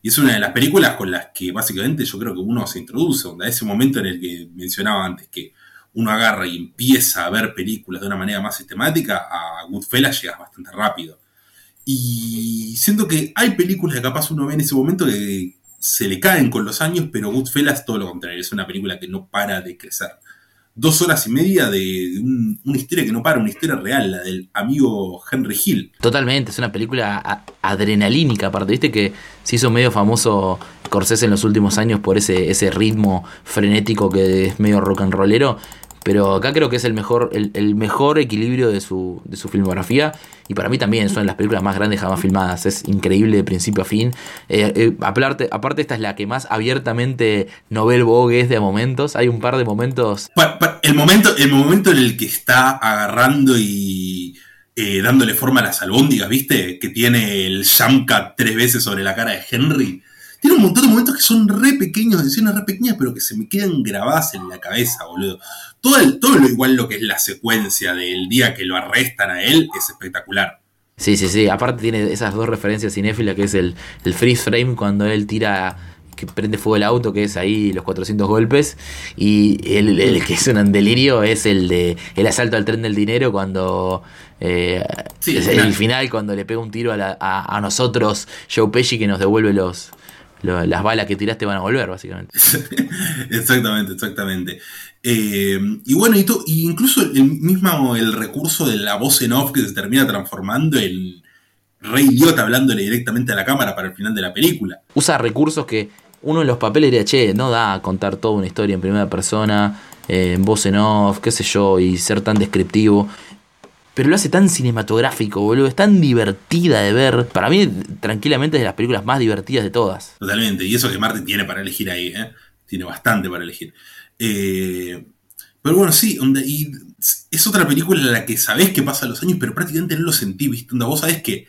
Y es una de las películas con las que básicamente yo creo que uno se introduce, donde a ese momento en el que mencionaba antes que uno agarra y empieza a ver películas de una manera más sistemática, a Goodfellas llegas bastante rápido. Y siento que hay películas que capaz uno ve en ese momento que se le caen con los años, pero Goodfellas todo lo contrario, es una película que no para de crecer. Dos horas y media de un- una historia que no para, una historia real, la del amigo Henry Hill. Totalmente, es una película adrenalínica, aparte, viste que se hizo medio famoso Corsés en los últimos años por ese, ese ritmo frenético que es medio rock and rollero. Pero acá creo que es el mejor, el, el mejor equilibrio de su, de su filmografía. Y para mí también son las películas más grandes jamás filmadas. Es increíble de principio a fin. Eh, eh, aparte, aparte, esta es la que más abiertamente novel vogue es de momentos. Hay un par de momentos el, momento, el momento en el que está agarrando y eh, dándole forma a las albóndigas, ¿viste? Que tiene el cut tres veces sobre la cara de Henry. Tiene un montón de momentos que son re pequeños, de escenas re pequeñas, pero que se me quedan grabadas en la cabeza, boludo. Todo, el- todo lo igual lo que es la secuencia del día que lo arrestan a él es espectacular. Sí, sí, sí. Aparte tiene esas dos referencias cinéfilas que es el, el freeze frame cuando él tira, que prende fuego el auto, que es ahí los 400 golpes. Y el, el que es un delirio es el de el asalto al tren del dinero cuando... eh, Sí, es el el final. final cuando le pega un tiro a, la- a- a nosotros, Joe Pesci, que nos devuelve los, lo- las balas que tiraste van a volver, básicamente. exactamente, exactamente. Eh, y bueno, y, tú- incluso el mismo el recurso de la voz en off que se termina transformando en Rey Liotta hablándole directamente a la cámara para el final de la película. usa recursos que uno en los papeles diría, che, no da a contar toda una historia en primera persona, eh, en voz en off, qué sé yo, y ser tan descriptivo. Pero lo hace tan cinematográfico, boludo. Es tan divertida de ver. Para mí, tranquilamente, es de las películas más divertidas de todas. Totalmente. Y eso que Martin tiene para elegir ahí, ¿eh? Tiene bastante para elegir. Eh, pero bueno, sí, y es otra película en la que sabés que pasan los años, pero prácticamente no lo sentí, ¿viste? Vos sabés que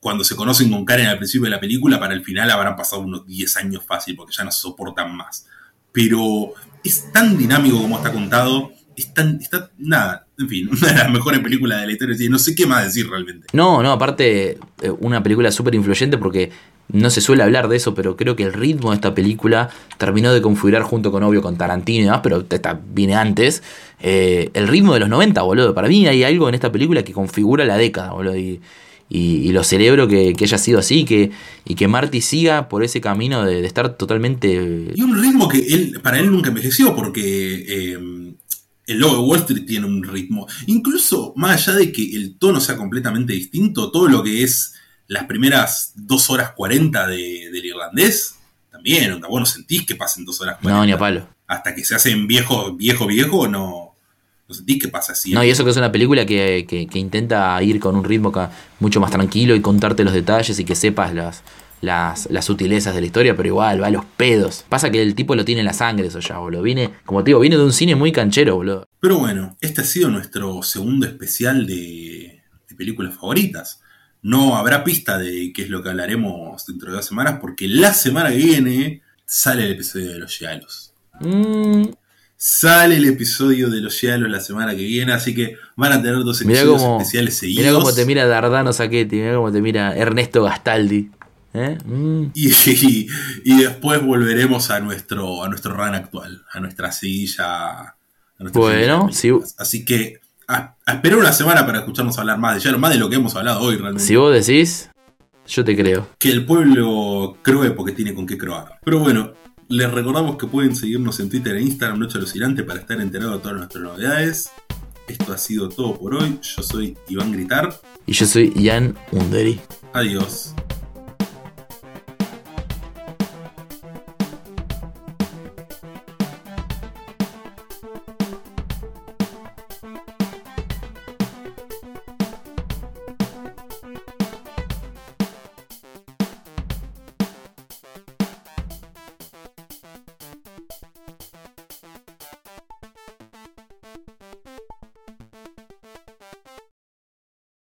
cuando se conocen con Karen al principio de la película, para el final habrán pasado unos 10 años fácil, porque ya no se soportan más. Pero es tan dinámico como está contado, está, nada, en fin, una de las mejores películas de la historia, no sé qué más decir realmente. No, no, aparte, eh, una película súper influyente porque no se suele hablar de eso, pero creo que el ritmo de esta película terminó de configurar junto con, obvio, con Tarantino y demás, pero esta viene antes, eh, el ritmo de los 90, boludo. Para mí hay algo en esta película que configura la década, boludo, y, y, y lo celebro que, que haya sido así que, y que Marty siga por ese camino de, de estar totalmente... Y un ritmo que él, para él nunca envejeció, porque eh, El logo de Wall Street tiene un ritmo. Incluso, más allá de que el tono sea completamente distinto, todo lo que es las primeras 2 horas 40 de- del irlandés, también, onda, vos no sentís que pasen 2 horas 40. No, ni a palo. Hasta que se hacen viejo, viejo, viejo, no, no sentís que pasa así. No, y eso que es una película que, que- que intenta ir con un ritmo mucho más tranquilo y contarte los detalles y que sepas las, las, las sutilezas de la historia, pero igual, va a los pedos. Pasa que el tipo lo tiene en la sangre eso ya, boludo. Viene, como te digo, viene de un cine muy canchero, boludo. Pero bueno, este ha sido nuestro segundo especial de, de películas favoritas. No habrá pista de qué es lo que hablaremos dentro de dos semanas, porque la semana que viene sale el episodio de los Yalos. Mm, Sale el episodio de los Yalos la semana que viene, así que van a tener dos mirá episodios especiales seguidos. mirá cómo te mira Dardano Sacchetti, mirá cómo te mira Ernesto Gastaldi. ¿Eh? Mm. Y, y- y después volveremos a nuestro, a nuestro run actual, a nuestra silla. a nuestra Bueno, silla si- Así que a, a esperar una semana para escucharnos hablar más de Yalos, más de lo que hemos hablado hoy realmente. Si vos decís, yo te creo. que el pueblo croe porque tiene con qué croar. Pero bueno, les recordamos que pueden seguirnos en Twitter e Instagram Noche Alucinante para estar enterados de todas nuestras novedades. Esto ha sido todo por hoy. Yo soy Iván Gritar. Y yo soy Ian Underi. Adiós.